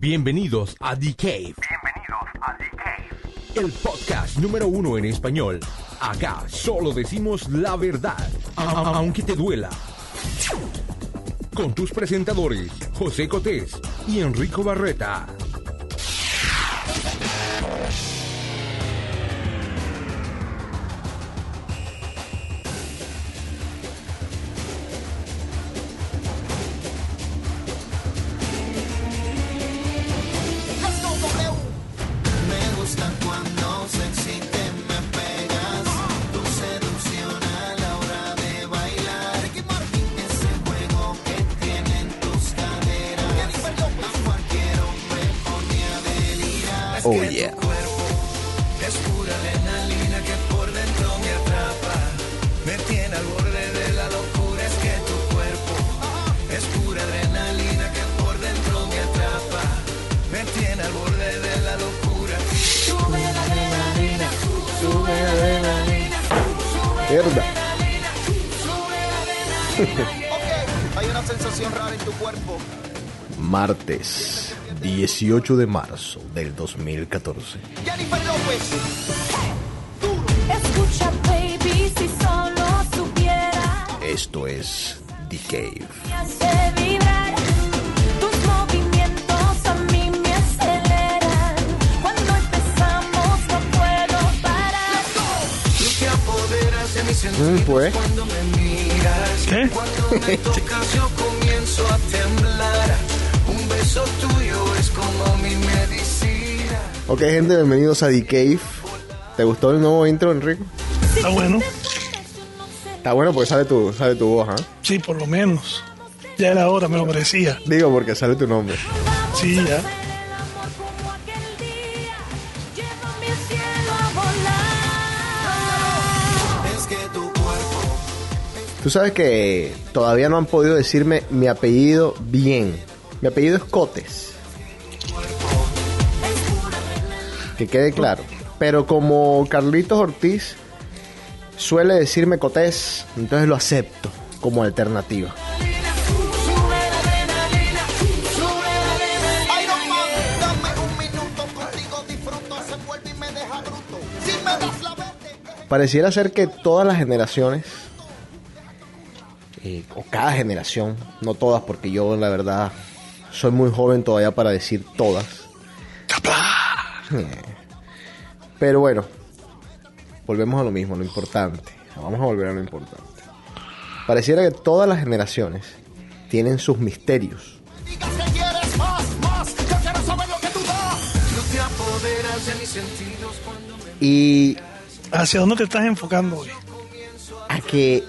Bienvenidos a The Cave. Bienvenidos a The Cave. El podcast número uno en español. Acá solo decimos la verdad, aunque te duela. Con tus presentadores, José Cotés y Enrico Barreta. 18 de marzo del 2014. Jennifer López. Escucha, baby, si solo supiera Esto es The Cave. me hace vibrar. Tus movimientos a mí me aceleran. Cuando empezamos no puedo parar. Tú te apoderas de mis sentidos Mm, pues. cuando me miras. ¿Qué? Cuando me tocas yo Ok, gente, bienvenidos a The Cave. ¿Te gustó el nuevo intro, Enrico? Está bueno. Está bueno porque sale tu, sale tu voz, ¿ah? Sí, por lo menos. Ya era hora, me lo merecía. Digo porque sale tu nombre. Sí, ya. Tú sabes que todavía no han podido decirme mi apellido bien. Mi apellido es Cotes. Que quede claro. Pero como Carlitos Ortiz suele decirme Cotés, entonces lo acepto como alternativa. Pareciera ser que todas las generaciones, eh, o cada generación, no todas, porque yo la verdad soy muy joven todavía para decir todas. Eh, Pero bueno, volvemos a lo mismo, lo importante. Vamos a volver a lo importante. Pareciera que todas las generaciones tienen sus misterios. Y ¿Hacia dónde te estás enfocando hoy? a que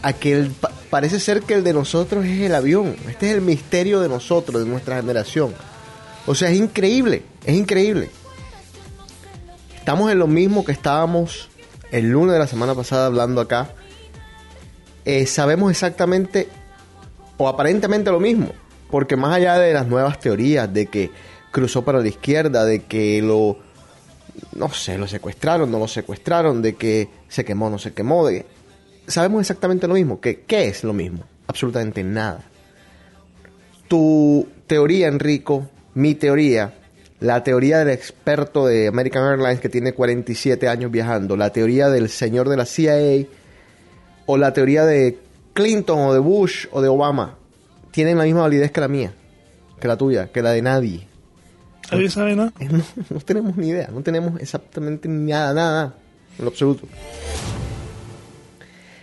a que el- pa- parece ser que el de nosotros es el avión. Este es el misterio de nosotros, de nuestra generación. O sea, es increíble, es increíble. Estamos en lo mismo que estábamos el lunes de la semana pasada hablando acá. Eh, sabemos exactamente o aparentemente lo mismo, porque más allá de las nuevas teorías de que cruzó para la izquierda, de que lo no sé, lo secuestraron, no lo secuestraron, de que se quemó, no se quemó, de sabemos exactamente lo mismo. que ¿Qué es lo mismo? Absolutamente nada. Tu teoría, Enrico, mi teoría, la teoría del experto de American Airlines que tiene 47 años viajando, la teoría del señor de la CIA, o la teoría de Clinton o de Bush o de Obama, tienen la misma validez que la mía, que la tuya, que la de nadie. ¿Alguien sabe nada? No, no tenemos ni idea, no tenemos exactamente nada, nada, en lo absoluto.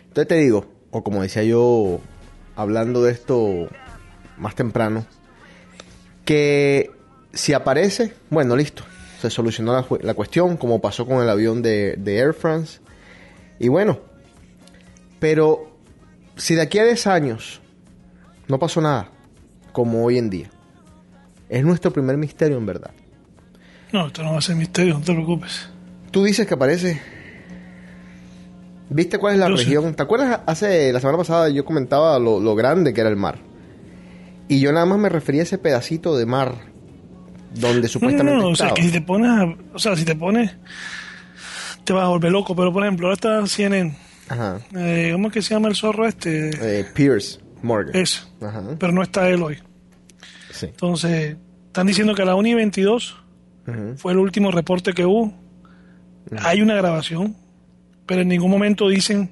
Entonces te digo, o como decía yo hablando de esto más temprano, que si aparece, bueno, listo, se solucionó la, cuestión, como pasó con el avión de, de Air France. Y bueno, pero si de aquí a 10 años no pasó nada, como hoy en día, es nuestro primer misterio en verdad. No, esto no va a ser misterio, no te preocupes. Tú dices que aparece. ¿Viste cuál es la Yo región? ¿Te acuerdas? Hace la semana pasada yo comentaba lo, lo grande que era el mar. Y yo nada más me refería a ese pedacito de mar donde No, no, supuestamente no, o sea, que si te pones a- O sea, si te pones... Te vas a volver loco, pero por ejemplo, ahora está CNN. Ajá. Eh, ¿Cómo es que se llama el zorro este? Eh, Pierce Morgan. Eso. Ajá. Pero no está él hoy. Sí. Entonces, Están diciendo que a la 1 y 22 fue el último reporte que hubo. Hay una grabación, pero en ningún momento dicen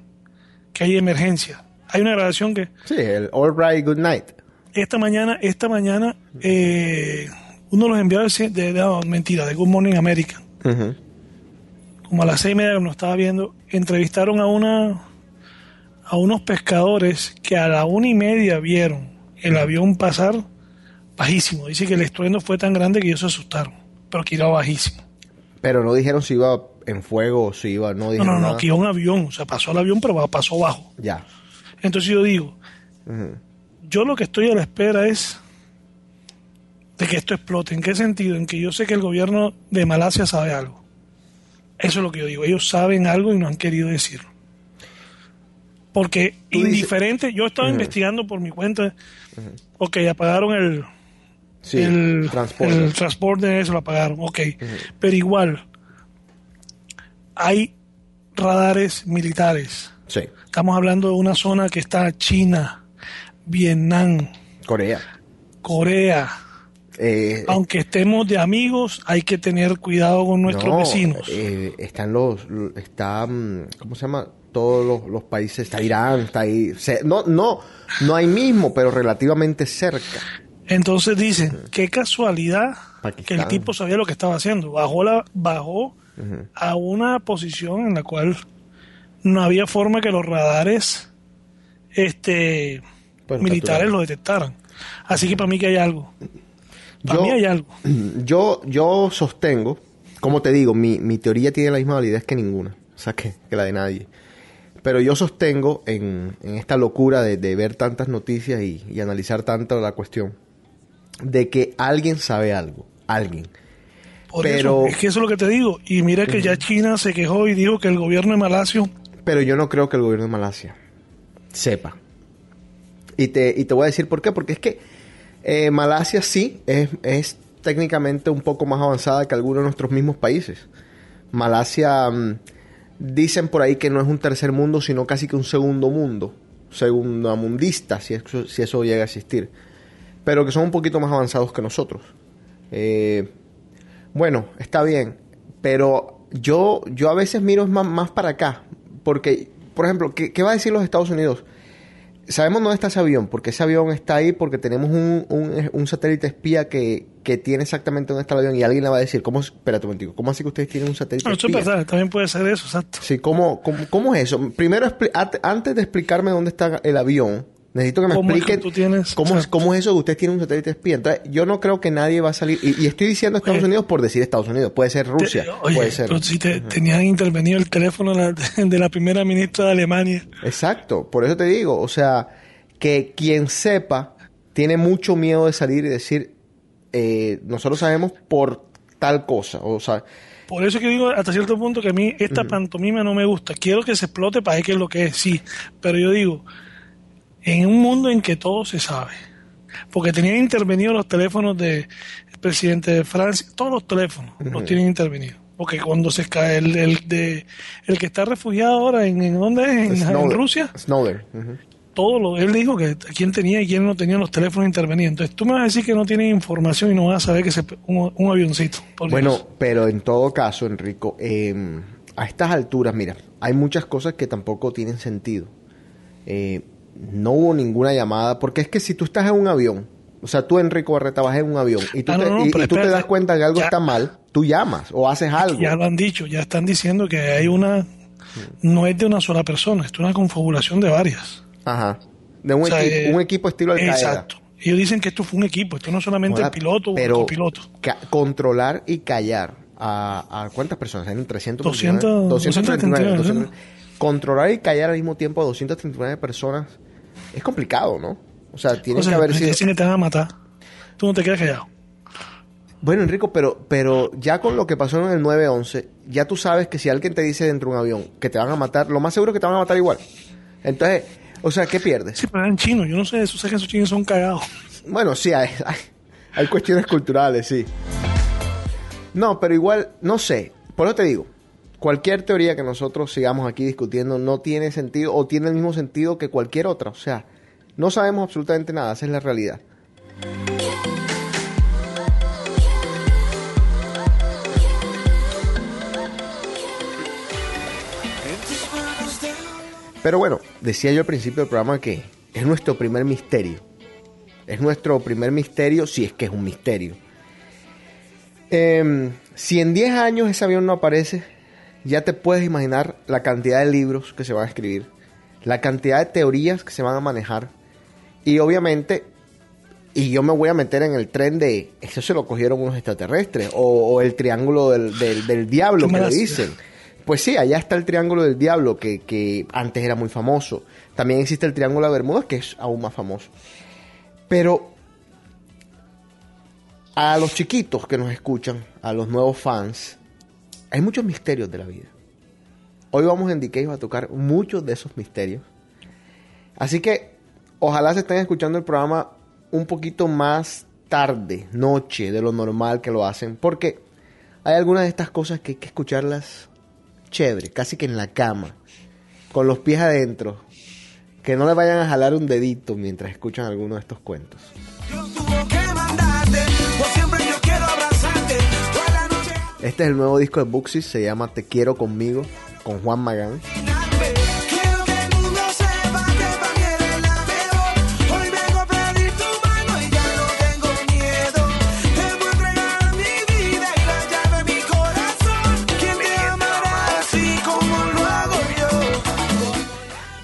que hay emergencia. Hay una grabación que Sí, el All Right, Good Night. Esta mañana, esta mañana, eh, uno de los enviados de, de, no, mentira, de Good Morning America, como a las seis y media que nos estaba viendo, entrevistaron a una a unos pescadores que a la una y media vieron el avión pasar bajísimo. Dice que el estruendo fue tan grande que ellos se asustaron, pero que iba bajísimo. Pero no dijeron si iba en fuego o si iba, no No, dijeron no, no, nada. que iba un avión, o sea, pasó el avión, pero pasó bajo. Ya. Entonces yo digo. Yo lo que estoy a la espera es de que esto explote. ¿En qué sentido? En que yo sé que el gobierno de Malasia sabe algo. Eso es lo que yo digo. Ellos saben algo y no han querido decirlo. Porque dices- indiferente, yo estaba investigando por mi cuenta, ok, apagaron el, Sí, el transporte. el transporte, eso lo apagaron, ok. Pero igual, hay radares militares. Sí, Estamos hablando de una zona que está China, Vietnam, Corea. Corea. Eh, Aunque estemos de amigos, hay que tener cuidado con nuestros no, vecinos. eh, están los, está, mm, ¿cómo se llama? Todos los, los países, está Irán, está ahí, se- no, no, no hay mismo, pero relativamente cerca. Entonces dicen, qué casualidad Pakistán. que el tipo sabía lo que estaba haciendo. Bajó, la, bajó a una posición en la cual no había forma que los radares este, Militares lo detectaran. Así que para mí que hay algo. Para Yo- mí hay algo. Yo, yo sostengo, como te digo, mi, mi teoría tiene la misma validez que ninguna, o sea, que, que la de nadie. Pero yo sostengo en, en esta locura de, de ver tantas noticias y, y analizar tanto la cuestión, de que alguien sabe algo, alguien. Por Pero- eso, es que eso es lo que te digo. Y mira que ya China se quejó y dijo que el gobierno de Malasia Pero yo no creo que el gobierno de Malasia sepa. Y te, y te voy a decir por qué. Porque es que eh, Malasia sí es, es técnicamente un poco más avanzada que algunos de nuestros mismos países. Malasia, mm, dicen por ahí que no es un tercer mundo, sino casi que un segundo mundo. Segundamundista, si eso, si eso llega a existir. Pero que son un poquito más avanzados que nosotros. Eh, bueno, está bien, pero yo, yo a veces miro más, más para acá, porque, por ejemplo, ¿qué, qué va a decir los Estados Unidos? Sabemos dónde está ese avión, porque ese avión está ahí porque tenemos un, un- un satélite espía que, que tiene exactamente dónde está el avión y alguien le va a decir, ¿cómo, es- espérate un momentico, ¿cómo así que ustedes tienen un satélite No, eso es espía? verdad, también puede ser eso, exacto. Sí, ¿cómo, cómo, cómo es eso? Primero, antes de explicarme dónde está el avión, necesito que me ¿Cómo es que expliquen tú tienes? cómo, es, cómo es eso que ustedes tienen un satélite espía. Entonces, yo no creo que nadie va a salir, y, y estoy diciendo Estados Oye. Unidos por decir Estados Unidos, puede ser Rusia, Te- oye, puede ser. pero si te, tenían intervenido el teléfono de la, de la primera ministra de Alemania. Exacto, por eso te digo, o sea, que quien sepa tiene mucho miedo de salir y decir, eh, nosotros sabemos por tal cosa, o sea, Por eso que digo hasta cierto punto que a mí esta pantomima no me gusta. Quiero que se explote para ver qué es lo que es, sí. Pero yo digo, en un mundo en que todo se sabe, porque tenían intervenido los teléfonos del presidente de Francia, todos los teléfonos los tienen intervenidos. Porque cuando se cae el, el de el que está refugiado ahora en, en dónde es? en, en. Rusia, Snowden. ujú. todo lo, él dijo que quién tenía y quién no tenía los teléfonos intervenidos. Entonces tú me vas a decir que no tienen información y no vas a saber que se un, un avioncito. Bueno, Dios. pero en todo caso, Enrico, eh, a estas alturas, mira, hay muchas cosas que tampoco tienen sentido. Eh, no hubo ninguna llamada, porque es que si tú estás en un avión, o sea, tú, Enrico Barreta, vas en un avión y tú, Ah, te, no, no, y- pero y tú te das cuenta que algo Ya. está mal, tú llamas o haces algo. Ya lo han dicho, ya están diciendo que hay una, no es de una sola persona, es de una confabulación de varias. Ajá. De un, O sea, equipo, eh, un equipo estilo Al. Exacto. Ellos dicen que esto fue un equipo, esto no es solamente Hola, el piloto o el pero copiloto. controlar y callar a, a cuántas personas eran 300 200, 239 239, 200. Controlar y callar al mismo tiempo a 239 personas es complicado ¿no? o sea tiene O sea, que haber sido que te van a matar. Tú no te quedas callado. bueno Enrico pero pero ya con lo que pasó en el 911 ya tú sabes que si alguien te dice dentro de un avión que te van a matar lo más seguro es que te van a matar igual entonces o sea ¿qué pierdes? Sí, pero eran chinos, yo no sé, eso sé que esos chinos son cagados. Bueno, sí, hay, hay, hay cuestiones culturales, sí. No, pero igual, no sé. Por eso te digo, cualquier teoría que nosotros sigamos aquí discutiendo no tiene sentido o tiene el mismo sentido que cualquier otra. O sea, no sabemos absolutamente nada, esa es la realidad. Pero bueno, decía yo al principio del programa que es nuestro primer misterio. Es nuestro primer misterio si es que es un misterio. Em, si en 10 años ese avión no aparece, ya te puedes imaginar la cantidad de libros que se van a escribir, la cantidad de teorías que se van a manejar. Y obviamente, y yo me voy a meter en el tren de, eso se lo cogieron unos extraterrestres, o, o el triángulo del, del- del diablo ¿Qué que más? dicen. Pues sí, allá está el Triángulo del Diablo, que, que antes era muy famoso. También existe el Triángulo de Bermudas, que es aún más famoso. Pero a los chiquitos que nos escuchan, a los nuevos fans, hay muchos misterios de la vida. Hoy vamos en DK a tocar muchos de esos misterios. Así que ojalá se estén escuchando el programa un poquito más tarde, noche, de lo normal que lo hacen, porque hay algunas de estas cosas que hay que escucharlas chévere, casi que en la cama, con los pies adentro, que no le vayan a jalar un dedito mientras escuchan alguno de estos cuentos. Este es el nuevo disco de Buxis, se llama Te quiero conmigo, con Juan Magán.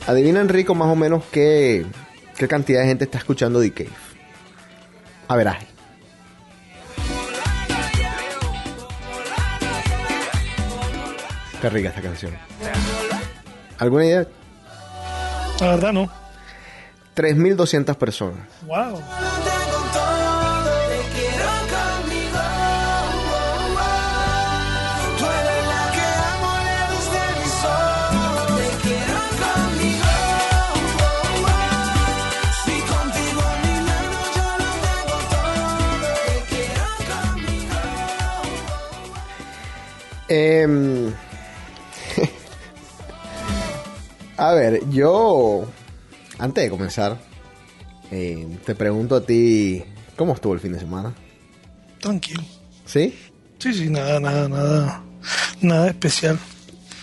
Adivina Enrico más o menos qué, qué cantidad de gente está escuchando The Cave. A ver, Qué rica esta canción. ¿Alguna idea? La verdad, no. 3.200 personas. Wow. Lo a ver, yo, antes de comenzar, eh, te pregunto a ti, ¿cómo estuvo el fin de semana? Tranquilo. ¿Sí? Sí, sí, nada, nada, nada. Nada especial.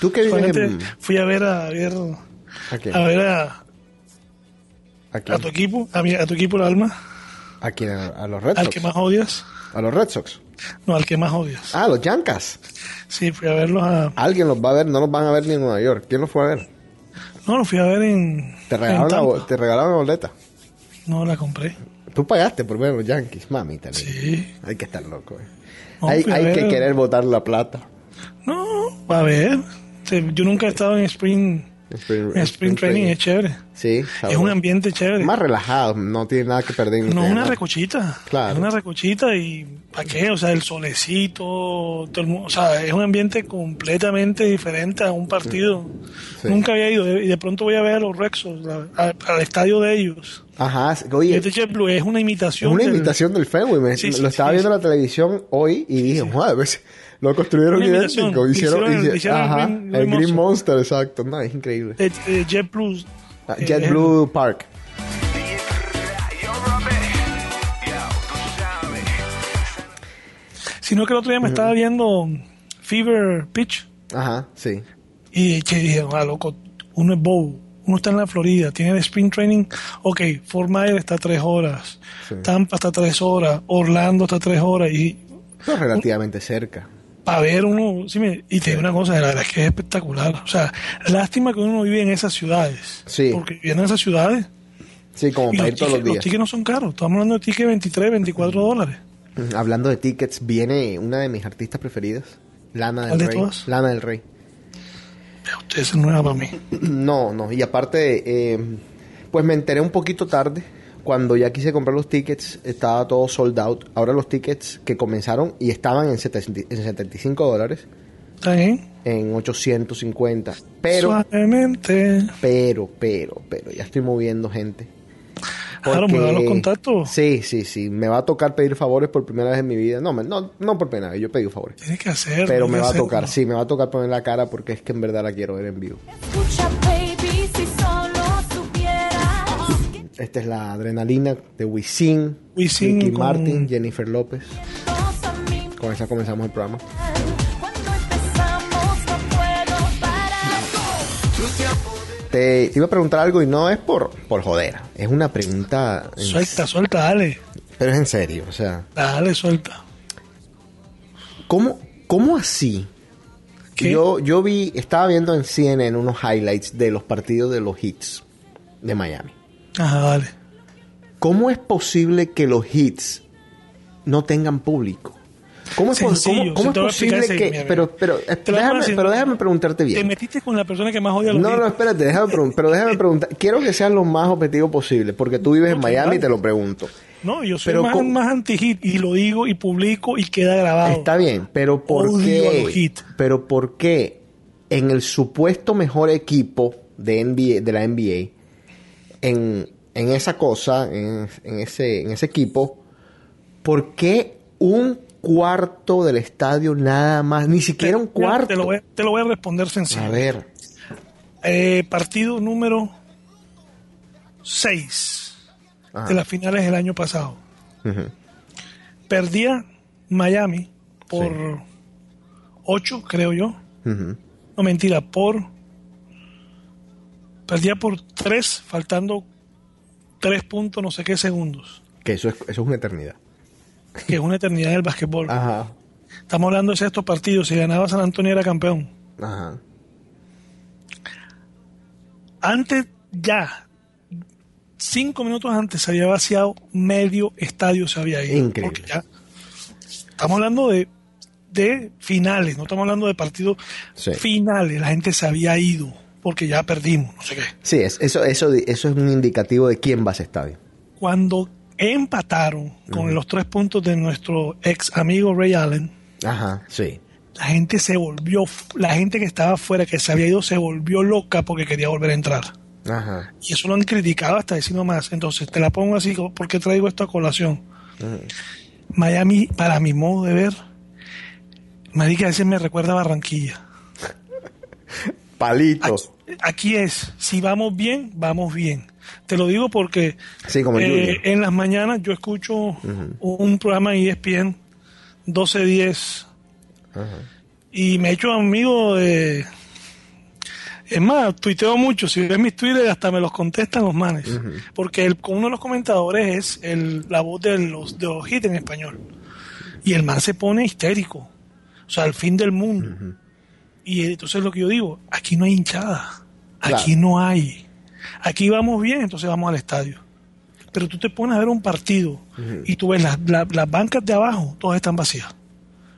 ¿Tú qué vives en... fui a ver a, ver ¿A qué? a ver a, ¿A quién? a tu equipo, a, mi- a tu equipo el alma, ¿A quién? ¿A a los Red al Sox? que más odias. ¿A los Red Sox? No, al que más odias. Ah, los Yankees. Sí, fui a verlos a... Alguien los va a ver, no los van a ver ni en Nueva York. ¿Quién los fue a ver? No, los fui a ver en... Te regalaron, la, te regalaron la boleta. No, la compré. Tú pagaste por ver los Yankees, mamita. Sí. Hay que estar loco. eh. No, hay hay que querer botar la plata. No, a ver. Yo nunca he estado en Spring, Spring, en spring training, es chévere. Sí, Es un ambiente chévere. Más relajado, no tiene nada que perder. No, una recochita. Claro. Es una recochita y ¿para qué? O sea, el solecito, todo el mundo, o sea, es un ambiente completamente diferente a un partido. Sí. Nunca había ido y de pronto voy a ver a los Rexos, al estadio de ellos. Ajá, oye, este JetBlue es una es imitación. una del- imitación del Fenway. me- Sí, sí, lo estaba viendo en la televisión hoy y dije, "Joder, ves, lo construyeron idéntico. Hicieron, Hicieron el- hici- hicieron el ajá, Green- el Green Monster. Monster, exacto. No, es increíble. JetBlue. Ah, JetBlue Park. Sino que el otro día me estaba viendo Fever Pitch Ajá, sí. y que dije, ah, loco, uno es bow, uno está en la Florida, tiene el sprint training, ok, Fort Myers está tres horas, Sí. Tampa está tres horas, Orlando está tres horas y Pero relativamente cerca. Para ver uno, sí me- y te digo una cosa, la verdad es que es espectacular, o sea, lástima que uno vive en esas ciudades, Sí. porque viviendo en esas ciudades Sí, como para ir todos los tickets, los días. tickets no son caros, estamos hablando de tickets 23, 24 dólares. Hablando de tickets, viene una de mis artistas preferidas, Lana del ¿Cuál de Rey. todas? Lana del Rey. Usted es nueva para mí. No, no, y aparte, eh, pues me enteré un poquito tarde. Cuando ya quise comprar los tickets, estaba todo sold out. Ahora los tickets que comenzaron y estaban en, 70 en 75 dólares, ¿Está bien? en 850. Pero, Suavemente. pero, pero, pero, ya estoy moviendo gente. Claro, me da los contactos. Sí, sí, sí. Me va a tocar pedir favores por primera vez en mi vida. No, me- no, no por primera vez, yo he pedido favores. Tienes que hacerlo. Pero me va a tocar, sí, me va a tocar poner la cara porque es que en verdad la quiero ver en vivo. Escucha, Esta es la adrenalina de Wisin, Wisin Ricky con- Martin, Jennifer López. Con esa comenzamos el programa. te iba a preguntar algo y no es por, por joder, es una pregunta, en- Suelta, suelta, dale. pero es en serio, o sea, Dale, suelta. ¿cómo, cómo así? ¿Qué? Yo, yo vi, estaba viendo en CNN unos highlights de los partidos de los Hits de Miami. Ajá, dale. ¿Cómo es posible que los hits no tengan público? ¿Cómo es, Sencillo, cómo- cómo te posible que... mira, Pero, pero, eh, Te déjame, pero déjame preguntarte Te bien. metiste con la persona que más odia a los No, Hits. no, espérate, déjame pero déjame preguntar. Quiero que seas lo más objetivo posible, porque tú vives en Miami y te lo pregunto. No, yo soy Pero más, anti-hit y lo digo y publico y queda grabado. Está bien, pero ¿por Odio qué? Pero ¿por qué en el supuesto mejor equipo de NBA, de la NBA, en, en esa cosa, en, en ese, en ese equipo, ¿por qué un cuarto del estadio nada más? Ni siquiera un cuarto. Te lo, voy, te lo voy a responder sencillo. A ver, Eh, partido número 6 Ajá. de las finales del año pasado. Perdía Miami por 8, creo yo. No, mentira, por. Perdía por 3, faltando 3 puntos, no sé qué segundos. que eso es, eso es una eternidad. Que es una eternidad en el básquetbol. Ajá, Estamos hablando de estos partidos. Si ganaba San Antonio era campeón. ajá. Antes, ya, cinco minutos antes se había vaciado medio estadio, se había ido. Increíble. Ya estamos hablando de, de finales, no estamos hablando de partidos Sí. finales. La gente se había ido porque ya perdimos, no sé qué. Sí, es, eso, eso, eso es un indicativo de quién va a ese estadio. Cuando empataron con los tres puntos de nuestro ex amigo Ray Allen, Ajá, sí. la gente se volvió, la gente que estaba afuera, que se había ido, se volvió loca porque quería volver a entrar. Ajá. Y eso lo han criticado hasta decir no más. Entonces te la pongo así, ¿por qué traigo esto a colación? Miami, para mi modo de ver, Marica a veces me recuerda a Barranquilla. Palitos. Aquí, es, si vamos bien, vamos bien. Te lo digo porque Sí, como el eh, en las mañanas yo escucho un programa en ESPN 1210 y me he hecho amigo de... Es más, tuiteo mucho. Si ves mis tweets, hasta me los contestan los manes. Porque el, uno de los comentadores es el, la voz de los, de los hits en español. Y el man se pone histérico. O sea, al fin del mundo. Y entonces lo que yo digo, aquí no hay hinchada. Aquí Claro. no hay. Aquí vamos bien, entonces vamos al estadio. Pero tú te pones a ver un partido y tú ves las, la- las bancas de abajo, todas están vacías.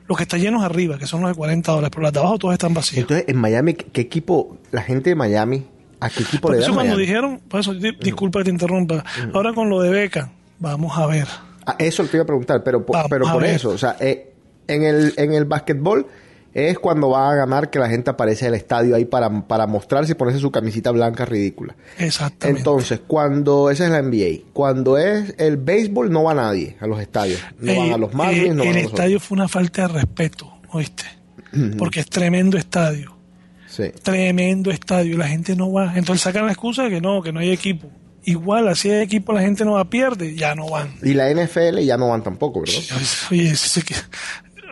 Los que están llenos arriba, que son los de 40 dólares, pero las de abajo todas están vacías. Entonces, en Miami, ¿qué equipo, la gente de Miami, a qué equipo Por le da eso cuando Miami? dijeron, por eso, di- disculpa que te interrumpa, ahora con lo de Beca, vamos a ver. Ah, eso te iba a preguntar, pero, Vamos pero por ver. eso, o sea, eh, en el, en el básquetbol es cuando va a ganar que la gente aparece en el estadio ahí para, para mostrarse y ponerse su camisita blanca ridícula. Exactamente. Entonces, cuando esa es la NBA, cuando es el béisbol no va nadie a los estadios, no Eh, van a los Marlins, eh, no van el a los estadio fue una falta de respeto, ¿oíste? Porque es tremendo estadio. Sí. Tremendo estadio. y La gente no va. Entonces sacan la excusa de que no, que no hay equipo. Igual, así hay equipo, la gente no va, pierde, ya no van. Y la NFL ya no van tampoco, ¿verdad? Oye, sí que-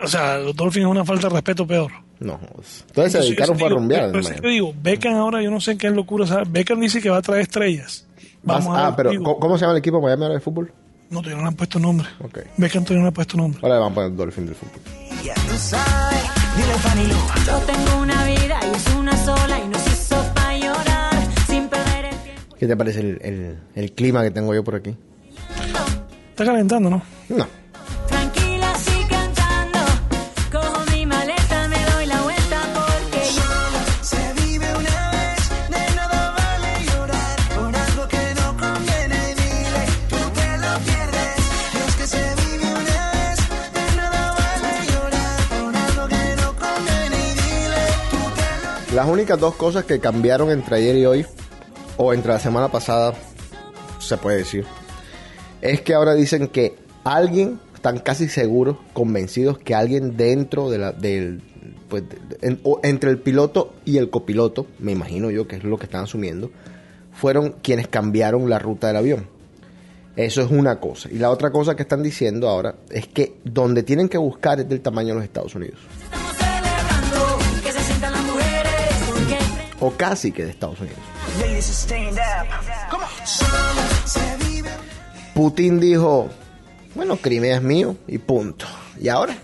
o sea, los Dolphins es una falta de respeto peor. No. Entonces se dedicaron eso fue a digo, rumbear. en por eso Miami. te digo, Beckham ahora, yo no sé qué locura. ¿sabes? Beckham dice que va a traer estrellas. Vas- Vamos a ah, pero digo, ¿cómo, se llama el equipo de Miami ahora de fútbol? No, todavía no le han puesto nombre. Ok. Beckham todavía no le ha puesto nombre. Ahora le van a poner Dolphin del fútbol. Ya tú sabes, dile Fanny Lu. Yo tengo una vida y es una sola y nos hizo pa' llorar sin perder el tiempo. ¿Qué te parece el, el- el clima que tengo yo por aquí? Está calentando, ¿no? No. Las únicas dos cosas que cambiaron entre ayer y hoy, o entre la semana pasada, se puede decir, es que ahora dicen que alguien, están casi seguros, convencidos que alguien dentro de la, del, pues, entre el piloto y el copiloto, me imagino yo que es lo que están asumiendo, fueron quienes cambiaron la ruta del avión. Eso es una cosa. Y la otra cosa que están diciendo ahora es que donde tienen que buscar es del tamaño de los Estados Unidos. O casi que de Estados Unidos. Putin dijo, bueno, Crimea es mío y punto. ¿Y ahora?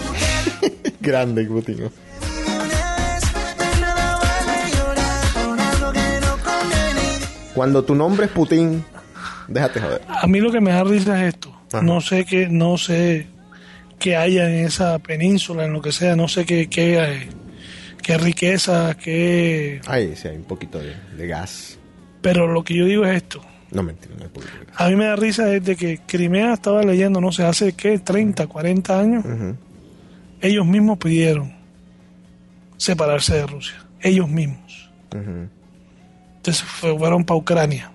Grande Putin. Cuando tu nombre es Putin, déjate joder. A mí lo que me da risa es esto. Ajá. No sé qué, no sé qué haya en esa península, en lo que sea, no sé qué, qué, qué riqueza, qué... Ay, sí, hay un poquito de, de gas. Pero lo que yo digo es esto. No, mentira, no hay poquito de gas. A mí me da risa desde que Crimea estaba leyendo, no sé, hace qué, 30, 40 años, ellos mismos pidieron separarse de Rusia. Ellos mismos. Entonces fue- fueron para Ucrania.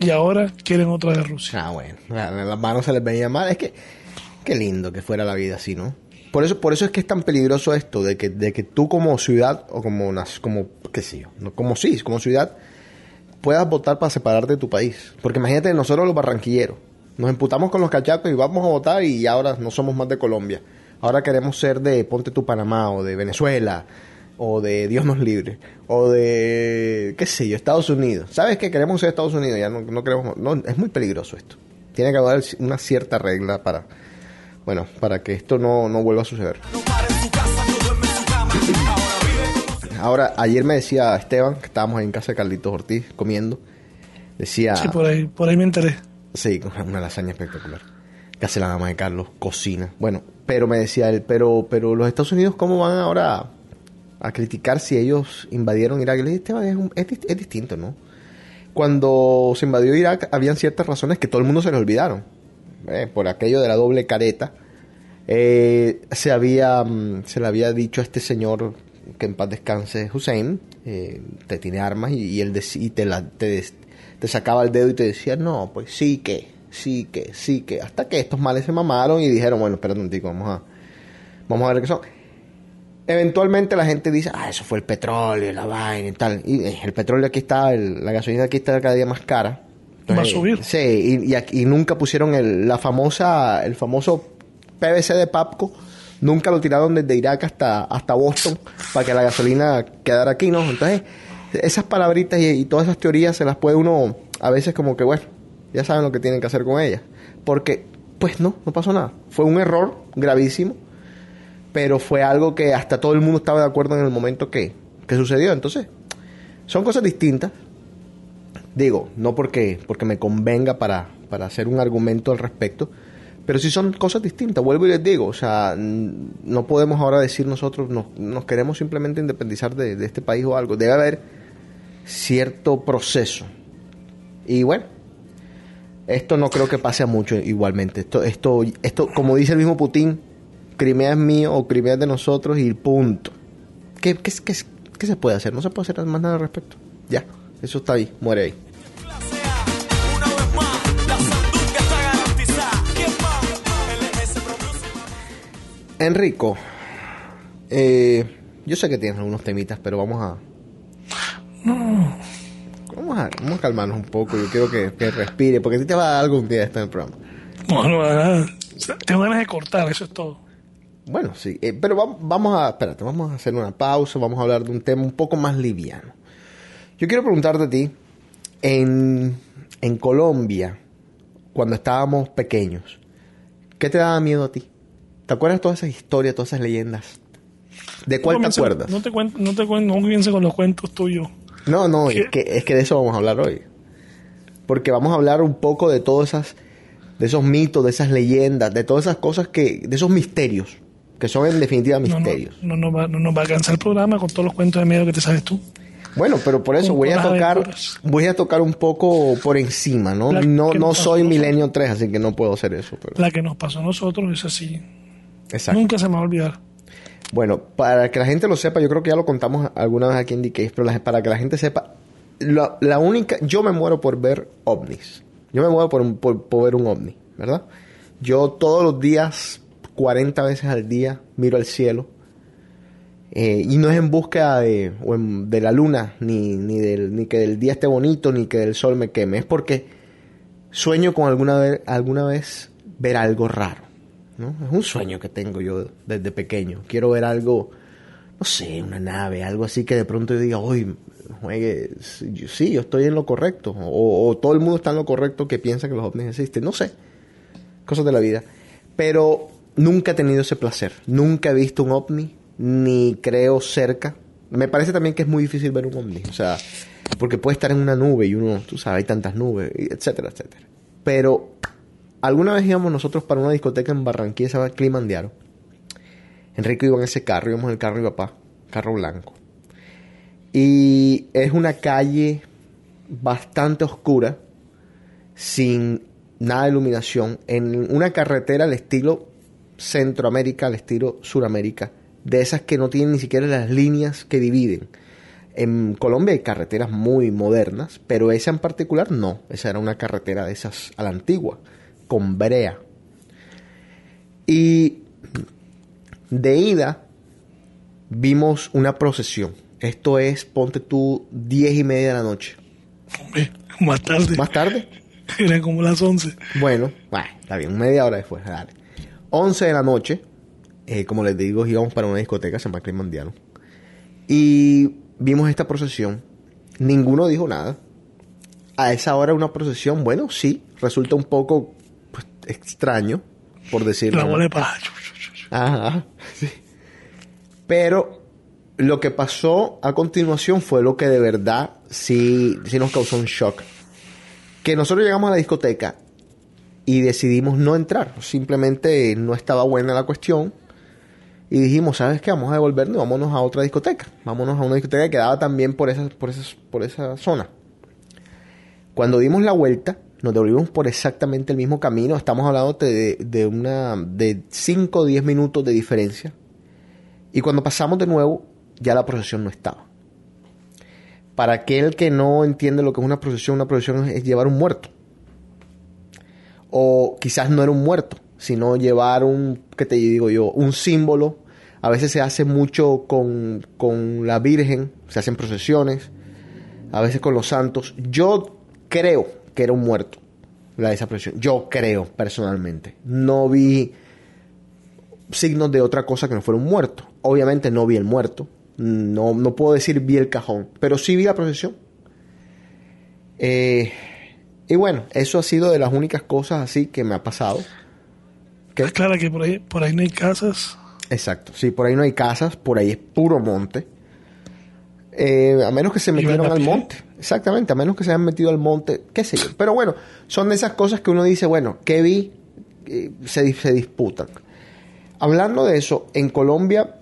Y ahora quieren otra de Rusia. Ah, bueno, la- la- las manos se les veía mal. Es que, qué lindo que fuera la vida así, ¿no? Por eso, por eso es que es tan peligroso esto, de que, de que tú como ciudad, o como, como qué sé yo, como sí, como ciudad, puedas votar para separarte de tu país. Porque imagínate, nosotros los barranquilleros, nos emputamos con los cachacos y vamos a votar y ahora no somos más de Colombia. Ahora queremos ser de Ponte tu Panamá o de Venezuela o de Dios nos libre o de qué sé yo, Estados Unidos. ¿Sabes qué? Queremos ser Estados Unidos, ya no, no queremos, no, es muy peligroso esto. Tiene que haber una cierta regla para bueno, para que esto no, no vuelva a suceder. Ahora, ayer me decía Esteban, que estábamos ahí en casa de Carlitos Ortiz comiendo, decía, Sí, por ahí, por ahí me enteré. Sí, una lasaña espectacular. Que hace la mamá de Carlos, cocina. Bueno, pero me decía él, pero, pero los Estados Unidos, ¿cómo van ahora a, a criticar si ellos invadieron Irak? Y le dije, Esteban, es, un- es dis- es distinto, ¿no? Cuando se invadió Irak, habían ciertas razones que todo el mundo se le olvidaron. Eh, por aquello de la doble careta. Eh, se había mm, se le había dicho a este señor que en paz descanse Hussein eh, te tiene armas y, él y te, la, te, te sacaba el dedo y te decía no pues sí que sí que sí que hasta que estos males se mamaron y dijeron bueno espérate un tico vamos a vamos a ver qué son eventualmente la gente dice ah eso fue el petróleo la vaina y tal y eh, el petróleo aquí está el- la gasolina aquí está cada día más cara Va a subir. Sí, y, y aquí- nunca pusieron el, la famosa, el famoso PVC de Papco. Nunca lo tiraron desde Irak hasta, hasta Boston para que la gasolina quedara aquí, ¿no? Entonces, esas palabritas y, y todas esas teorías se las puede uno a veces como que, bueno, ya saben lo que tienen que hacer con ellas. Porque, pues no, no pasó nada. Fue un error gravísimo, pero fue algo que hasta todo el mundo estaba de acuerdo en el momento que, que sucedió. Entonces, son cosas distintas. Digo, no porque, porque me convenga para, para hacer un argumento al respecto, pero sí son cosas distintas. Vuelvo y les digo, o sea, no podemos ahora decir nosotros nos, nos queremos simplemente independizar de, de este país o algo. Debe haber cierto proceso. Y bueno, esto no creo que pase a mucho igualmente. Esto, esto, esto, como dice el mismo Putin, Crimea es mío o Crimea es de nosotros y punto. ¿Qué, qué, qué, qué se puede hacer? No se puede hacer más nada al respecto. Ya, eso está ahí, muere ahí. Enrico, eh, yo sé que tienes algunos temitas, pero vamos a... Vamos a, vamos a calmarnos un poco. Yo quiero que, que respire, porque a ti te va a dar algún día esto en el programa. Bueno, tengo ganas de cortar, eso es todo. Bueno, sí, eh, pero vamos, vamos a... Espérate, vamos a hacer una pausa, vamos a hablar de un tema un poco más liviano. Yo quiero preguntarte a ti, en, en Colombia, cuando estábamos pequeños, ¿qué te daba miedo a ti? ¿Te acuerdas de todas esas historias, todas esas leyendas? ¿De cuál te acuerdas? No te cuento, no te cuento, no comiences con los cuentos tuyos. No, no, ¿Qué? es que, es que de eso vamos a hablar hoy. Porque vamos a hablar un poco de todas esas, de esos mitos, de esas leyendas, de todas esas cosas que, de esos misterios, que son en definitiva No, no, misterios. no, nos va, no nos va a cansar el programa con todos los cuentos de miedo que te sabes tú. Bueno, pero por eso voy a tocar, aventuras. voy a tocar un poco por encima, ¿no? La No, no soy. Milenio 3, así que no puedo hacer eso. Pero... La que nos pasó a nosotros es así. Exacto. Nunca se me va a olvidar. Bueno, para que la gente lo sepa, yo creo que ya lo contamos alguna vez aquí en DK, pero la- para que la gente sepa, la, la única, yo me muero por ver ovnis. Yo me muero por, un- por, por ver un ovni, ¿verdad? Yo todos los días, 40 veces al día, miro al cielo. Eh, y no es en búsqueda de, o de la luna, ni, ni, del, ni que el día esté bonito, ni que el sol me queme. Es porque sueño con alguna vez, alguna vez ver algo raro. ¿no? Es un sueño que tengo yo desde pequeño. Quiero ver algo, no sé, una nave, algo así que de pronto yo diga, hoy juegue, sí, yo estoy en lo correcto, o, o todo el mundo está en lo correcto que piensa que los ovnis existen, no sé, cosas de la vida. Pero nunca he tenido ese placer, nunca he visto un ovni, ni creo cerca. Me parece también que es muy difícil ver un ovni, o sea, porque puede estar en una nube y uno, tú sabes, hay tantas nubes, etcétera, etcétera. Pero alguna vez íbamos nosotros para una discoteca en Barranquilla, se llama Climandiaro. Enrique iba en ese carro, íbamos en el carro de mi papá, carro blanco. Y es una calle bastante oscura, sin nada de iluminación, en una carretera al estilo Centroamérica, al estilo Suramérica, de esas que no tienen ni siquiera las líneas que dividen. En Colombia hay carreteras muy modernas, pero esa en particular no. Esa era una carretera de esas a la antigua, con brea. Y de ida vimos una procesión. Esto es, ponte tú, diez y media de la noche. Hombre, más tarde. Más tarde, Eran como las 11. bueno, bueno, está bien, media hora después, dale. 11 de la noche, eh, como les digo, íbamos para una discoteca, se llama Climandiano. Y vimos esta procesión. Ninguno dijo nada. A esa hora una procesión, bueno, sí, resulta un poco pues, extraño, por decirlo. La paja. Ajá, sí. Pero lo que pasó a continuación fue lo que de verdad sí, sí nos causó un shock. Que nosotros llegamos a la discoteca y decidimos no entrar. Simplemente no estaba buena la cuestión. Y dijimos, ¿sabes qué? Vamos a devolvernos y vámonos a otra discoteca. Vámonos a una discoteca que quedaba también por esa, por esas- por esa zona. Cuando dimos la vuelta, nos devolvimos por exactamente el mismo camino. Estamos hablando de, de una de 5 o 10 minutos de diferencia. Y cuando pasamos de nuevo, ya la procesión no estaba. Para aquel que no entiende lo que es una procesión, una procesión es llevar un muerto. O quizás no era un muerto, sino llevar un, ¿qué te digo yo? Un símbolo. A veces se hace mucho con, con la Virgen, se hacen procesiones, a veces con los santos. Yo creo que era un muerto, la de esa procesión. Yo creo, personalmente. No vi signos de otra cosa que no fuera un muerto. Obviamente no vi el muerto. No, no puedo decir vi el cajón, pero sí vi la procesión. Eh, y bueno, eso ha sido de las únicas cosas así que me ha pasado. ¿Qué? Claro que por ahí, por ahí no hay casas. Exacto. Sí, por ahí no hay casas, por ahí es puro monte. Eh, a menos que se metieron al pie. monte. Exactamente, a menos que se hayan metido al monte, qué sé yo. Pero bueno, son de esas cosas que uno dice, bueno, ¿qué vi? Eh, se, se disputan. Hablando de eso, en Colombia,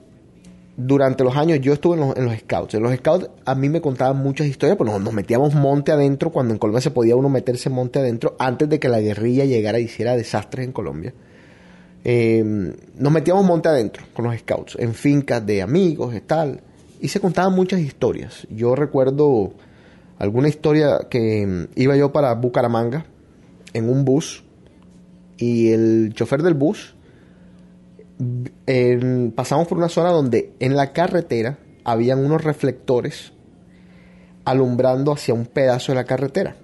durante los años, yo estuve en los, en los scouts. En los scouts a mí me contaban muchas historias, pues nos, nos metíamos monte adentro, cuando en Colombia se podía uno meterse monte adentro, antes de que la guerrilla llegara y hiciera desastres en Colombia. Eh, nos metíamos monte adentro con los scouts, en fincas de amigos y tal, y se contaban muchas historias. Yo recuerdo alguna historia que mm, iba yo para Bucaramanga en un bus y el chofer del bus pasamos por una zona donde en la carretera habían unos reflectores alumbrando hacia un pedazo de la carretera.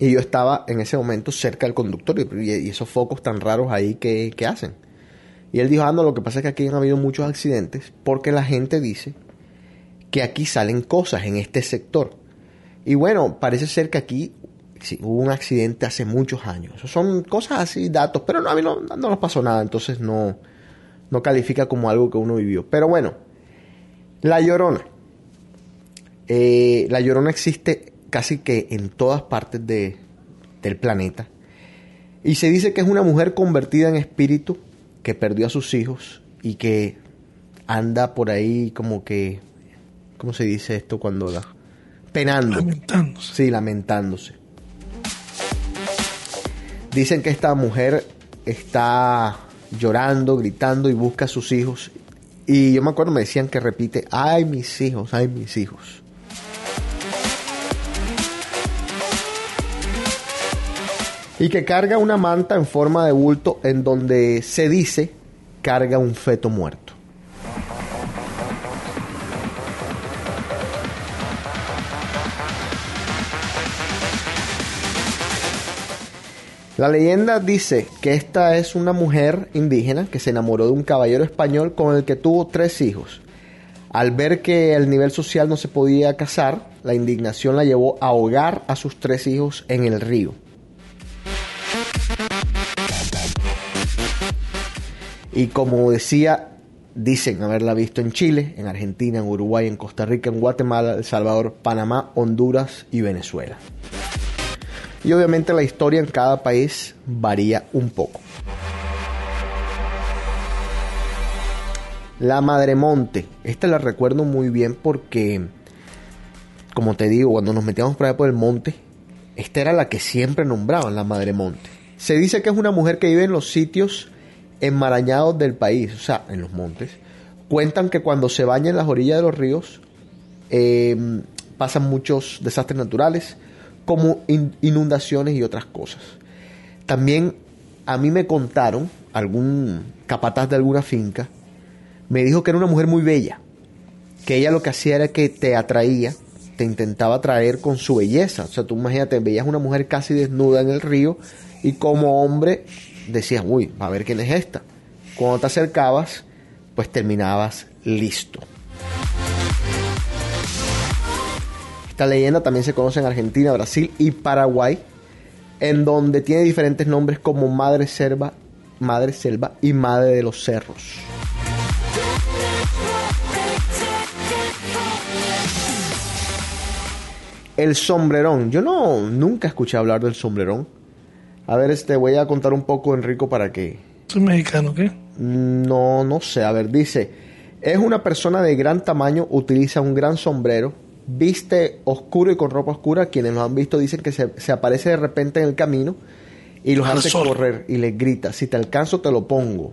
Y yo estaba en ese momento cerca del conductor y, y esos focos tan raros ahí que, que hacen. Y él dijo, ah, no, lo que pasa es que aquí han habido muchos accidentes porque la gente dice que aquí salen cosas en este sector. Y bueno, parece ser que aquí hubo un accidente hace muchos años. Son cosas así, datos, pero no, a mí no, no nos pasó nada, entonces no, no califica como algo que uno vivió. Pero bueno, La Llorona. Eh, la Llorona existe casi que en todas partes de- del planeta. Y se dice que es una mujer convertida en espíritu que perdió a sus hijos y que anda por ahí como que, ¿cómo se dice esto cuando la... Penando. lamentándose. Sí, lamentándose. Dicen que esta mujer está llorando, gritando y busca a sus hijos. Y yo me acuerdo, me decían que repite, ay mis hijos, ay mis hijos. Y que carga una manta en forma de bulto en donde se dice carga un feto muerto. La leyenda dice que esta es una mujer indígena que se enamoró de un caballero español con el que tuvo tres hijos. Al ver que el nivel social no se podía casar, la indignación la llevó a ahogar a sus tres hijos en el río. Y como decía, dicen haberla visto en Chile, en Argentina, en Uruguay, en Costa Rica, en Guatemala, El Salvador, Panamá, Honduras y Venezuela. Y obviamente la historia en cada país varía un poco. La Madremonte, esta la recuerdo muy bien porque, como te digo, cuando nos metíamos por allá por el monte, esta era la que siempre nombraban, la Madremonte. Se dice que es una mujer que vive en los sitios enmarañados del país, o sea, en los montes. Cuentan que cuando se baña en las orillas de los ríos, eh, pasan muchos desastres naturales, como in- inundaciones y otras cosas. También a mí me contaron, algún capataz de alguna finca, me dijo que era una mujer muy bella, que ella lo que hacía era que te atraía, te intentaba atraer con su belleza. O sea, tú imagínate, veías una mujer casi desnuda en el río y como hombre decías, uy, a ver quién es esta. Cuando te acercabas, pues terminabas listo. Esta leyenda también se conoce en Argentina, Brasil y Paraguay, en donde tiene diferentes nombres como Madre Selva, Madre Selva y Madre de los Cerros. El sombrerón. Yo no nunca escuché hablar del sombrerón. A ver, este voy a contar un poco, Enrico, para que Soy mexicano, ¿qué? no, no sé. A ver, dice, es una persona de gran tamaño, utiliza un gran sombrero, viste oscuro y con ropa oscura. Quienes lo han visto dicen que se, se aparece de repente en el camino y los Al hace sol. correr y les grita, si te alcanzo te lo pongo.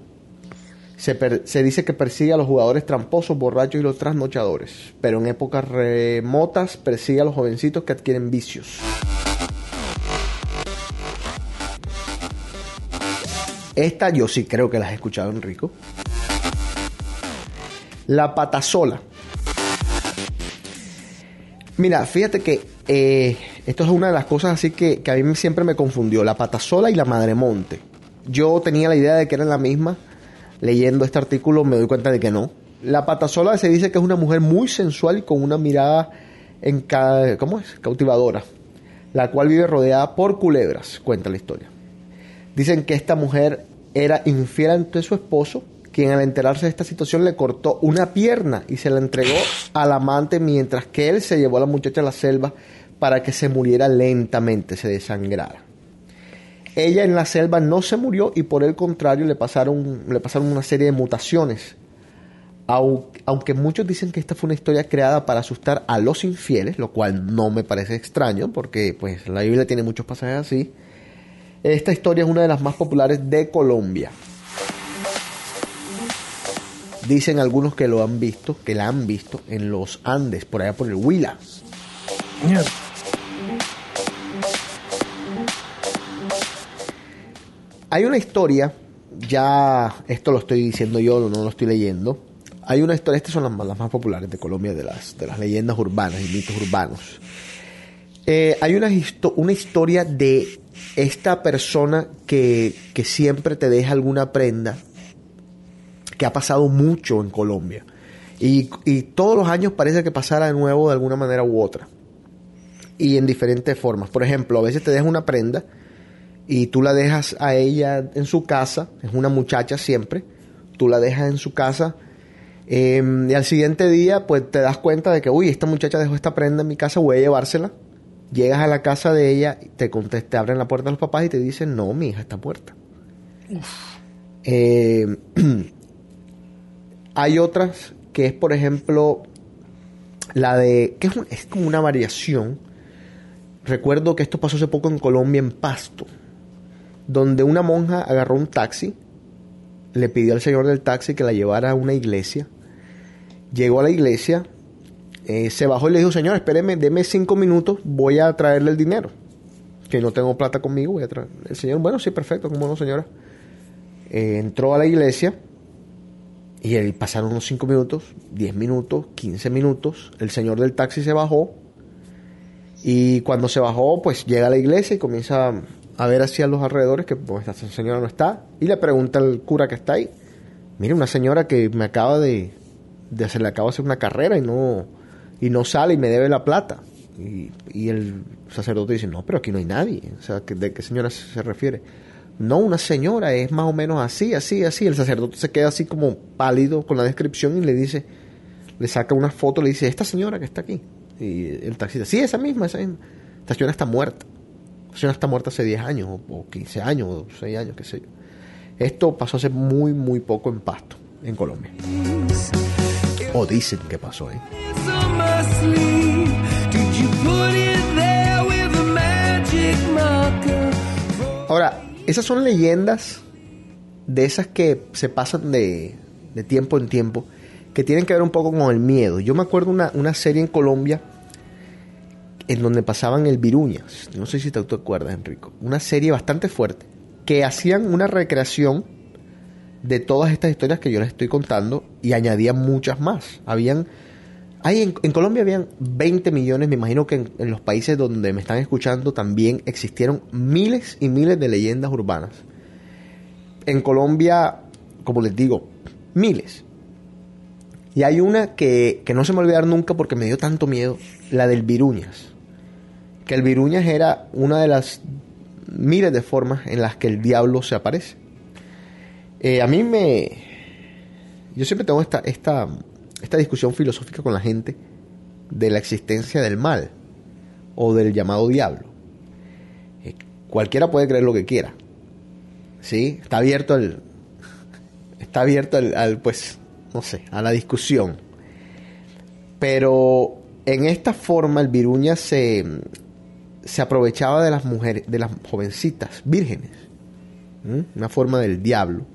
Se, per- se dice que persigue a los jugadores tramposos, borrachos y los trasnochadores, pero en épocas remotas persigue a los jovencitos que adquieren vicios. Esta yo sí creo que la has escuchado, Enrico. La patasola. Mira, fíjate que eh, esto es una de las cosas así que, a mí siempre me confundió. La patasola y la madremonte. Yo tenía la idea de que eran la misma. Leyendo este artículo me doy cuenta de que no. La patasola se dice que es una mujer muy sensual y con una mirada en ca- ¿cómo es? cautivadora, la cual vive rodeada por culebras, cuenta la historia. Dicen que esta mujer era infiel ante su esposo, quien al enterarse de esta situación le cortó una pierna y se la entregó al amante mientras que él se llevó a la muchacha a la selva para que se muriera lentamente, se desangrara. Ella en la selva no se murió y por el contrario le pasaron, le pasaron una serie de mutaciones. Au- Aunque muchos dicen que esta fue una historia creada para asustar a los infieles, lo cual no me parece extraño porque pues la Biblia tiene muchos pasajes así. Esta historia es una de las más populares de Colombia. Dicen algunos que lo han visto, que la han visto en los Andes, por allá por el Huila. Hay una historia, ya esto lo estoy diciendo yo, no lo estoy leyendo. Hay una historia, estas son las, más- populares de Colombia, de las, leyendas urbanas y mitos urbanos. Eh, hay una, una historia de esta persona que, que siempre te deja alguna prenda que ha pasado mucho en Colombia. Y, y todos los años parece que pasara de nuevo de alguna manera u otra. Y en diferentes formas. Por ejemplo, a veces te deja una prenda y tú la dejas a ella en su casa, es una muchacha siempre, tú la dejas en su casa eh, y al siguiente día pues te das cuenta de que, uy, esta muchacha dejó esta prenda en mi casa, voy a llevársela. Llegas a la casa de ella, te, contest- te abren la puerta los papás y te dicen, no, mi hija está muerta. Eh, hay otras que es, por ejemplo, la de, que es, un- es como una variación. Recuerdo que esto pasó hace poco en Colombia, en Pasto, donde una monja agarró un taxi, le pidió al señor del taxi que la llevara a una iglesia. Llegó a la iglesia, eh, se bajó y le dijo, señor, espéreme, deme cinco minutos, voy a traerle el dinero. Que no tengo plata conmigo, voy a traer. El señor, bueno, sí, perfecto, ¿cómo no, señora? Eh, entró a la iglesia y él, pasaron unos 5 minutos, 10 minutos, 15 minutos. El señor del taxi se bajó. Y cuando se bajó, pues llega a la iglesia y comienza a ver hacia los alrededores que pues, esta señora no está. Y le pregunta al cura que está ahí. Mire, una señora que me acaba de, de le acaba de hacer una carrera y no, y no sale y me debe la plata. Y, y el sacerdote dice, no, pero aquí no hay nadie. O sea, ¿que- ¿de qué señora se refiere? No, una señora, es más o menos así, así, así. El sacerdote se queda así como pálido con la descripción y le dice, le saca una foto, le dice, esta señora que está aquí. Y el taxista, sí, esa misma, esa misma. Esta señora está muerta. Esta señora está muerta hace 10 años, o, o 15 años, o 6 años, qué sé yo. Esto pasó hace muy, muy poco en Pasto, en Colombia. O dicen que pasó, ¿eh? Ahora, esas son leyendas de esas que se pasan de, de tiempo en tiempo, que tienen que ver un poco con el miedo. Yo me acuerdo una, una serie en Colombia en donde pasaban el Viruñas. No sé si te acuerdas, Enrico. Una serie bastante fuerte, que hacían una recreación de todas estas historias que yo les estoy contando y añadían muchas más. Habían en, Colombia habían 20 millones, me imagino que en, en los países donde me están escuchando también existieron miles y miles de leyendas urbanas. En Colombia, como les digo, miles. Y hay una que, que no se me va a olvidar nunca porque me dio tanto miedo, la del Viruñas. Que el Viruñas era una de las miles de formas en las que el diablo se aparece. Eh, a mí me... Yo siempre tengo esta, esta, esta discusión filosófica con la gente de la existencia del mal o del llamado diablo. Eh, cualquiera puede creer lo que quiera. ¿Sí? Está abierto al... Está abierto al, pues, no sé, a la discusión. Pero en esta forma el Viruña se, se aprovechaba de las mujeres, de las jovencitas vírgenes. Una forma del diablo.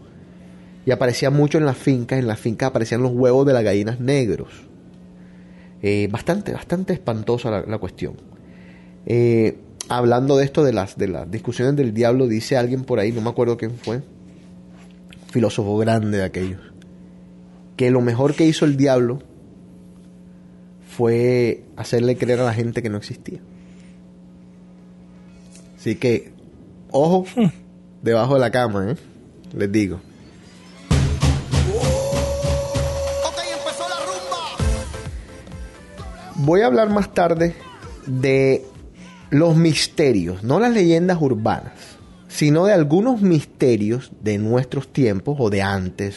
Y aparecía mucho en las fincas. En las fincas aparecían los huevos de las gallinas negros. Eh, bastante, bastante espantosa la, la cuestión. Eh, hablando de esto de las, de las discusiones del diablo, dice alguien por ahí, no me acuerdo quién fue, filósofo grande de aquellos, que lo mejor que hizo el diablo fue hacerle creer a la gente que no existía. Así que, ojo, debajo de la cama, ¿eh? les digo. Voy a hablar más tarde de los misterios, no las leyendas urbanas, sino de algunos misterios de nuestros tiempos o de antes,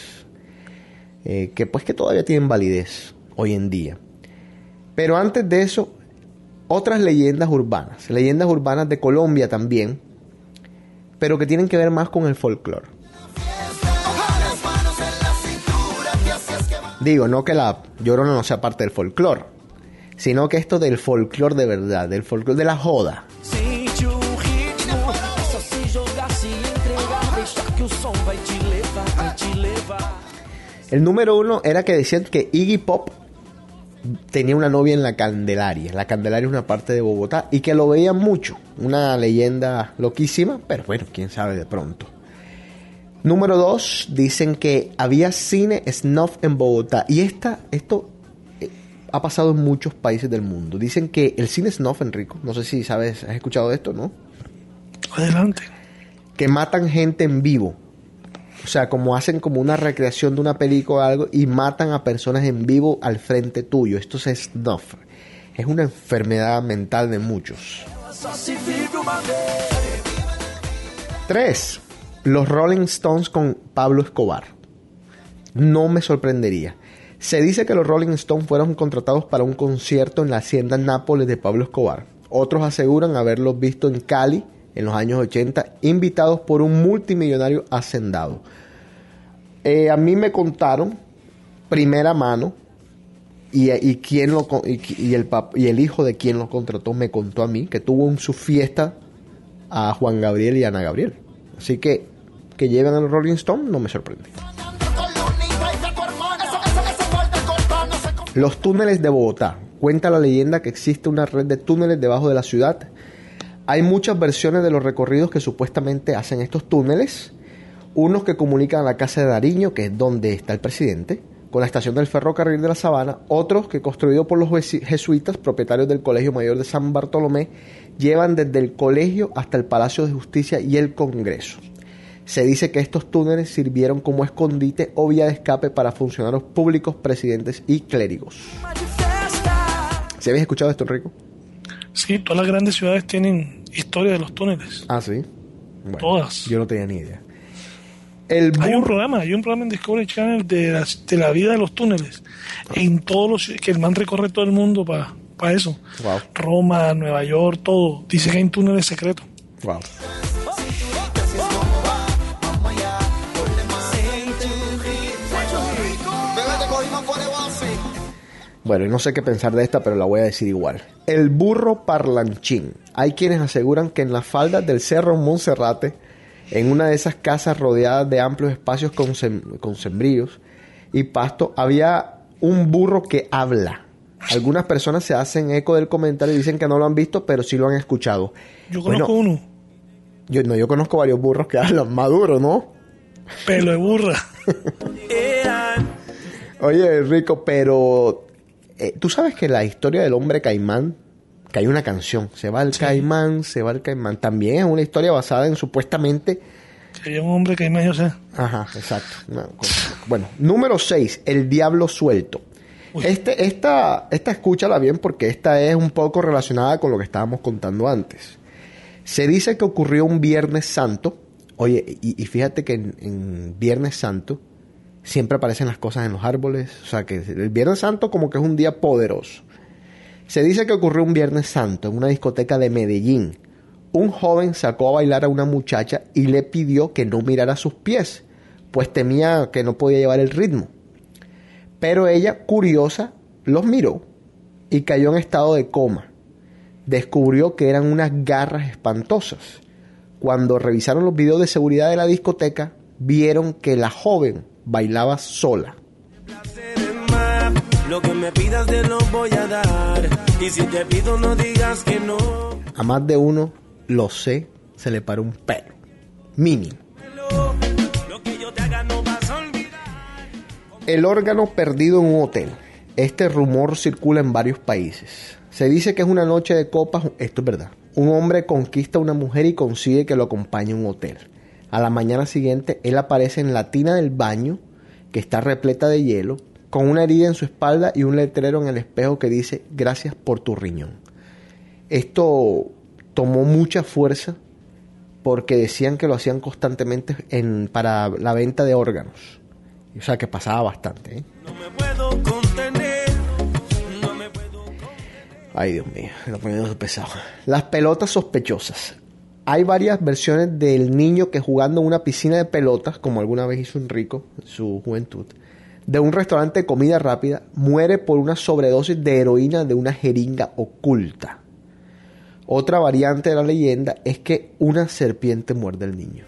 eh, que pues que todavía tienen validez hoy en día. Pero antes de eso, otras leyendas urbanas, leyendas urbanas de Colombia también, pero que tienen que ver más con el folclore. Digo, no que la llorona no sea parte del folclore, sino que esto del folclore de verdad, del folclore de la joda. El número uno era que decían que Iggy Pop tenía una novia en la Candelaria. La Candelaria es una parte de Bogotá y que lo veían mucho. Una leyenda loquísima, pero bueno, quién sabe de pronto. Número dos, dicen que había cine snuff en Bogotá. Y esta, esto ha pasado en muchos países del mundo. Dicen que el cine snuff, Enrico, no sé si sabes, has escuchado de esto, ¿no? Adelante. que matan gente en vivo. O sea, como hacen como una recreación de una película o algo y matan a personas en vivo al frente tuyo. Esto es snuff. Es una enfermedad mental de muchos. 3. Los Rolling Stones con Pablo Escobar. No me sorprendería. Se dice que los Rolling Stones fueron contratados para un concierto en la hacienda Nápoles de Pablo Escobar. Otros aseguran haberlos visto en Cali en los años 80, invitados por un multimillonario hacendado. Eh, a mí me contaron, primera mano, y, y, lo, y el, pap- y el hijo de quien lo contrató me contó a mí que tuvo en su fiesta a Juan Gabriel y Ana Gabriel. Así que que lleven a los Rolling Stones no me sorprende. Los túneles de Bogotá. Cuenta la leyenda que existe una red de túneles debajo de la ciudad. Hay muchas versiones de los recorridos que supuestamente hacen estos túneles. Unos que comunican a la casa de Nariño, que es donde está el presidente, con la estación del ferrocarril de la Sabana. Otros que construidos por los jesuitas, propietarios del Colegio Mayor de San Bartolomé, llevan desde el colegio hasta el Palacio de Justicia y el Congreso. Se dice que estos túneles sirvieron como escondite o vía de escape para funcionarios públicos, presidentes y clérigos. ¿Se habéis escuchado esto, Enrico? Sí, todas las grandes ciudades tienen historia de los túneles. Ah, sí. Bueno, Todas. Yo no tenía ni idea. El Hay un programa, hay un programa en Discovery Channel de, la vida de los túneles. En todos los que el man recorre todo el mundo para eso. Wow. Roma, Nueva York, todo. Dice que hay túneles secretos. Wow. Bueno, no sé qué pensar de esta, pero la voy a decir igual. El burro parlanchín. Hay quienes aseguran que en las faldas del Cerro Monserrate, en una de esas casas rodeadas de amplios espacios con, con sembríos y pasto, había un burro que habla. Algunas personas se hacen eco del comentario y dicen que no lo han visto, pero sí lo han escuchado. Yo Bueno, conozco uno, yo, no, yo conozco varios burros que hablan maduro, ¿no? pelo de burra. Oye, Rico, pero eh, tú sabes que la historia del hombre caimán, que hay una canción, se va el caimán, se va el caimán, también es una historia basada en supuestamente... Sería un hombre más yo sé. Ajá, exacto. Bueno, número 6, el diablo suelto. Uy. Este, esta, esta escúchala bien porque esta es un poco relacionada con lo que estábamos contando antes. Se dice que ocurrió un Viernes Santo. Oye, y, y fíjate que en, en Viernes Santo siempre aparecen las cosas en los árboles. O sea, que el Viernes Santo como que es un día poderoso. Se dice que ocurrió un Viernes Santo en una discoteca de Medellín. Un joven sacó a bailar a una muchacha y le pidió que no mirara sus pies, pues temía que no podía llevar el ritmo. Pero ella, curiosa, los miró y cayó en estado de coma. Descubrió que eran unas garras espantosas. Cuando revisaron los videos de seguridad de la discoteca, vieron que la joven bailaba sola. Lo que me pidas te lo voy a dar. Y si te pido no digas que no. A más de uno, lo sé, se le paró un pelo. Mínimo. El órgano perdido en un hotel. Este rumor circula en varios países. Se dice que es una noche de copas, esto es verdad. Un hombre conquista a una mujer y consigue que lo acompañe a un hotel. A la mañana siguiente, él aparece en la tina del baño, que está repleta de hielo, con una herida en su espalda y un letrero en el espejo que dice gracias por tu riñón. Esto tomó mucha fuerza porque decían que lo hacían constantemente en, para la venta de órganos. O sea que pasaba bastante. ¿eh? No me puedo contener. No me puedo Ay, Dios mío, lo poniendo pesado. Las pelotas sospechosas. Hay varias versiones del niño que jugando en una piscina de pelotas, como alguna vez hizo Enrico en su juventud, de un restaurante de comida rápida, muere por una sobredosis de heroína de una jeringa oculta. Otra variante de la leyenda es que una serpiente muerde al niño.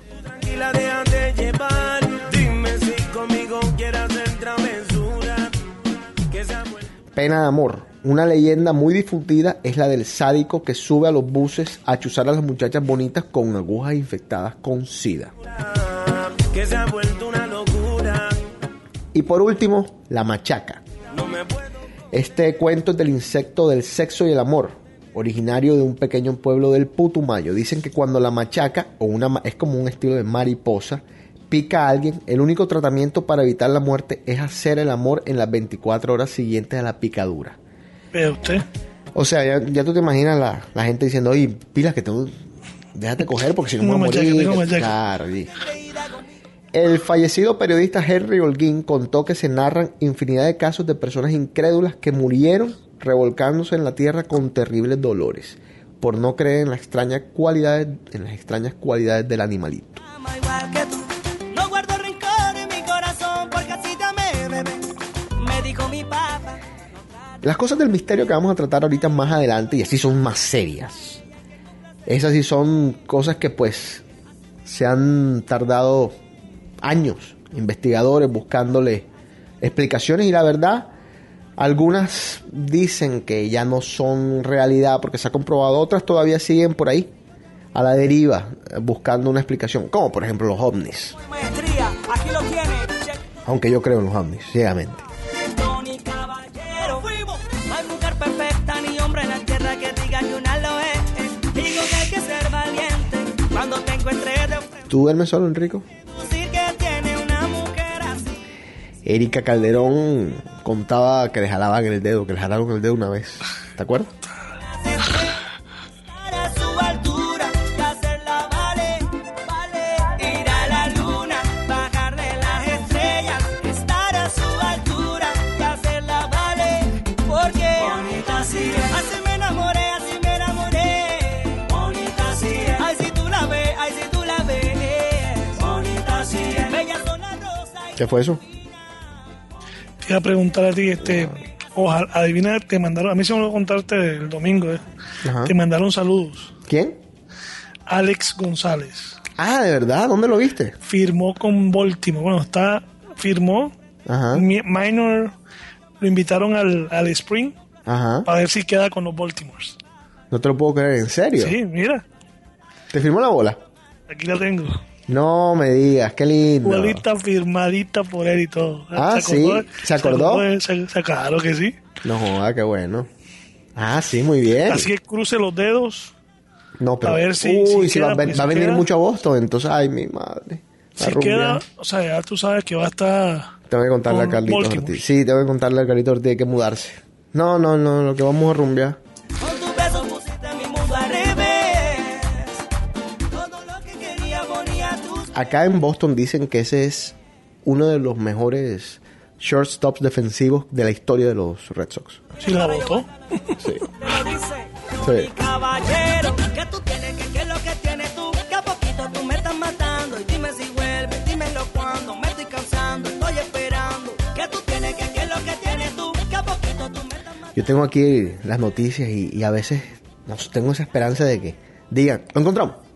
Pena de amor. Una leyenda muy difundida es la del sádico que sube a los buses a chuzar a las muchachas bonitas con agujas infectadas con sida. Que se ha vuelto una locura. Y por último, la machaca. Este cuento es del insecto del sexo y el amor, originario de un pequeño pueblo del Putumayo. Dicen que cuando la machaca, o una es como un estilo de mariposa, pica a alguien, el único tratamiento para evitar la muerte es hacer el amor en las 24 horas siguientes a la picadura. Vea usted. O sea, ya, ya tú te imaginas la, la gente diciendo, oye, pilas que tengo, déjate coger porque si no me voy a machaca, morir. Claro. El fallecido periodista Henry Holguín contó que se narran infinidad de casos de personas incrédulas que murieron revolcándose en la tierra con terribles dolores por no creer en las extrañas cualidades, en las extrañas cualidades del animalito. Las cosas del misterio que vamos a tratar ahorita más adelante y así son más serias. Esas sí son cosas que pues se han tardado años investigadores buscándole explicaciones y la verdad algunas dicen que ya no son realidad porque se ha comprobado, otras todavía siguen por ahí a la deriva buscando una explicación, como por ejemplo los ovnis, aunque yo creo en los ovnis, ciegamente. ¿Tú duermes solo, Enrico? Erika Calderón contaba que le jalaban el dedo, que le jalaron el dedo una vez. ¿Te acuerdas? ¿Qué fue eso? Te iba a preguntar a ti, este, ojalá, adivina, te mandaron, a mí se me olvidó contarte el domingo, eh. Te mandaron saludos. ¿Quién? Alex González Ah, ¿de verdad? ¿Dónde lo viste? firmó con Baltimore. Bueno, está, firmó, Ajá. mi- minor, lo invitaron al, al Spring Ajá. para ver si queda con los Baltimores. No te lo puedo creer, ¿en serio? Sí, mira, ¿Te firmó la bola? aquí la tengo. No me digas, qué lindo. Igualita firmadita por él y todo. Ah, sí. ¿Se acordó? se- se- claro que sí. No joda, qué bueno. Ah, sí, muy bien. Así que cruce los dedos. no, pero, a ver si- uy, si queda, a pues, va a venir queda. mucho a Boston, entonces, ay, mi madre. A Si queda, o sea, ya tú sabes que va a estar. Tengo que contarle a Carlitos Baltimore. Ortiz. Sí, tengo que contarle a Carlitos Ortiz hay que mudarse. No, no, no, lo que vamos a rumbear. Acá en Boston dicen que ese es uno de los mejores shortstops defensivos de la historia de los Red Sox. Si la votó. Sí. Te lo dice, Sí. Yo tengo aquí las noticias y, y a veces tengo esa esperanza de que digan, lo encontramos.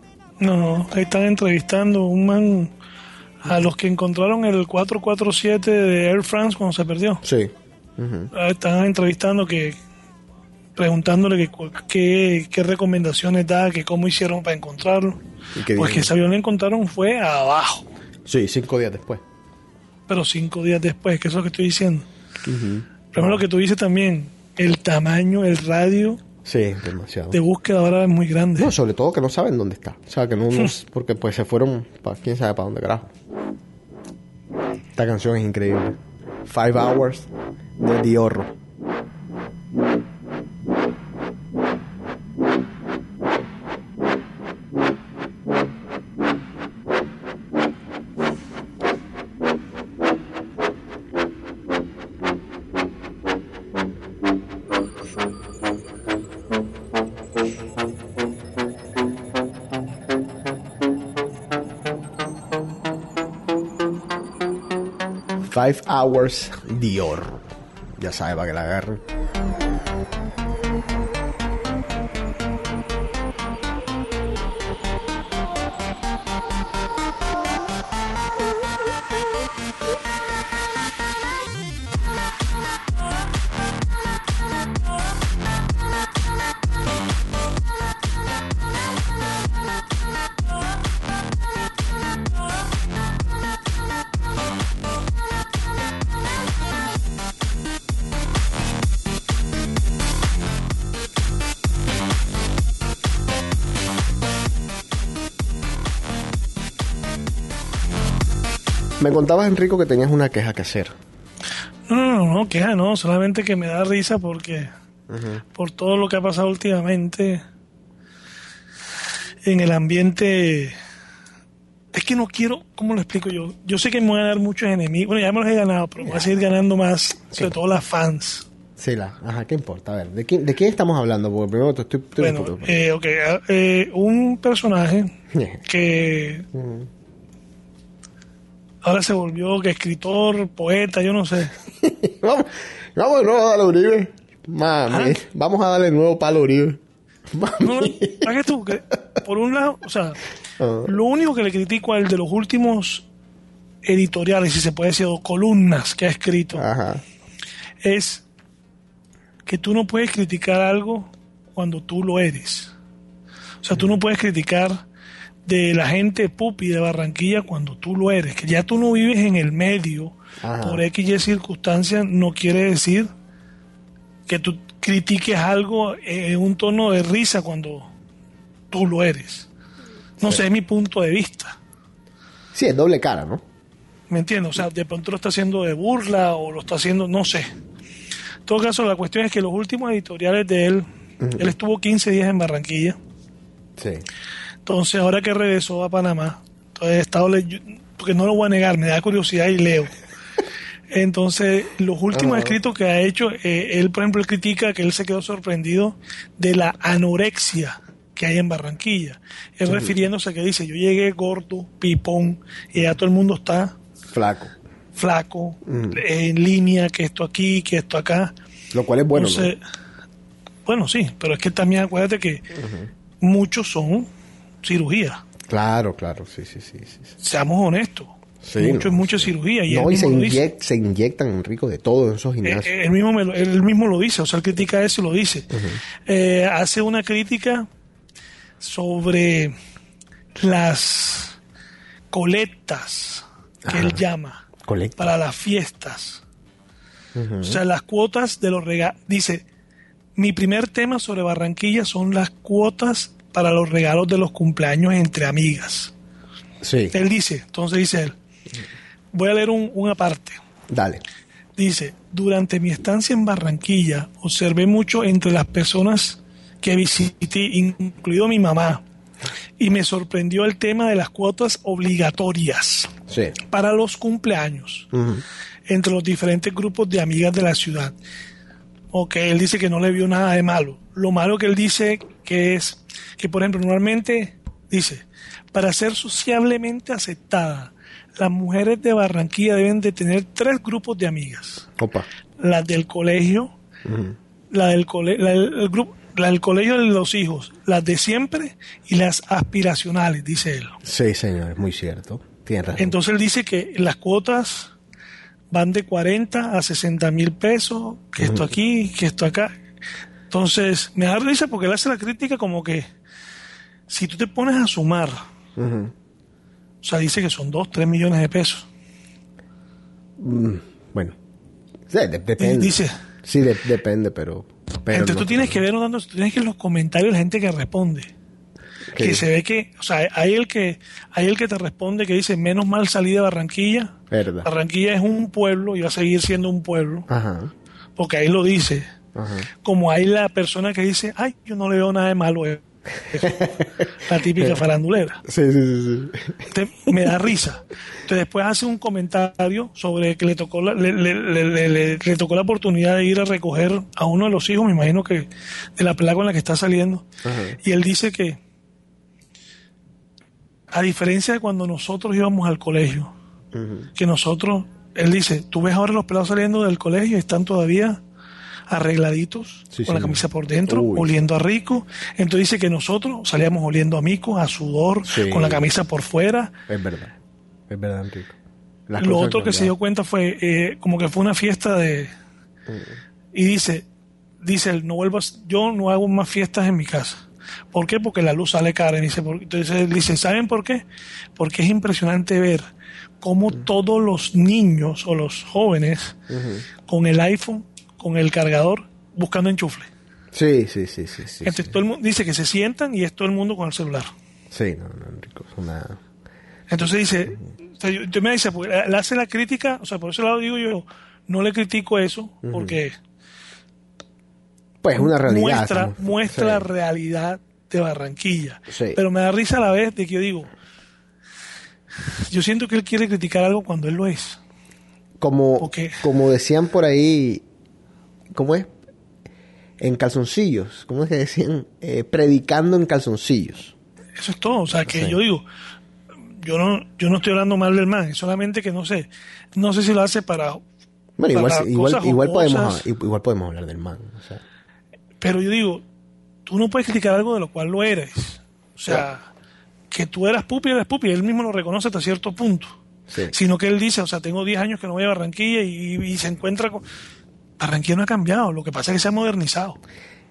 No, ahí están entrevistando un man a los que encontraron el 447 de Air France cuando se perdió. Sí. Ahí Están entrevistando que preguntándole qué, qué recomendaciones da, que cómo hicieron para encontrarlo. ¿Y Pues que ese avión lo encontraron fue abajo, Sí, cinco días después. pero cinco días después, que es lo que estoy diciendo. Primero lo que tú dices también, el tamaño, el radio Sí, demasiado. de búsqueda ahora es muy grande. No, sobre todo que no saben dónde está. O sea, que no, no- porque pues se fueron, pa, quién sabe para dónde carajo. Esta canción es increíble. Five Hours de Diorro. Five Hours Dior. Ya sabe para que la agarren. Me contabas, Enrico, que tenías una queja que hacer. No, no, no, no, queja no, solamente que me da risa porque por todo lo que ha pasado últimamente en el ambiente. Es que no quiero, ¿cómo lo explico yo? Yo sé que me voy a dar muchos enemigos, bueno, ya me los he ganado, pero voy a seguir ganando más, sobre todo las fans. Sí, la. Ajá, ¿qué importa? A ver, ¿de quién, de quién estamos hablando? Porque primero te estoy. estoy Bueno, eh, ok, ah, eh, un personaje que Mm. Ahora se volvió que escritor, poeta, yo no sé. vamos, vamos de nuevo a darle Uribe. Mami, Ah. vamos a darle nuevo palo a Uribe. Mami. No, no, ¿sabes tú? Que, por un lado, o sea, Ah. lo único que le critico al de los últimos editoriales, si se puede decir, o columnas que ha escrito, Ajá. es que tú no puedes criticar algo cuando tú lo eres. O sea, tú no puedes criticar de la gente pupi de Barranquilla cuando tú lo eres. Que ya tú no vives en el medio Ajá. por X y circunstancias, no quiere decir que tú critiques algo en un tono de risa cuando tú lo eres. No sé, es mi punto de vista. Sí, es doble cara, ¿no? ¿Me entiendes? O sea, de pronto lo está haciendo de burla o lo está haciendo, no sé. En todo caso, la cuestión es que los últimos editoriales de él, él estuvo 15 días en Barranquilla. Sí. Entonces, ahora que regresó a Panamá, entonces he estado leyendo, porque no lo voy a negar, me da curiosidad y leo. Entonces, los últimos Ajá. escritos que ha hecho, eh, él, por ejemplo, critica que él se quedó sorprendido de la anorexia que hay en Barranquilla. Él refiriéndose a que dice, yo llegué gordo, pipón, y ya todo el mundo está Flaco. flaco, en línea, que esto aquí, que esto acá. Lo cual es bueno, bueno, sí, pero es que también acuérdate que muchos son cirugías. Claro, claro, sí, sí, sí. sí. Seamos honestos. Sí, mucho no, es mucha sí. cirugía. Y no, y se, mismo lo dice. inyec- se inyectan, Enrico, de todo en esos Eh, gimnasios. él, mismo me lo, él mismo lo dice, o sea, él critica eso y lo dice. Eh, hace una crítica sobre las colectas que él llama Colecta. para las fiestas. O sea, las cuotas de los regalos. Dice, mi primer tema sobre Barranquilla son las cuotas para los regalos de los cumpleaños entre amigas. Sí, Él dice, entonces dice él, voy a leer un, una parte. dale. Dice, durante mi estancia en Barranquilla observé mucho entre las personas que visité, incluido mi mamá, y me sorprendió el tema de las cuotas obligatorias Sí. para los cumpleaños entre los diferentes grupos de amigas de la ciudad. Ok, él dice que no le vio nada de malo. Lo malo que él dice que es que, por ejemplo, normalmente dice, para ser sociablemente aceptada, las mujeres de Barranquilla deben de tener tres grupos de amigas. Opa. Las del colegio, la, del cole- la del el grupo, la del colegio de los hijos, las de siempre y las aspiracionales, dice él. Sí, señor, es muy cierto. Tienes razón. Entonces él dice que las cuotas van de 40 a 60 mil pesos, que esto aquí, que esto acá. Entonces me da risa porque él hace la crítica como que si tú te pones a sumar, o sea, dice que son 2, 3 millones de pesos. Bueno. Sí, de- depende. dice- Sí, de- depende, pero... pero Entonces no- tú tienes que ver, tú tienes que ver los comentarios de la gente que responde. ¿Qué Que se ve que, o sea, hay el que, hay el que te responde que dice, menos mal salí de Barranquilla. Verdad. Barranquilla es un pueblo y va a seguir siendo un pueblo, Ajá. porque ahí lo dice. Ajá. como hay la persona que dice, ay, yo no le veo nada de malo. eh". la típica farandulera. Sí, sí, sí. me da risa. Entonces después hace un comentario sobre que le tocó la, le, le- le- le- le- le tocó la oportunidad de ir a recoger a uno de los hijos, me imagino que de la pelada con la que está saliendo. Ajá. Y él dice que, a diferencia de cuando nosotros íbamos al colegio, que nosotros, él dice, tú ves ahora los pelados saliendo del colegio y están todavía arregladitos, Sí, con la camisa por dentro, Uy. oliendo a rico. Entonces dice que nosotros salíamos oliendo a mico, a sudor, Sí. con la camisa por fuera. Es verdad. Es verdad, Enrico. Las Lo otro que se dio cuenta fue eh, como que fue una fiesta de... Y dice, dice él, no vuelvas, yo no hago más fiestas en mi casa. ¿Por qué? Porque la luz sale cara. Y dice, entonces él dice, ¿saben por qué? Porque es impresionante ver cómo todos los niños o los jóvenes con el iPhone, con el cargador, buscando enchufle. Sí, sí, sí, sí. sí, Entonces sí. todo el mundo dice que se sientan y es todo el mundo con el celular. Sí, no, no, Enrico. Es una... Entonces dice, o sea, yo, yo me dice, porque él hace la crítica, o sea, por ese lado digo yo, no le critico eso, porque Pues es una realidad. muestra, estamos- muestra sí. la realidad de Barranquilla. Sí. Pero me da risa a la vez de que yo digo, yo siento que él quiere criticar algo cuando él lo es. Como, como decían por ahí, ¿cómo es? En calzoncillos, ¿cómo es que decían? Eh, predicando en calzoncillos. Eso es todo. O sea, que Sí. yo digo, yo no, yo no estoy hablando mal del man, es solamente que no sé, no sé si lo hace para... Bueno, igual, para igual, cosas igual, podemos, jocosas, igual podemos hablar del man. O sea, Pero yo digo, tú no puedes criticar algo de lo cual lo eres. O sea, que tú eras pupi, eres pupi, él mismo lo reconoce hasta cierto punto. Sí. Sino que él dice, o sea, tengo 10 años que no voy a Barranquilla y, y se encuentra con... Barranquilla no ha cambiado, lo que pasa es que se ha modernizado.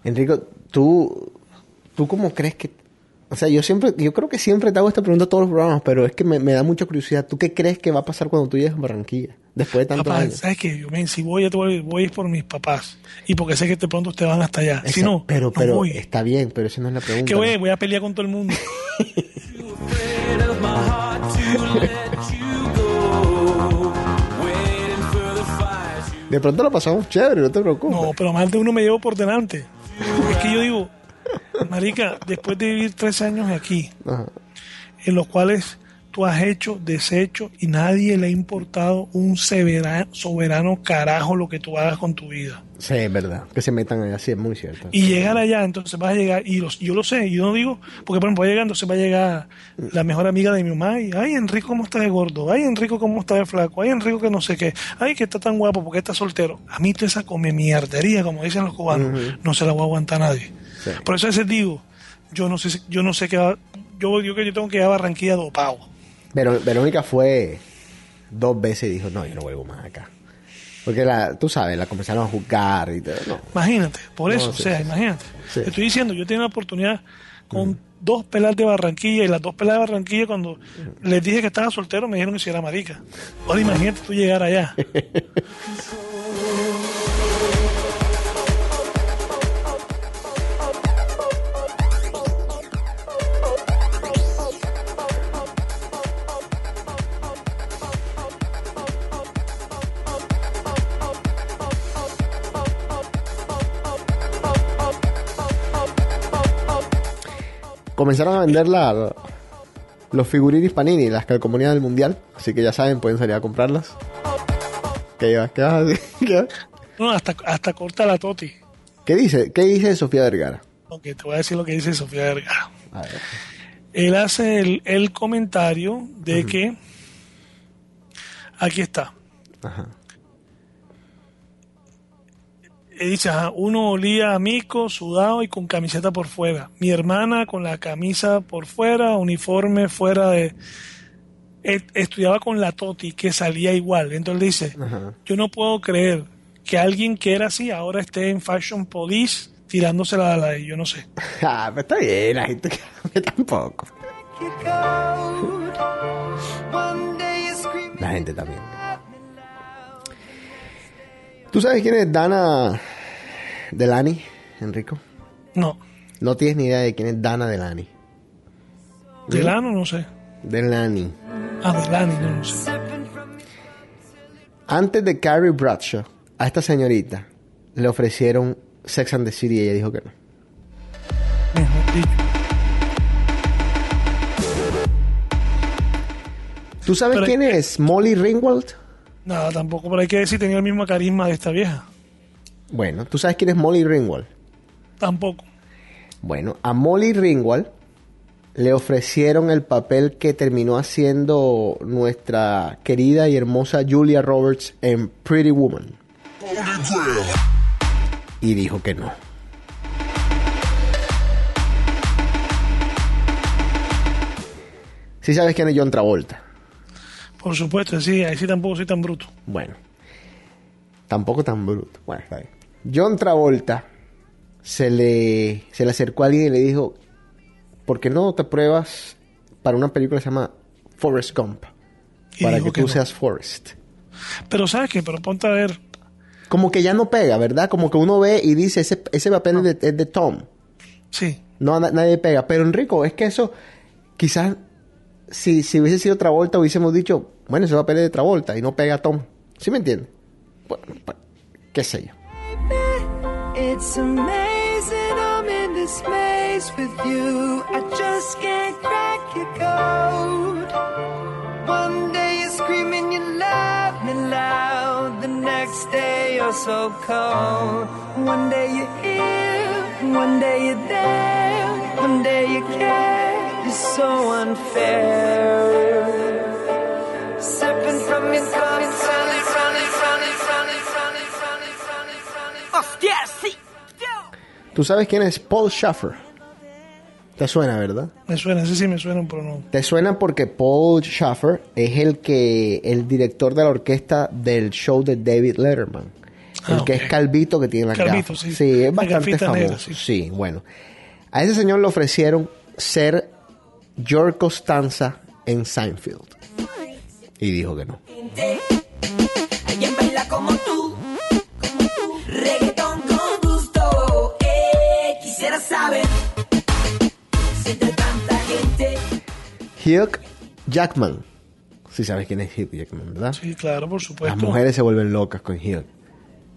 Enrico, ¿tú, ¿tú cómo crees que...? O sea, yo siempre, yo creo que siempre te hago esta pregunta a todos los programas, pero es que me, me da mucha curiosidad. ¿Tú qué crees que va a pasar cuando tú llegues a Barranquilla? Después de tantos Papá, años. ¿sabes qué? Yo, men, si voy, voy, voy a ir por mis papás. Y porque sé que de pronto te van hasta allá. Si no, pero, no pero voy. está bien, pero esa no es la pregunta. ¿Qué voy? Voy a pelear con todo el mundo. De pronto lo pasamos chévere, no te preocupes. No, pero más de uno me llevo por delante. Es que yo digo, Marica, después de vivir tres años aquí, Ajá. en los cuales tú has hecho, deshecho y nadie le ha importado un soberano carajo lo que tú hagas con tu vida. Sí, es verdad. Que se metan allá, sí, es muy cierto. Y llegar allá, entonces vas a llegar, y los, yo lo sé, yo no digo, porque por ejemplo, va a llegar, entonces va a llegar la mejor amiga de mi mamá, y ay, Enrico, ¿cómo está de gordo? Ay, Enrico, ¿cómo está de flaco? Ay, Enrico, que no sé qué. Ay, que está tan guapo, porque está soltero. A mí toda esa come mierdería, como dicen los cubanos, no se la voy a aguantar a nadie. Sí. Por eso a veces digo, yo no sé, yo no sé qué va, yo digo que yo tengo que ir a Barranquilla dopado. Pero Verónica fue dos veces y dijo, no, yo no vuelvo más acá. Porque la, tú sabes, la comenzaron a juzgar y todo. No. Imagínate, por No, eso, sí, o sea, sí. imagínate. Sí. Te estoy diciendo, yo tengo la oportunidad con dos pelas de Barranquilla y las dos pelas de Barranquilla cuando les dije que estaba soltero me dijeron que si era marica. Ahora imagínate tú llegar allá. Comenzaron a vender la, los figurines Panini, las calcomanías del mundial. Así que ya saben, pueden salir a comprarlas. ¿Qué, vas- qué vas a No, hasta, hasta corta la toti. qué dice? ¿Qué dice Sofía Vergara? Aunque te voy a decir lo que dice Sofía Vergara. A ver. Él hace el, el comentario de que aquí está. Ajá. Él dice, ajá, uno olía a mico, sudado y con camiseta por fuera. Mi hermana con la camisa por fuera, uniforme fuera de... e- Estudiaba con la Toti, que salía igual. Entonces dice, Ajá. yo no puedo creer que alguien que era así ahora esté en Fashion Police tirándosela a la de yo no sé. Ah, pero está bien, la gente que tampoco. La gente también. ¿Tú sabes quién es Dana Delany, Enrico? No, No tienes ni idea de quién es Dana Delany. Delano no sé. Delany. Ah, Delani, no, no sé. Antes de Carrie Bradshaw, a esta señorita le ofrecieron Sex and the City y ella dijo que no. Mejor dicho. ¿Tú sabes Pero- quién es Molly Ringwald? Nada, tampoco, pero hay que decir tenía el mismo carisma de esta vieja. Bueno, ¿tú sabes quién es Molly Ringwald? Tampoco. Bueno, a Molly Ringwald le ofrecieron el papel que terminó haciendo nuestra querida y hermosa Julia Roberts en Pretty Woman. Y dijo que no. Sí sabes quién es John Travolta. Por supuesto, sí, ahí sí tampoco soy tan bruto. Bueno, tampoco tan bruto. Bueno, está bien. John Travolta se le, se le acercó a alguien y le dijo, ¿por qué no te pruebas para una película que se llama Forrest Gump? Y Para que que tú no. seas Forrest. Pero ¿sabes qué? Pero ponte a ver. Como que ya no pega, ¿verdad? Como que uno ve y dice, ese, ese papel es, de, es de Tom. Sí. No, na- nadie pega. Pero Enrico, es que eso, quizás, si, si hubiese sido Travolta, hubiésemos dicho, bueno, ese papel es de Travolta y no pega a Tom. ¿Sí me entiendes? Bueno, qué sé yo. It's amazing I'm in this with you. I just can't crack. One day you me loud. The next day you're so. One day you're here, one day you're there. One day you care. So unfair. Sipping from your cup, running, running, running, running, running, running, running, running. Hostia, sí. ¿Tú sabes quién es Paul Schaffer? Te suena, ¿verdad? Me suena, sí, sí, me suena, pero no. Te suena porque Paul Schaffer es el que el director de la orquesta del show de David Letterman. El Ah, que ok. es calvito que tiene la Calvito, gafas. sí. es bastante famoso. negra, sí. sí, bueno. A ese señor le ofrecieron ser George Costanza en Seinfeld. Y dijo que no. Alguien baila como tú, como tú. Reggaetón con gusto. Eh, quisiera saber si entre tanta gente Hugh Jackman. Si sabes quién es Hugh Jackman, ¿verdad? Sí, claro, por supuesto. Las mujeres se vuelven locas con Hugh.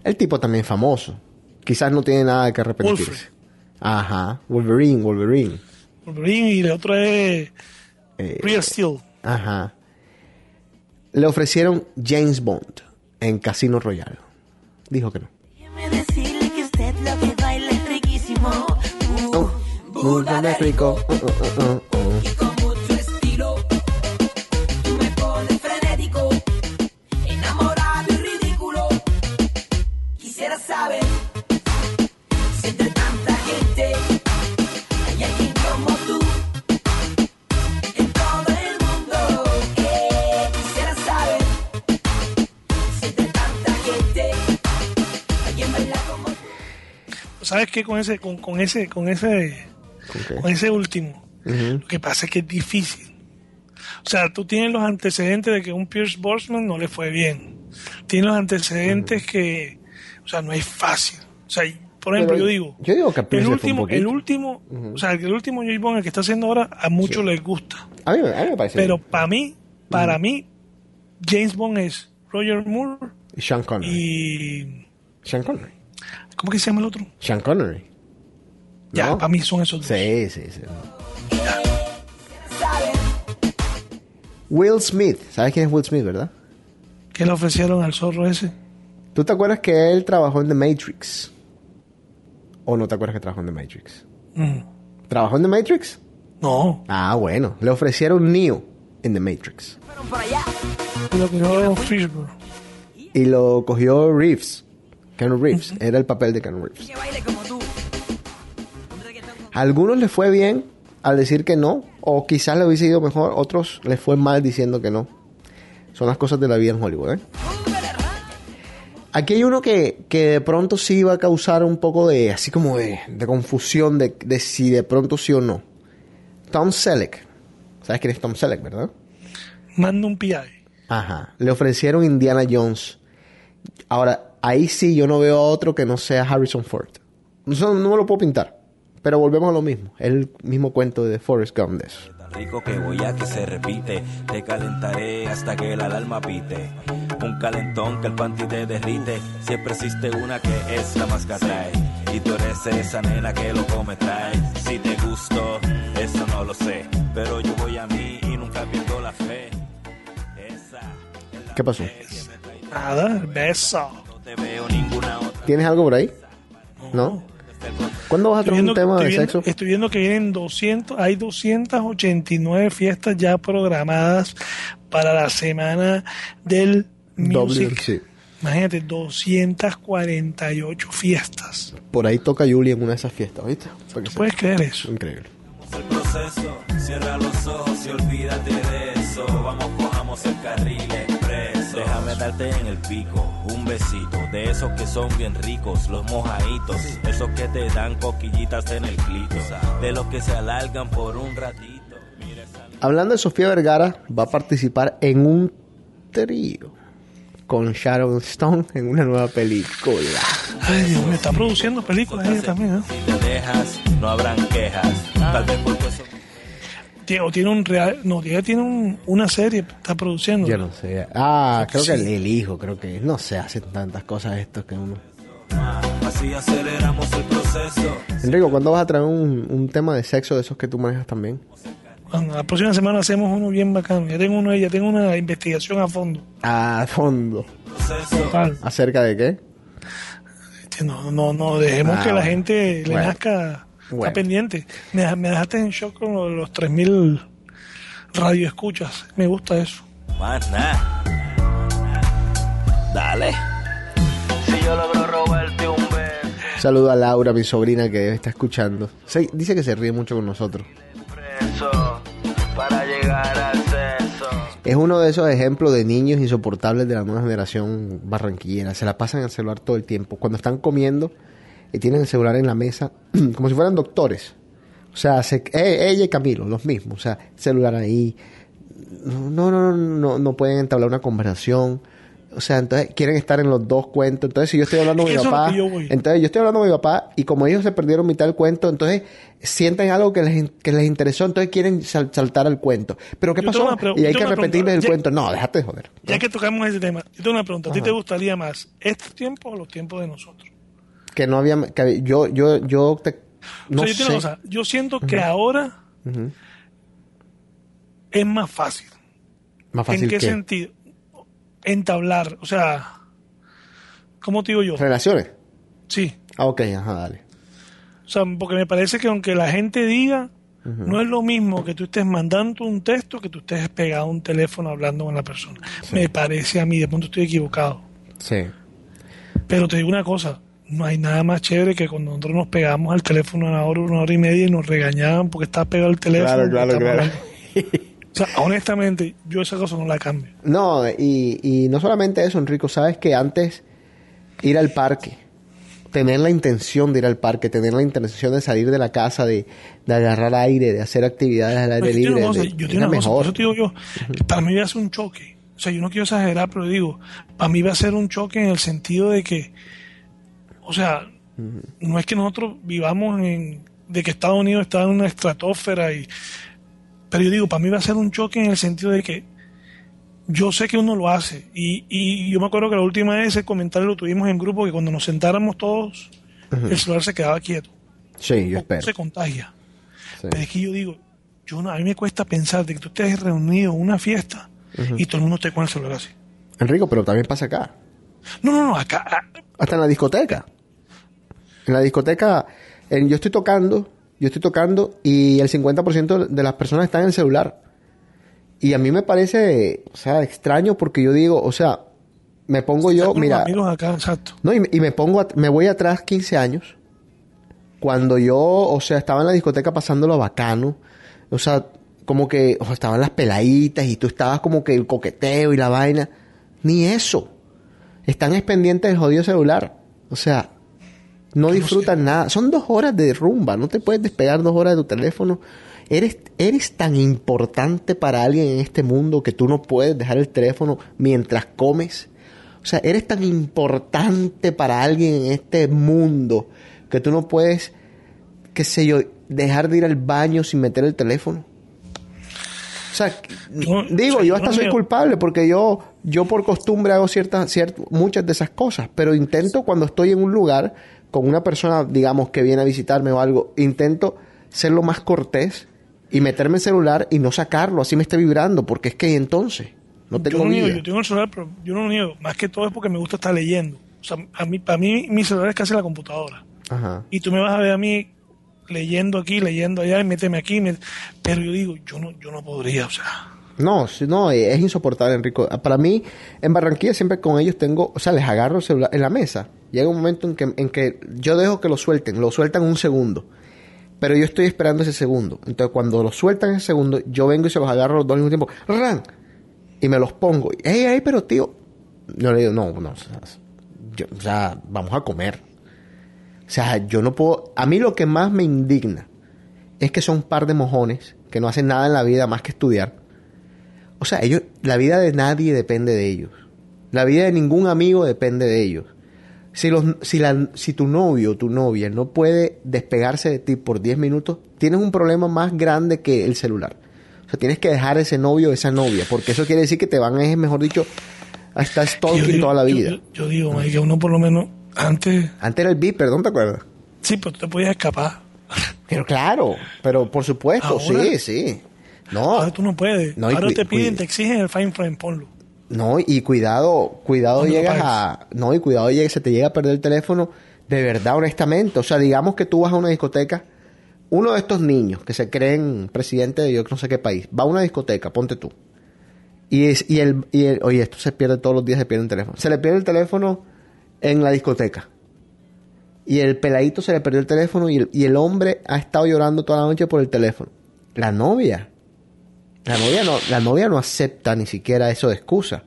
El tipo también es famoso. Quizás no tiene nada que arrepentirse. Ajá. Wolverine, Wolverine. Wolverine y el otro es Eh, Real Steel. Ajá. Le ofrecieron James Bond en Casino Royale. Dijo que no. Déjeme decirle que usted lo que baila es riquísimo. Uh, Oh. Uh, uh, uh, ¿Sabes qué? Con ese, con, con ese, con ese, ¿Con ese último. Lo que pasa es que es difícil. O sea, tú tienes los antecedentes de que un Pierce Brosnan no le fue bien. Tienes los antecedentes que, o sea, no es fácil. O sea, por ejemplo, Pero yo digo, yo digo que el último, el último, o sea, el último James Bond el que está haciendo ahora a muchos les gusta. A mí, a mí me parece. Pero para mí, para mí, James Bond es Roger Moore Y Sean Connery. y Sean Connery. ¿Cómo que se llama el otro? Sean Connery. Ya, ¿No? para mí son esos dos. Sí, sí, sí. Will Smith. ¿Sabes quién es Will Smith, verdad? que le ofrecieron al zorro ese. ¿Tú te acuerdas que él trabajó en The Matrix? ¿O no te acuerdas que trabajó en The Matrix? Mm. ¿Trabajó en The Matrix? No, Ah, bueno. Le ofrecieron Neo en The Matrix. lo que no Fishburne. Y lo cogió Reeves. Keanu Reeves. Era el papel de Keanu Reeves. A algunos les fue bien al decir que no. O quizás le hubiese ido mejor. Otros les fue mal diciendo que no. Son las cosas de la vida en Hollywood, ¿eh? Aquí hay uno que, que de pronto sí va a causar un poco de, así como de, de confusión de, de si de pronto sí o no. Tom Selleck. ¿Sabes quién es Tom Selleck, verdad? Manda un PI. Ajá. Le ofrecieron Indiana Jones. Ahora, ahí sí yo no veo a otro que no sea Harrison Ford. Eso no me lo puedo pintar. Pero volvemos a lo mismo. Es el mismo cuento de Forrest Gump de eso. Tan rico que voy a que se repite. Te calentaré hasta que la alarma pite. Un calentón que el panty te derrite. Siempre existe una que es la más que atrae. Y tú eres esa nena que lo come trae. Si te gusto, eso no lo sé. Pero yo voy a mí y nunca pierdo la fe. Esa es la ¿Qué pasó? Nada, beso. No te veo ninguna otra. ¿Tienes algo por ahí? ¿No? ¿Cuándo vas a traer un tema de viendo- sexo? estoy viendo que vienen 200, hay 289 fiestas ya programadas para la semana del music. Imagínate, 248 fiestas. Por ahí toca Julie en una de esas fiestas, ¿viste? ¿Tú puedes creer eso? Increíble. el proceso. Cierra los ojos y olvídate de eso. Vamos, cojamos el carril darte en el pico un besito. De esos que son bien ricos, los mojaditos. Esos que te dan coquillitas en el clito. De los que se alargan por un ratito. Hablando de Sofía Vergara, va a participar en un trío con Sharon Stone en una nueva película. Ay, Dios mío, está produciendo películas ella también, ¿eh? Si te dejas, no habrán quejas. Tal vez porque son o tiene un real, no, ella tiene un- una serie, está produciendo. Yo no sé. Ah, creo que Sí. el, el hijo, creo que. No sé, hacen tantas cosas estos que uno. Así aceleramos el proceso. Enrico, ¿cuándo vas a traer un, un tema de sexo de esos que tú manejas también? Bueno, la próxima semana hacemos uno bien bacano. Ya tengo uno, ya tengo una investigación a fondo. A fondo. Total. ¿Acerca de qué? No, no, no, dejemos Ah, que la bueno. gente le Bueno. nazca. Bueno. Está pendiente. Me, deja- me dejaste en shock con lo de los 3000 radioescuchas. Me gusta eso. Más nada. Dale. Si yo logro robarte un beso Saludo a Laura, mi sobrina que está escuchando. Se- dice que se ríe mucho con nosotros. para llegar al. Es uno de esos ejemplos de niños insoportables de la nueva generación barranquillera. Se la pasan en el celular todo el tiempo. Cuando están comiendo y tienen el celular en la mesa, como si fueran doctores. O sea, se- eh, ella y Camilo, los mismos. O sea, celular ahí. No, no, no, no, no pueden entablar una conversación. O sea, entonces quieren estar en los dos cuentos. Entonces, si yo estoy hablando con mi papá, yo entonces yo estoy hablando con mi papá y como ellos se perdieron mitad del cuento, entonces sienten algo que les, que les interesó, entonces quieren sal- saltar al cuento. ¿Pero qué Yo pasó? y hay que repetirles el cuento. No, déjate de joder. Ya que tocamos ese tema, yo tengo una pregunta. ¿A ti Ajá. te gustaría más estos tiempos o los tiempos de nosotros? Que no había... Que yo, yo, yo te- no o sea, yo, te digo sé. una cosa, yo siento que ahora es más fácil. Más fácil ¿En qué sentido? Entablar, o sea, ¿cómo te digo yo? ¿Relaciones? Sí. Ah, ok, ajá, dale. O sea, porque me parece que aunque la gente diga, no es lo mismo que tú estés mandando un texto que tú estés pegado a un teléfono hablando con la persona. Me parece a mí, de pronto estoy equivocado. Sí. Pero te digo una cosa, no hay nada más chévere que cuando nosotros nos pegamos al teléfono una hora, una hora y media y nos regañaban porque estaba pegado al teléfono. Claro, claro, claro. O sea, honestamente, yo esa cosa no la cambio. No, y, y no solamente eso, Enrico, sabes que antes ir al parque, tener la intención de ir al parque, tener la intención de salir de la casa, de, de agarrar aire, de hacer actividades al aire libre, yo te era digo una cosa, te digo yo, para mí va a ser un choque. O sea, yo no quiero exagerar, pero digo, para mí va a ser un choque en el sentido de que, o sea, no es que nosotros vivamos en, de que Estados Unidos está en una estratosfera y, pero yo digo, para mí va a ser un choque en el sentido de que yo sé que uno lo hace y, y yo me acuerdo que la última vez ese comentario lo tuvimos en grupo que cuando nos sentáramos todos, el celular se quedaba quieto. Sí, yo espero. se contagia. Sí. Pero es que yo digo, yo no, a mí me cuesta pensar de que tú estés reunido en una fiesta y todo el mundo esté con el celular así. Enrico, pero también pasa acá. No, no, no, acá, Hasta en la discoteca. En la discoteca, en- yo estoy tocando, yo estoy tocando y el 50% de las personas están en el celular. Y a mí me parece, o sea, extraño porque yo digo, o sea, me pongo yo, mira, amigos acá, exacto. no, y, y me pongo, me voy atrás 15 años, cuando yo, o sea, estaba en la discoteca pasándolo bacano, o sea, como que o, estaban las peladitas y tú estabas como que el coqueteo y la vaina, ni eso. Están es pendientes del jodido celular, o sea, no disfrutan nada. Son dos horas de rumba, no te puedes despegar dos horas de tu teléfono. Eres, eres tan importante para alguien en este mundo que tú no puedes dejar el teléfono mientras comes. O sea, eres tan importante para alguien en este mundo que tú no puedes, qué sé yo, dejar de ir al baño sin meter el teléfono. O sea, Yo- digo, o sea, yo hasta no soy culpable porque yo, yo por costumbre hago ciertas, ciert- muchas de esas cosas, pero intento cuando estoy en un lugar con una persona, digamos, que viene a visitarme o algo, intento ser lo más cortés y meterme el celular y no sacarlo, así me esté vibrando, porque es que entonces no yo tengo no niego, vida. yo tengo el celular, pero yo no lo niego. Más que todo es porque me gusta estar leyendo. O sea, a mí, para mí, mi celular es casi la computadora. Ajá. Y tú me vas a ver a mí leyendo aquí, leyendo allá, y méteme aquí. me- Pero yo digo, yo no, yo no podría, o sea. No, no, eh, es insoportable, Enrico. Para mí, en Barranquilla siempre con ellos tengo, o sea, les agarro el celular en la mesa. Llega un momento en que, en que yo dejo que lo suelten, lo sueltan un segundo. Pero yo estoy esperando ese segundo. Entonces, cuando lo sueltan ese segundo, yo vengo y se los agarro los dos al mismo tiempo. ¡Ran! Y me los pongo. ¡Ey, ey, pero tío! Yo le digo, no, no, o sea, o sea, vamos a comer. O sea, yo no puedo... A mí lo que más me indigna es que son un par de mojones que no hacen nada en la vida más que estudiar. O sea, ellos, la vida de nadie depende de ellos. La vida de ningún amigo depende de ellos. Si, los, si, la, si tu novio o tu novia no puede despegarse de ti por 10 minutos, tienes un problema más grande que el celular. O sea, tienes que dejar ese novio o esa novia, porque eso quiere decir que te van, es mejor dicho, a estar stalking digo- toda la vida. Yo, yo digo, que uno por lo menos antes, Antes era el beeper, ¿no te acuerdas? sí, pero tú te podías escapar. Pero claro, pero por supuesto, Ahora- sí, sí. No, Ahora tú no puedes. No, Ahora te piden, te exigen el fine frame, ponlo. No, y cuidado, cuidado ¿Dónde lo llegas a... No, y cuidado llega, se te llega a perder el teléfono de verdad, honestamente. O sea, digamos que tú vas a una discoteca, uno de estos niños que se creen presidente de yo no sé qué país, va a una discoteca, ponte tú. Y, es, y, el, y el... Oye, esto se pierde todos los días, se pierde el teléfono. Se le pierde el teléfono en la discoteca. Y el peladito se le perdió el teléfono y el, y el hombre ha estado llorando toda la noche por el teléfono. La novia. La novia no, la novia no acepta ni siquiera eso de excusa.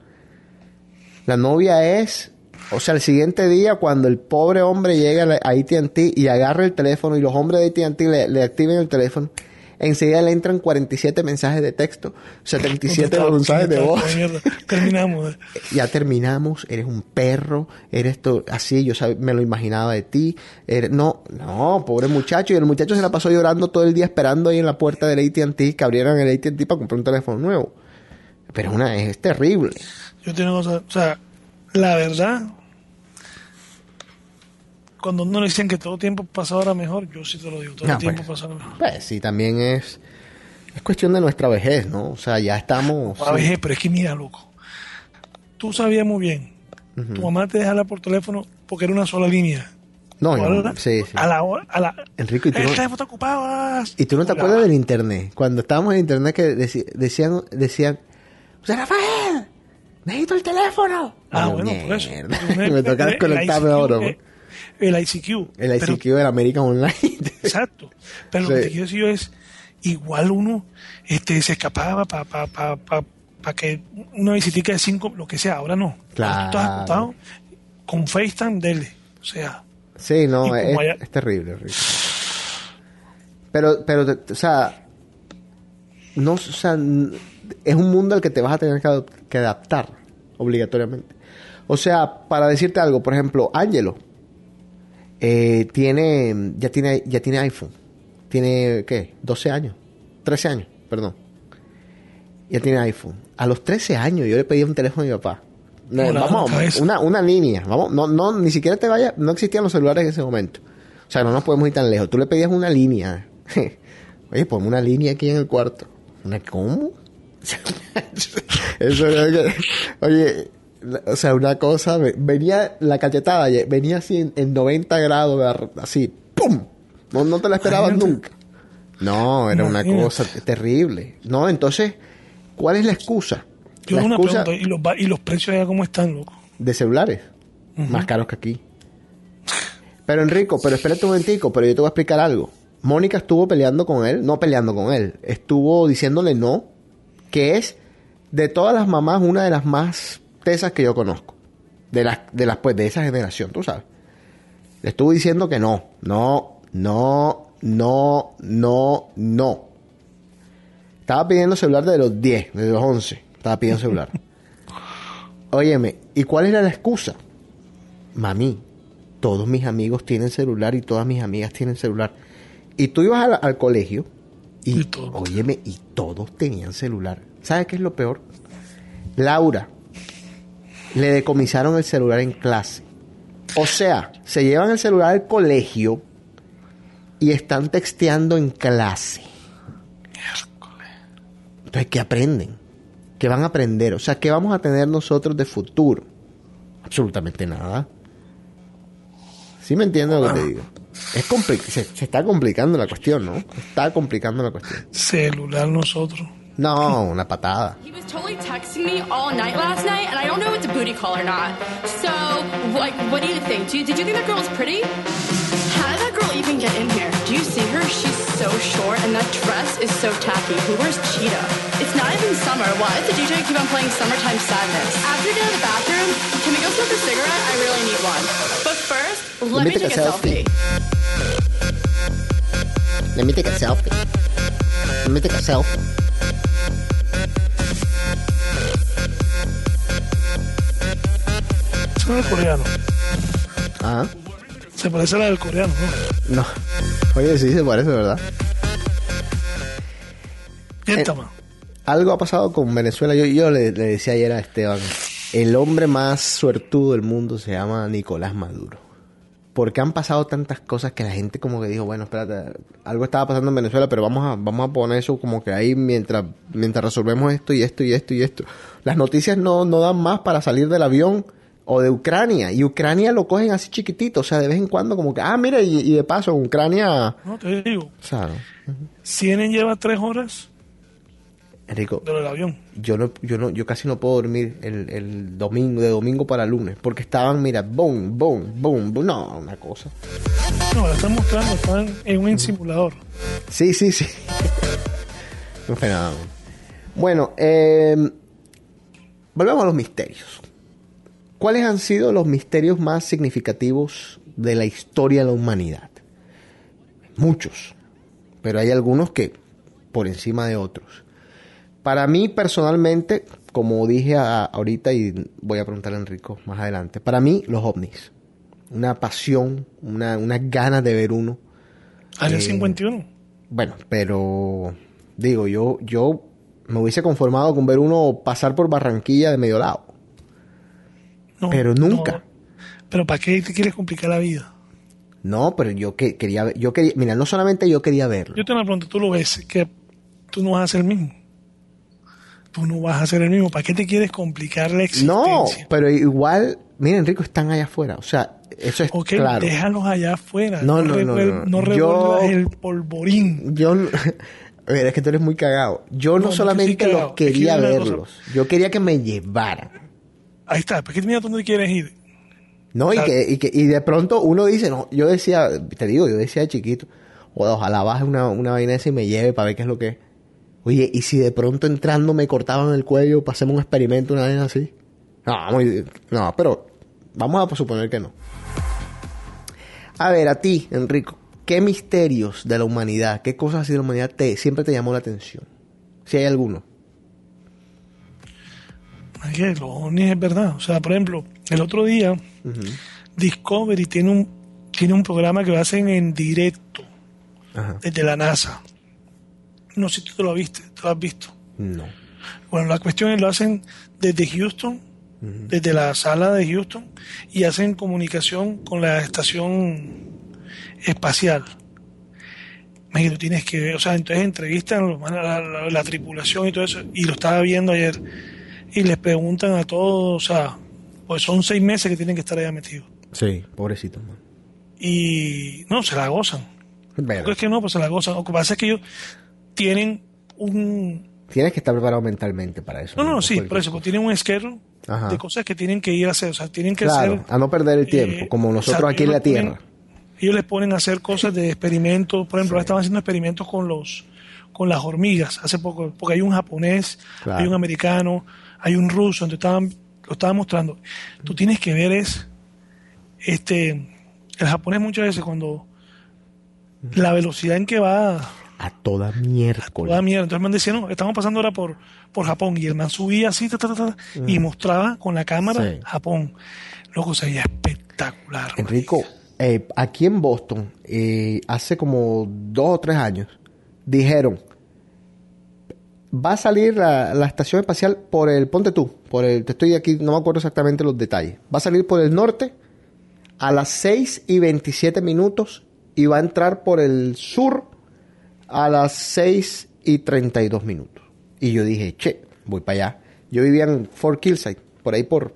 La novia es, o sea, el siguiente día cuando el pobre hombre llega a AT&T y agarra el teléfono y los hombres de AT&T le, le activen el teléfono, enseguida le entran 47 mensajes de texto, 77 Contestado, mensajes de voz. Terminamos. eh. Ya terminamos, eres un perro, eres to- así, yo me lo imaginaba de ti. eres- no, no, pobre muchacho. Y el muchacho se la pasó llorando todo el día esperando ahí en la puerta del AT&T que abrieran el AT&T para comprar un teléfono nuevo. Pero una, es terrible. Yo tengo cosas, o sea, la verdad, cuando uno le dicen que todo tiempo pasado era mejor, yo sí te lo digo, todo el tiempo pues. pasado era mejor. Pues sí, también es, es cuestión de nuestra vejez, ¿no? O sea, ya estamos... A veces, pero es que mira, loco, tú sabías muy bien, tu mamá te dejaba por teléfono porque era una sola línea. No, Ahora, sí, sí. A la hora, a la... Enrico, ¿y tú el no- ocupado. ah, ¿Y tú no te hola. acuerdas del internet? Cuando estábamos en internet que deci- decían, decían, Rafael, necesito el teléfono. Ah, bueno, por eso. El- Me toca desconectarme el ICQ, El ICQ. Pero- del American Online. Exacto. Pero lo que te quiero decir es, igual uno este, se escapaba para pa, pa, pa, pa que una visitica de cinco, lo que sea, ahora no. Claro. Tú estás acostado con FaceTime, dele. O sea, Sí, no, es, es terrible, Rico. Pero, pero, o sea, no, o sea, es un mundo al que te vas a tener que, que adaptar, obligatoriamente. O sea, para decirte algo, por ejemplo, Angelo eh, tiene, ya tiene, ya tiene iPhone. Tiene, ¿qué? 12 años. 13 años, perdón. Ya tiene iPhone. A los 13 años yo le pedí un teléfono a mi papá. No, vamos, una, una línea. Vamos, no, no, ni siquiera te vaya, no existían los celulares en ese momento. O sea, no nos podemos ir tan lejos. Tú le pedías una línea. Oye, ponme una línea aquí en el cuarto. ¿Una cómo? Eso era Oye, o sea, una cosa, ve- venía la cachetada, venía así en, en 90 grados, así, ¡pum! No, no te la esperabas nunca. No, era una cosa terrible. No, entonces, ¿cuál es la excusa? yo la una excusa pregunta, ¿y los, va- ¿y los precios allá cómo están, loco? de celulares, más caros que aquí. Pero Enrico, pero espérate un momentico, pero yo te voy a explicar algo. Mónica estuvo peleando con él, no peleando con él, estuvo diciéndole no, que es de todas las mamás una de las más tesas que yo conozco. De las, de las, pues, de esa generación, tú sabes. Le estuvo diciendo que no, no, no, no, no, no. Estaba pidiendo celular de los 10, de los 11. Estaba pidiendo celular. Óyeme, ¿y cuál era la excusa? Mami, todos mis amigos tienen celular y todas mis amigas tienen celular. Y tú ibas al, al colegio y, Y óyeme, y todos tenían celular. ¿Sabes qué es lo peor? Laura, le decomisaron el celular en clase. O sea, se llevan el celular al colegio y están texteando en clase. Entonces, ¿qué aprenden? ¿Qué van a aprender? O sea, ¿qué vamos a tener nosotros de futuro? Absolutamente nada. ¿Sí me entiendes lo que te digo? Es compli- se, se está complicando la cuestión, ¿no? Está complicando la cuestión. Celular nosotros. No, una patada. He was totally texting me all night last night, and I don't know if it's a booty call or not. So, like, what do you think? Do you, did you think that girl was pretty? How did that girl even get in here? Do you see her? She's so short, and that dress is so tacky. Who wears cheetah? It's not even summer. Why does the DJ keep on playing Summertime Sadness? After you get out of the bathroom, can we go smoke a cigarette? I really need one. But first, let, me take, a selfie. Let me take a selfie. Let me take a selfie. No es coreano. Ah, Se parece a la del coreano, ¿no? no. Oye, sí se parece, ¿verdad? ¿Quién Eh? Algo ha pasado con Venezuela. Yo, yo le, le decía ayer a Esteban, el hombre más suertudo del mundo se llama Nicolás Maduro. Porque han pasado tantas cosas que la gente como que dijo, bueno, espérate, algo estaba pasando en Venezuela, pero vamos a, vamos a poner eso como que ahí mientras, mientras resolvemos esto y esto y esto y esto. Las noticias no, no dan más para salir del avión o de Ucrania. Y Ucrania lo cogen así chiquitito, o sea, de vez en cuando como que, ah, mira, y, y de paso, Ucrania... No, te digo. CNN lleva tres horas Enrico, del avión. yo no, yo no, yo casi no puedo dormir el, el domingo, de domingo para lunes, porque estaban, mira, boom, boom, boom, boom, no, una cosa. No, lo están mostrando, están en un simulador. Sí, sí, sí. un fenómeno. Bueno, eh, volvemos a los misterios. ¿Cuáles han sido los misterios más significativos de la historia de la humanidad? Muchos, pero hay algunos que por encima de otros. Para mí personalmente, como dije a- ahorita y voy a preguntarle a Enrico más adelante, para mí los ovnis, una pasión, una, unas ganas de ver uno. Área Eh, 51. Bueno, pero digo, yo, yo me hubiese conformado con ver uno pasar por Barranquilla de medio lado. No, pero nunca. no. Pero ¿para qué te quieres complicar la vida? No, pero yo que, quería ver- yo quería, mira, no solamente yo quería verlo. Yo te lo pregunto, tú lo ves, que tú no vas a hacer el mismo. Tú no vas a hacer el mismo. ¿Para qué te quieres complicar la No, existencia? pero igual, mira, Enrico, están allá afuera. O sea, eso es Ok, claro. déjalos allá afuera. No, no, no, no. no Yo- el polvorín. Yo, no- Mira, es que tú eres muy cagado. Yo no, No, no, solamente los quería una verlos, yo quería que me llevaran. Ahí está. ¿Para qué mira dónde quieres ir? No, y, que, y, que, y de pronto uno dice, no, yo decía, te digo, yo decía de chiquito, "Joder, ojalá baje una, una vaina esa y me lleve para ver qué es lo que es. Oye, y si de pronto entrando me cortaban el cuello, pasemos un experimento, una vez así. No, muy- no, pero vamos a suponer que no. A ver, a ti, Enrico, ¿qué misterios de la humanidad, qué cosas así de la humanidad te, siempre te llamó la atención? Si hay alguno. Es que los ovnis es verdad. O sea, por ejemplo, el otro día Discovery tiene un, tiene un programa que lo hacen en directo Ajá. desde la NASA. No sé si tú lo viste, tú lo has visto. No. Bueno, la cuestión es lo hacen desde Houston, desde la sala de Houston, y hacen comunicación con la estación espacial. Me tú tienes que ver, o sea, entonces entrevistan a los- a la, la- la tripulación y todo eso, y lo estaba viendo ayer, y les preguntan a todos, o sea, pues son seis meses que tienen que estar allá metidos. Sí, pobrecito, man. Y no, se la gozan. ¿Tú crees que no? Pues se la gozan. Lo que pasa es que ellos tienen un, Tienes que estar preparado mentalmente para eso. No, no, sí, por eso, porque tienen un Ajá. de cosas que tienen que ir a hacer, o sea, tienen que Claro, hacer... a no perder el tiempo, eh, como nosotros aquí en la Tierra. ellos les ponen a hacer cosas de experimentos, por ejemplo, ahora estaban haciendo experimentos con los con las hormigas hace poco, porque hay un japonés, Claro. hay un americano, hay un ruso, entonces estaban, lo estaban mostrando. Tú tienes que ver es, este, el japonés muchas veces cuando la velocidad en que va A toda miércoles. Toda mierda. Entonces el man decía, no, estamos pasando ahora por, por Japón. Y el man subía así, ta, ta, ta, ta, y mostraba con la cámara Sí. Japón. Loco, se veía espectacular. Enrico, eh, aquí en Boston, eh, hace como dos o tres años, dijeron, va a salir la, la estación espacial por el, ponte tú, por el, te estoy aquí, no me acuerdo exactamente los detalles, va a salir por el norte a las 6 y 27 minutos y va a entrar por el sur a las 6 y 32 minutos. Y yo dije, che, voy para allá. Yo vivía en Fort Killside, por ahí por,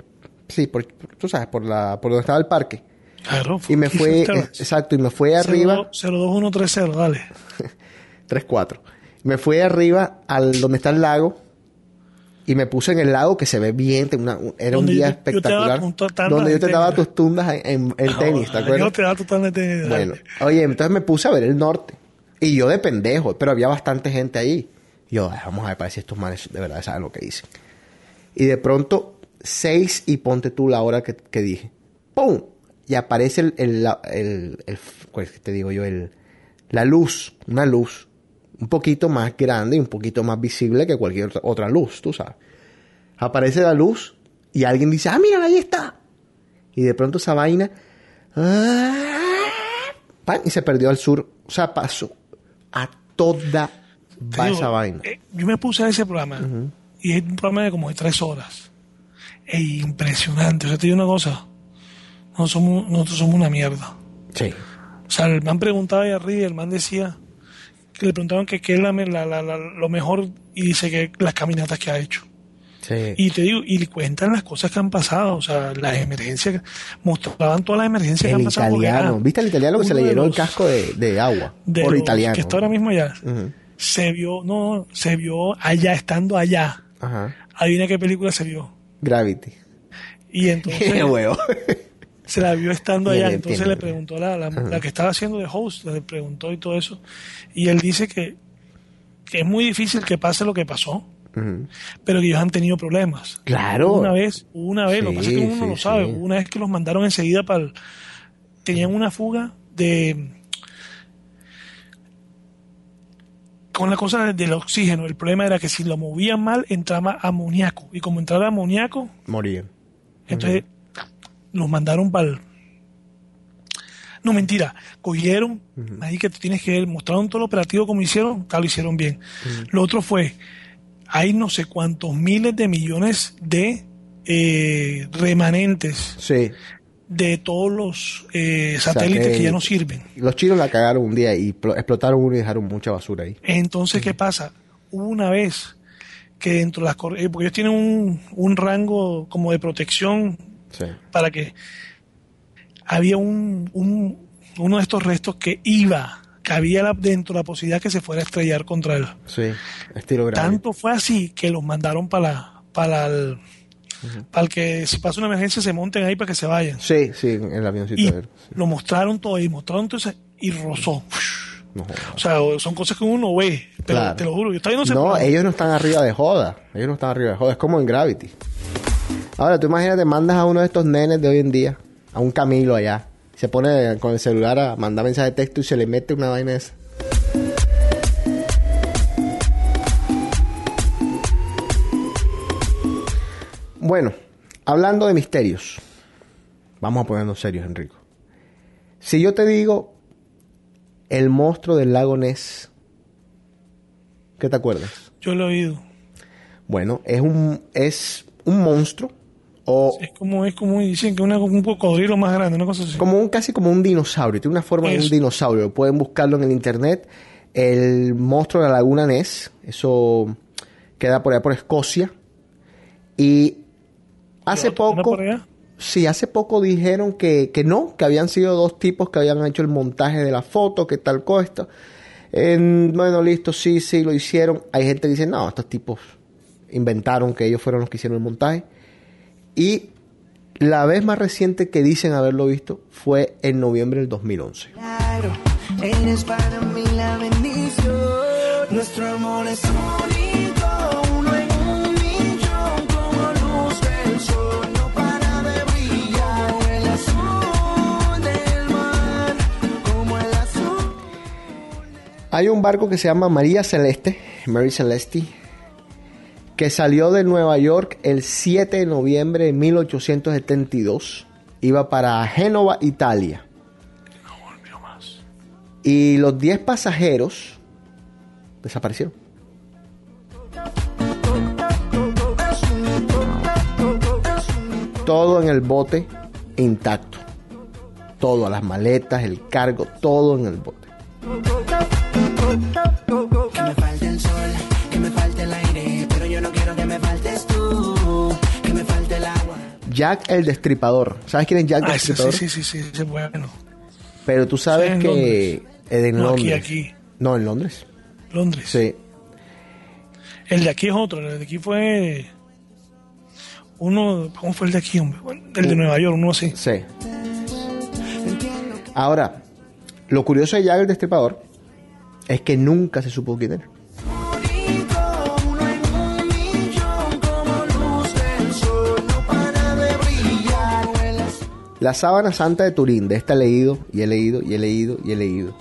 sí, por, tú sabes, por la, por donde estaba el parque. Claro, Y me fue, exacto, y me fue arriba, 02130, dale. 3-4. Me fui arriba al donde está el lago y me puse en el lago que se ve bien, una- era un día yo yo daba espectacular. tus donde yo te daba tenis. tus tundas en, en- en tenis, ¿te acuerdas? Yo te da totalmente. Bueno, oye, entonces me puse a ver el norte. Y yo de pendejo, pero había bastante gente ahí. Yo, "Ay, vamos a ver para si estos manes de verdad saben lo que dicen. Y de pronto, seis y ponte tú la hora que, que dije. ¡Pum! Y aparece el, el, el, el- ¿cuál es que te digo yo? El, la luz, una luz un poquito más grande y un poquito más visible que cualquier otra, luz, tú sabes. Aparece la luz y alguien dice, ah, mira, ahí está. Y de pronto esa vaina, ¡ah! ¡pam! y se perdió al sur. O sea, pasó a toda va esa vaina. eh, yo me puse a ese programa y es un programa de como de tres horas. Es impresionante. O sea, te digo una cosa. Nosotros somos, nosotros somos una mierda. Sí. O sea, el man preguntaba ahí arriba y el man decía que le preguntaban que qué es la, la- la- lo mejor y dice que las caminatas que ha hecho. Sí. Y te digo, y le cuentan las cosas que han pasado, o sea, las emergencias, mostraban todas las emergencias que han pasado. italiano. ¿Viste el italiano que se le llenó el casco de, de agua? de Por los italiano. Que está ahora mismo allá. Ujú. Se vio, no, se vio allá, estando allá. Ajá. Adivina qué película se vio. Gravity. Y entonces Qué huevo. se la vio estando allá. Entonces le preguntó la, la, la que estaba haciendo de host, le preguntó y todo eso. Y él dice que, que es muy difícil que pase lo que pasó, pero que ellos han tenido problemas. Claro. Una vez, una vez, lo que pasa es que Sí, uno no lo sabe. sí. Una vez que los mandaron enseguida para el- Tenían una fuga de. con la cosa del oxígeno. El problema era que si lo movían mal, entraba amoníaco. Y como entraba amoníaco, Morían. entonces los mandaron para el... No, mentira. Cogieron, ahí que tú tienes que ver, mostraron todo el operativo como hicieron, tal, lo hicieron bien. Lo otro fue, hay no sé cuántos miles de millones de eh, remanentes Sí. de todos los eh, satélites que ya no sirven. Los chinos la cagaron un día y plo- explotaron uno y dejaron mucha basura ahí. Entonces, ¿qué pasa? Una vez que dentro de las... eh, porque ellos tienen un, un rango como de protección Sí. para que había un, un- uno de estos restos que iba, que había la- dentro la posibilidad que se fuera a estrellar contra él. Sí. Estilo grave. Tanto fue así que los mandaron para para el, para el que si pasa una emergencia se monten ahí para que se vayan. Sí, sí, en el avioncito. Y. Sí. lo mostraron todo y mostraron todo eso y rozó. No. O sea, son cosas que uno ve, pero Claro. te lo juro, yo no. No, ellos no están arriba de joda. Ellos no están arriba de joda. Es como en Gravity. Ahora, tú imagínate, mandas a uno de estos nenes de hoy en día, a un Camilo allá, se pone con el celular a mandar mensaje de texto y se le mete una vaina esa. Bueno, hablando de misterios, vamos a ponernos serios, Enrico. Si yo te digo el monstruo del lago Ness, ¿qué te acuerdas? Yo lo he oído. Bueno, es un, es un monstruo o Es como, es como dicen que una, un cocodrilo más grande, una cosa así. como un casi como un dinosaurio, tiene una forma de un dinosaurio. Pueden buscarlo en el internet. El monstruo de la laguna Ness, eso queda por allá por Escocia. Y hace ¿Otro anda poco, sí, hace poco dijeron que, que no, que habían sido dos tipos que habían hecho el montaje de la foto, que tal cosa. En- bueno, listo, sí, sí, lo hicieron. Hay gente que dice, no, estos tipos inventaron que ellos fueron los que hicieron el montaje. Y la vez más reciente que dicen haberlo visto fue en noviembre del 2011. Claro, eres para mí la bendición. Nuestro amor es único, uno en un millón, como luz del sol, no para de brillar. Como el azul del mar, como el azul. Hay un barco que se llama María Celeste, Mary Celeste, que salió de Nueva York el 7 de noviembre de 1872. Iba para Génova, Italia. Y los 10 pasajeros desaparecieron. Todo en el bote intacto. Todo, las maletas, el cargo, todo en el bote. Jack el Destripador. ¿Sabes quién es Jack el Ah, Destripador? sí, sí, sí, sí, bueno. Pero tú sabes Sí, en que Londres. es en No, aquí, Londres. aquí. No, en Londres. Londres. Sí. El de aquí es otro, el de aquí fue uno, ¿cómo fue el de aquí, hombre? El de Nueva York, uno así. Sí. Ahora, lo curioso de Jack el Destripador es que nunca se supo quién era. La sábana santa de Turín, de esta he leído y he leído y he leído y he leído.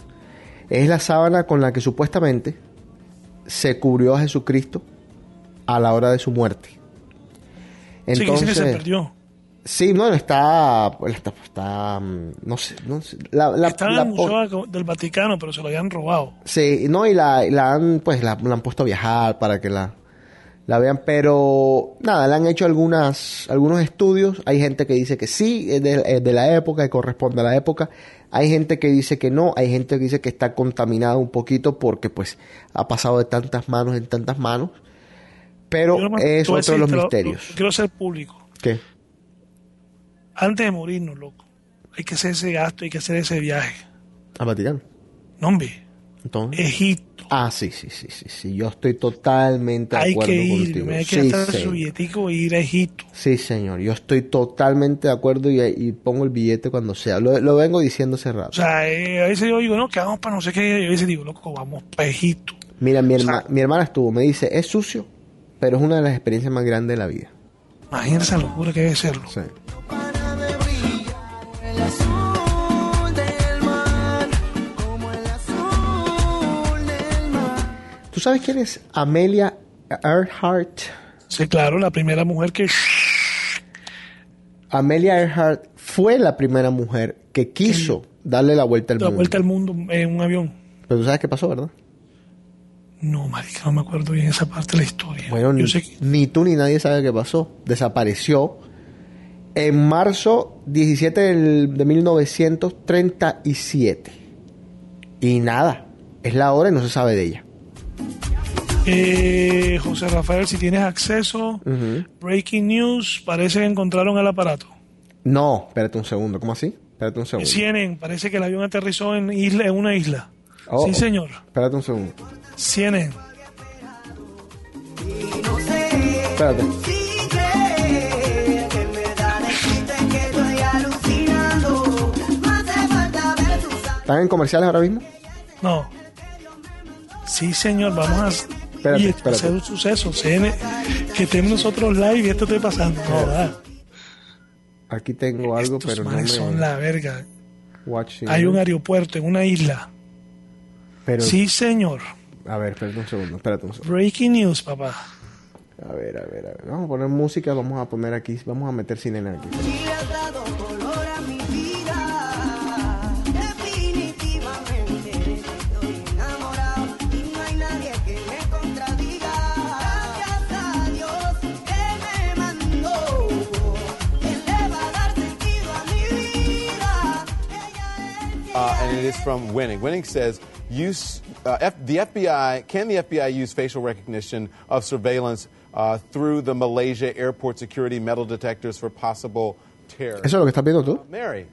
Es la sábana con la que supuestamente se cubrió a Jesucristo a la hora de su muerte. sí, que se perdió. Sí, no, está, pues, está, está, mm, no sé, no sé, la, la- Estaba en la el Museo del Vaticano, pero se lo habían robado. sí, no, y la, han, pues, la han puesto a viajar para que la, la vean, pero nada, le han hecho algunas, algunos estudios, hay gente que dice que sí, es de, es de la época, que corresponde a la época, hay gente que dice que no, hay gente que dice que está contaminada un poquito porque, pues, ha pasado de tantas manos en tantas manos, pero Yo nomás es a otro de los te lo- misterios. lo- quiero ser público. ¿Qué? Antes de morirnos, loco, hay que hacer ese gasto, hay que hacer ese viaje. Al Vaticano. No, hombre, Entonces. Egipto. Ah, sí, sí, sí, sí, sí. Yo estoy totalmente de Hay acuerdo que ir, contigo. hay que sí, señor. su billetico e ir a Egipto. Sí, señor. Yo estoy totalmente de acuerdo y, y pongo el billete cuando sea. Lo, lo vengo diciendo hace rato. O sea, eh, a veces yo digo, no, que vamos para no sé qué. Y a veces digo, loco, vamos para Egipto. Mira, mi, herma- mi hermana estuvo, me dice, es sucio, pero es una de las experiencias más grandes de la vida. Imagínate esa locura que debe serlo. Sí. Sabes quién es Amelia Earhart? Sí, claro, la primera mujer que... Amelia Earhart fue la primera mujer que quiso darle la vuelta al La mundo. vuelta al mundo en un avión. Pero tú sabes qué pasó, ¿verdad? No, marica, no me acuerdo bien esa parte de la historia. Bueno, que... ni tú ni nadie sabe qué pasó. Desapareció en marzo 17 del- de 1937. Y nada, es la hora y no se sabe de ella. Eh, José Rafael, si tienes acceso, Ujú. breaking news, parece que encontraron el aparato. No, espérate un segundo, ¿cómo así? Espérate un segundo. CNN, parece que el avión aterrizó en, isla, en una isla. Oh, sí, señor. Espérate un segundo. CNN. Espérate. ¿Están en comerciales ahora mismo? No. Sí, señor, vamos a... Espérate, y espérate. hacer un suceso. Que estemos nosotros live y esto esté pasando. Aquí tengo algo, Estos pero no manes son me... la verga. Watching. Hay un aeropuerto en una isla. Pero, Sí, señor. A ver, espérate un segundo, espérate un segundo. Breaking news, papá. A ver, a ver, a ver. Vamos a poner música, vamos a poner aquí, vamos a meter cine aquí. It is from Winning. Winning says, use uh, F- the FBI can the FBI use facial recognition of surveillance uh, through the Malaysia airport security metal detectors for possible terror? ¿Eso es lo que estás viendo tú? Mary.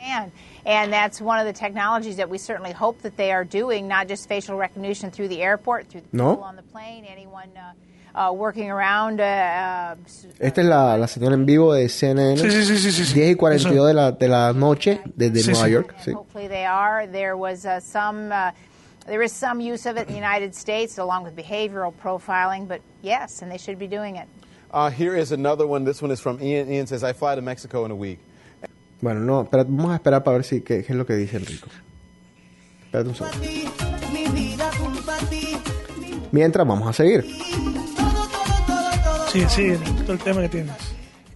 can. And that's one of the technologies that we certainly hope that they are doing, not just facial recognition through the airport, through the No. people on the plane, anyone uh, uh, working around. Uh, uh, Esta es la, la señal en vivo de CNN. Sí, sí, sí, sí, sí, sí. 10 y 42 de la, de la noche desde Sí, Nueva sí. York. Sí. hopefully they are. There was uh, some. Uh, there is some use of it in the United States, along with behavioral profiling. But yes, and they should be doing it. Uh, here is another one. This one is from Ian. Ian says, I fly to Mexico in a week. Bueno, no, espera, vamos a esperar para ver si qué, qué es lo que dice Enrico. Espérate un segundo. Mientras, vamos a seguir. Sí, sí, todo el tema que tienes.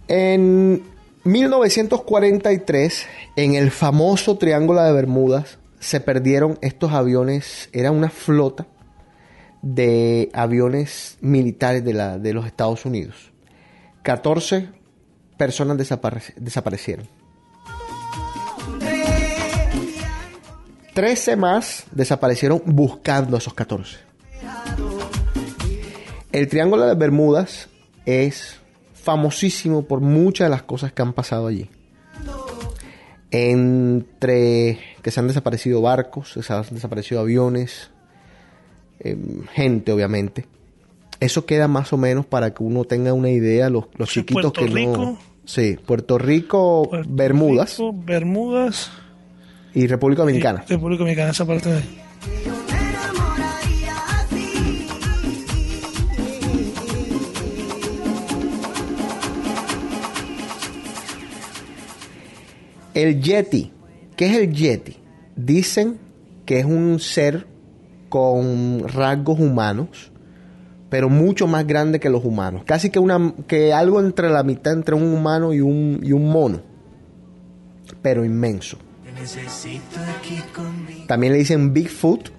En 1943, en el famoso Triángulo de Bermudas, se perdieron estos aviones, era una flota de aviones militares de, la, de los Estados Unidos. 14 personas desaparec- desaparecieron. 13 más desaparecieron buscando a esos 14. El Triángulo de Bermudas es famosísimo por muchas de las cosas que han pasado allí. Entre que se han desaparecido barcos, se han desaparecido aviones, em, gente obviamente. Eso queda más o menos para que uno tenga una idea, los, los Sí, chiquitos Puerto que Rico. no... Sí, Puerto Rico, Puerto Bermudas Rico, Bermudas. y República Dominicana. y República Dominicana, esa parte de El Yeti. ¿Qué es el Yeti? Dicen que es un ser con rasgos humanos, pero mucho más grande que los humanos. Casi que, una, que algo entre la mitad entre un humano y un, y un mono, pero inmenso. También le dicen Bigfoot.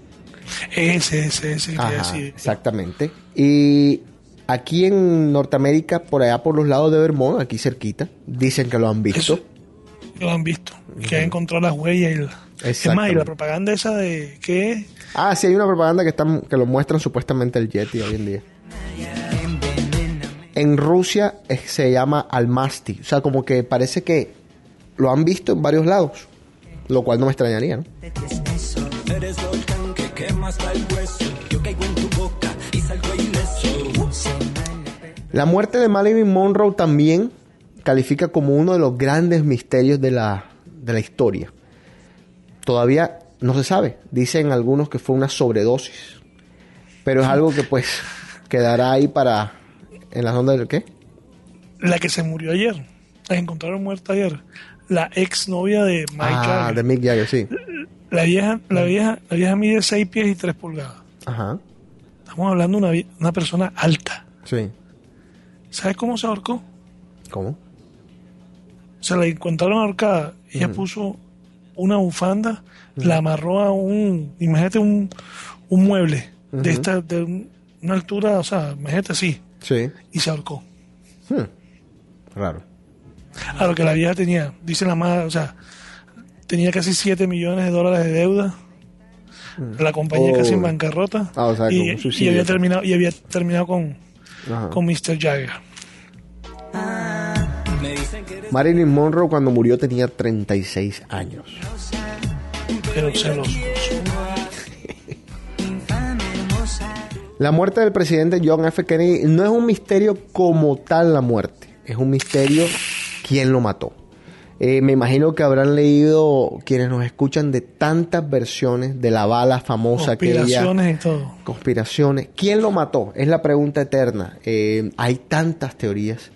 Ese, ese, ese. Ajá, exactamente. Y aquí en Norteamérica, por allá por los lados de Vermont, aquí cerquita, dicen que lo han visto. Eso, que lo han visto. Que han encontrado las huellas. Y la- es más, y la propaganda esa de que Ah, sí, hay una propaganda que, están, que lo muestran supuestamente el Yeti hoy en día. En Rusia se llama Almasty. O sea, como que parece que lo han visto en varios lados. Lo cual no me extrañaría, ¿no? Eres volcán que quema hasta el hueso. Yo caigo en tu boca y salgo ileso. La muerte de Marilyn Monroe también califica como uno de los grandes misterios de la, de la historia. Todavía no se sabe. Dicen algunos que fue una sobredosis. Pero es algo que pues quedará ahí para... ¿En las ondas del qué? la que se murió ayer, la encontraron muerta ayer, la ex novia de Mike Ah, Jagger. de Mick Jagger, sí. La vieja, la vieja, la vieja mide 6 pies y 3 pulgadas. Ajá. Estamos hablando de una, una persona alta. Sí. ¿Sabes cómo se ahorcó? ¿Cómo? Se la encontraron ahorcada. Ella puso una bufanda, la amarró a un, imagínate un, un mueble de esta, de un- una altura, o sea, imagínate así, Sí. y se ahorcó. Hmm. Raro. A lo que la vieja tenía, dice la madre, o sea, tenía casi 7 millones de dólares de deuda. La compañía Oh. casi en bancarrota. Ah, o sea, y, y había terminado, y había terminado con, Ajá. con Mr. Jagger. Marilyn Monroe cuando murió tenía 36 años. Pero celoso. La muerte del presidente John F. Kennedy no es un misterio como tal la muerte, es un misterio quién lo mató. Eh, me imagino que habrán leído quienes nos escuchan de tantas versiones de la bala famosa aquella. Conspiraciones y todo. Conspiraciones. ¿Quién lo mató? Es la pregunta eterna. Eh, hay tantas teorías.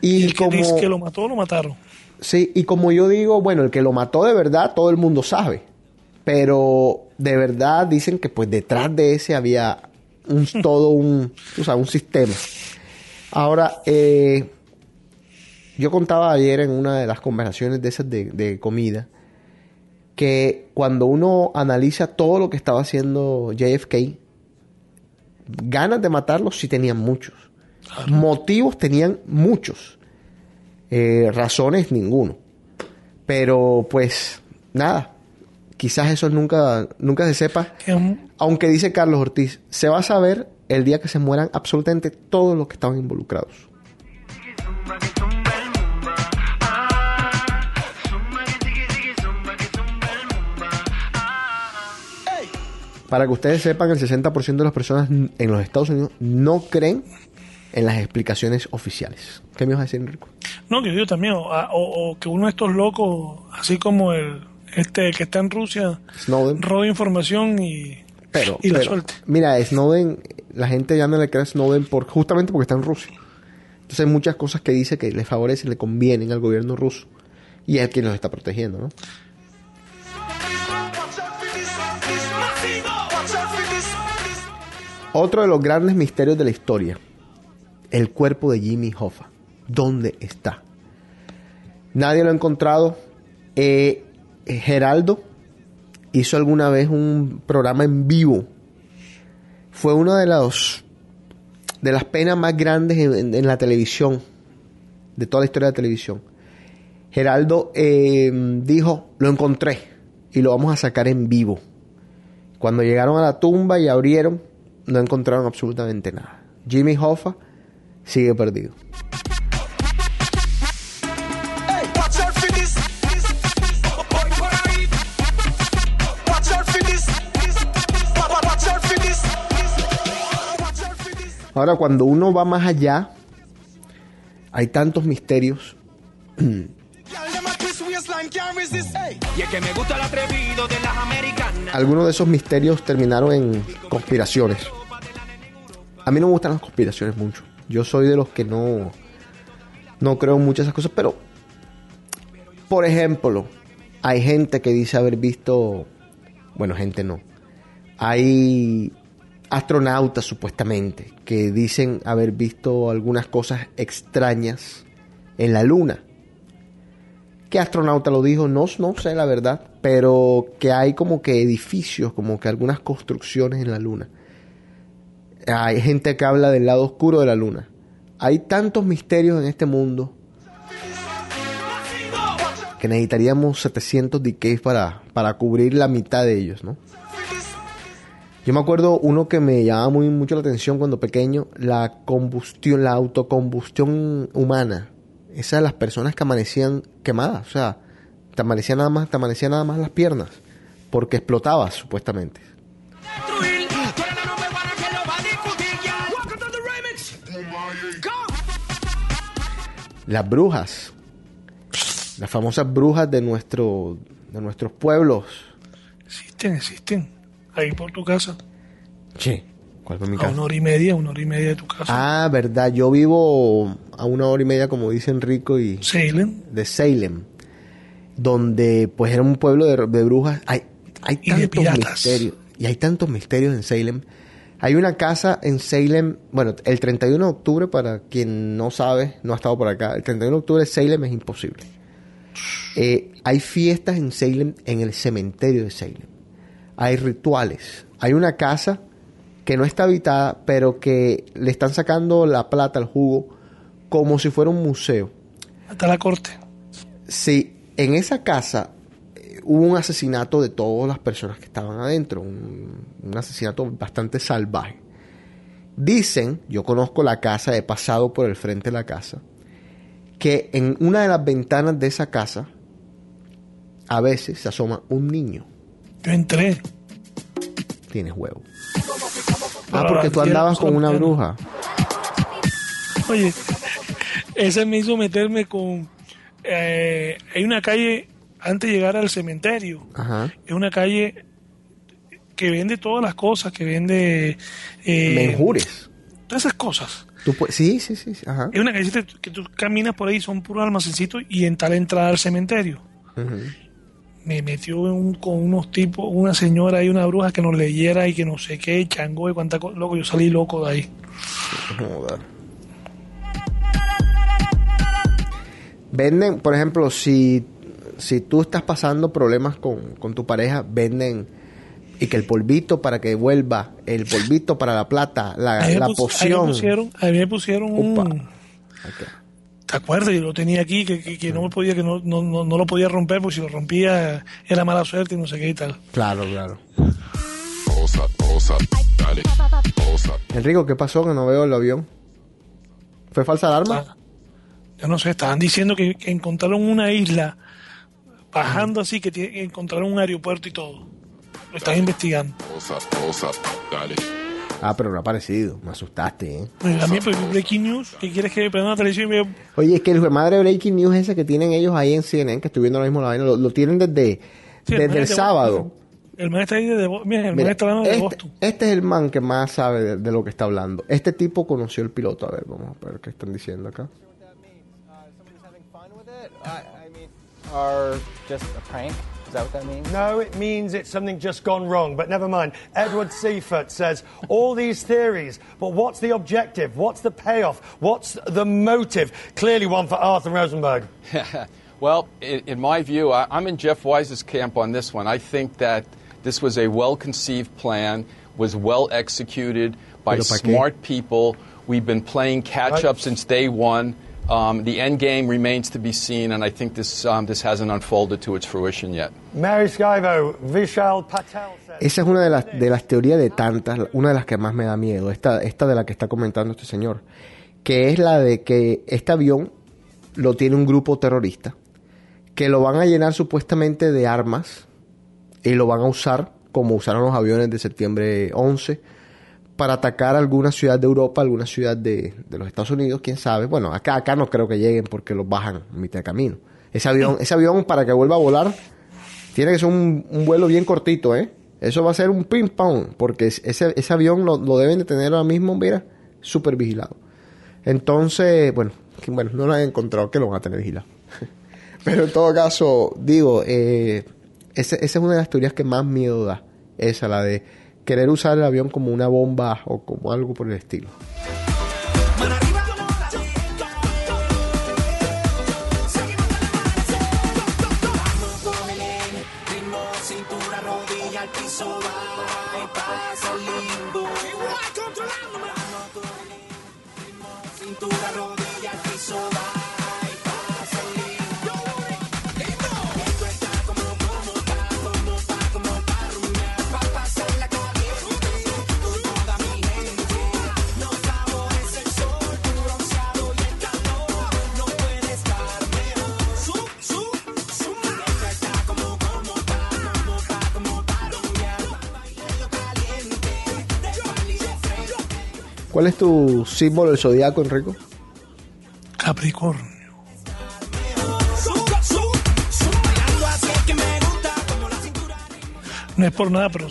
Y el que como, dice que lo mató, lo mataron. sí, y como yo digo, bueno, el que lo mató de verdad, todo el mundo sabe. Pero de verdad dicen que pues detrás de ese había un, todo un, tú sabes, un sistema. Ahora, eh, yo contaba ayer en una de las conversaciones de esas de, de comida que cuando uno analiza todo lo que estaba haciendo JFK, ganas de matarlos sí tenían muchos. Motivos tenían muchos. Eh, razones ninguno. Pero pues nada, quizás eso nunca, nunca se sepa. Que un- Aunque dice Carlos Ortiz, se va a saber el día que se mueran absolutamente todos los que estaban involucrados. Para que ustedes sepan, el 60% de las personas en los Estados Unidos no creen en las explicaciones oficiales. ¿Qué me vas a decir, Enrico? No, que yo también. O, o- o que uno de estos locos, así como el este que está en Rusia, Snowden. roba información y, Pero, y la suelte. mira, Snowden, la gente ya no le cree a Snowden por, justamente porque está en Rusia. Entonces hay muchas cosas que dice que le favorecen, le convienen al gobierno ruso. Y es quien los está protegiendo, ¿no? Otro de los grandes misterios de la historia. El cuerpo de Jimmy Hoffa. ¿Dónde está? Nadie lo ha encontrado. Eh, Geraldo hizo alguna vez un programa en vivo. Fue una de los de las penas más grandes en la televisión, de toda la historia de la televisión. Geraldo eh, dijo, lo encontré y lo vamos a sacar en vivo. Cuando llegaron a la tumba y abrieron, no encontraron absolutamente nada. Jimmy Hoffa sigue perdido. Ahora, cuando uno va más allá, hay tantos misterios. Y es que me gusta el atrevido de las americanas. Algunos de esos misterios terminaron en conspiraciones. A mí no me gustan las conspiraciones mucho. Yo soy de los que no, no creo de esas cosas, pero, por ejemplo, hay gente que dice haber visto, bueno, gente no, hay astronautas supuestamente que dicen haber visto algunas cosas extrañas en la luna. ¿Qué astronauta lo dijo? No, no sé la verdad, pero que hay como que edificios, como que algunas construcciones en la luna. Hay gente que habla del lado oscuro de la luna. Hay tantos misterios en este mundo que necesitaríamos 700 DKs para, para cubrir la mitad de ellos, ¿no? Yo me acuerdo uno que me llamaba muy mucho la atención cuando pequeño, la combustión, la autocombustión humana. Esas de las personas que amanecían quemadas, o sea, te amanecían nada más, te amanecían nada más las piernas, porque explotabas supuestamente. Las brujas, las famosas brujas de nuestro, de nuestros pueblos. Existen, existen. Ahí por tu casa. Sí. ¿Cuál fue mi A casa? una hora y media, una hora y media de tu casa. Ah, verdad. Yo vivo a una hora y media, como dice Enrico, y Salem. de Salem, donde pues era un pueblo de, de brujas. Hay, hay Y tantos misterios. Y hay tantos misterios en Salem. Hay una casa en Salem, bueno, el 31 de octubre, para quien no sabe, no ha estado por acá, el 31 de octubre Salem es imposible. Eh, hay fiestas en Salem, en el cementerio de Salem. Hay rituales. Hay una casa que no está habitada, pero que le están sacando la plata, el jugo, como si fuera un museo. Hasta la corte. Sí, en esa casa hubo un asesinato de todas las personas que estaban adentro, un, un asesinato bastante salvaje. Dicen, yo conozco la casa, he pasado por el frente de la casa, que en una de las ventanas de esa casa a veces se asoma un niño. Yo entré. Tienes huevo. Ah, porque tú andabas con una bruja. Oye, ese me hizo meterme con... eh, hay una calle, antes de llegar al cementerio, Ajá. es una calle que vende todas las cosas, que vende... eh, Menjures. Todas esas cosas. Tú sí, sí, sí. Ajá. Es una calle que tú caminas por ahí, son puros almacencitos y en tal entrada al cementerio. Me metió en un- con unos tipos, una señora y una bruja que nos leyera y que no sé qué, chango y cuánta cosa. Loco, yo salí loco de ahí. Venden, por ejemplo, si, si tú estás pasando problemas con, con tu pareja, venden y que el polvito para que vuelva, el polvito para la plata, la, la pus- A mí poción. me pusieron, a mí me pusieron un... ¿Te acuerdas? Yo lo tenía aquí, que, que, que no me podía, que no, no, no, no lo podía romper, porque si lo rompía era mala suerte y no sé qué y tal. Claro, claro. Enrico, ¿qué pasó? Que no veo el avión. ¿Fue falsa alarma? Ah, Yo no sé, estaban diciendo que, que encontraron una isla bajando así, que tie- que encontraron un aeropuerto y todo. Lo están investigando. Ah, pero no ha aparecido. Me asustaste, ¿eh? Pues, a mí, pues, Breaking News, ¿qué quieres que prenda la televisión y? Oye, es que el de madre Breaking News ese que tienen ellos ahí en CNN, que estoy viendo ahora mismo la vaina, lo, lo tienen desde, Sí, desde el sábado. El man está ahí de Mira, el Mira, man está hablando de este, Boston. este es el man que más sabe de, de lo que está hablando. Este tipo conoció el piloto. A ver, vamos a ver qué están diciendo acá. Are just a prank? Is that what that means? No, it means it's something just gone wrong, but never mind. Edward Seifert says all these theories, but what's the objective? What's the payoff? What's the motive? Clearly one for Arthur Rosenberg. well, in, in my view, I, I'm in Jeff Wise's camp on this one. I think that this was a well conceived plan, was well executed by Pero ¿pa' qué? smart people. We've been playing catch up since day one. Um, the end game remains to be seen, and I think this, um, this hasn't unfolded to its fruition yet. Mary Schiavo, Vishal Patel says. Esa es una de las, de las teorías de tantas, una de las que más me da miedo, esta, esta de la que está comentando este señor, que es la de que este avión lo tiene un grupo terrorista, que lo van a llenar supuestamente de armas y lo van a usar como usaron los aviones de septiembre 11 para atacar alguna ciudad de Europa, alguna ciudad de, de los Estados Unidos, quién sabe. Bueno, acá, acá no creo que lleguen porque los bajan a mitad de camino. Ese avión, ese avión para que vuelva a volar tiene que ser un, vuelo bien cortito, ¿eh? Eso va a ser un ping pong, porque es- ese, ese avión lo, lo deben de tener ahora mismo, mira, súper vigilado. Entonces, bueno, bueno, no lo han encontrado, que lo van a tener vigilado. Pero en todo caso, digo, eh, esa es una de las teorías que más miedo da. Esa, la de querer usar el avión como una bomba o como algo por el estilo. ¿Cuál es tu símbolo del zodiaco, Enrico? Capricornio. No es por nada, pero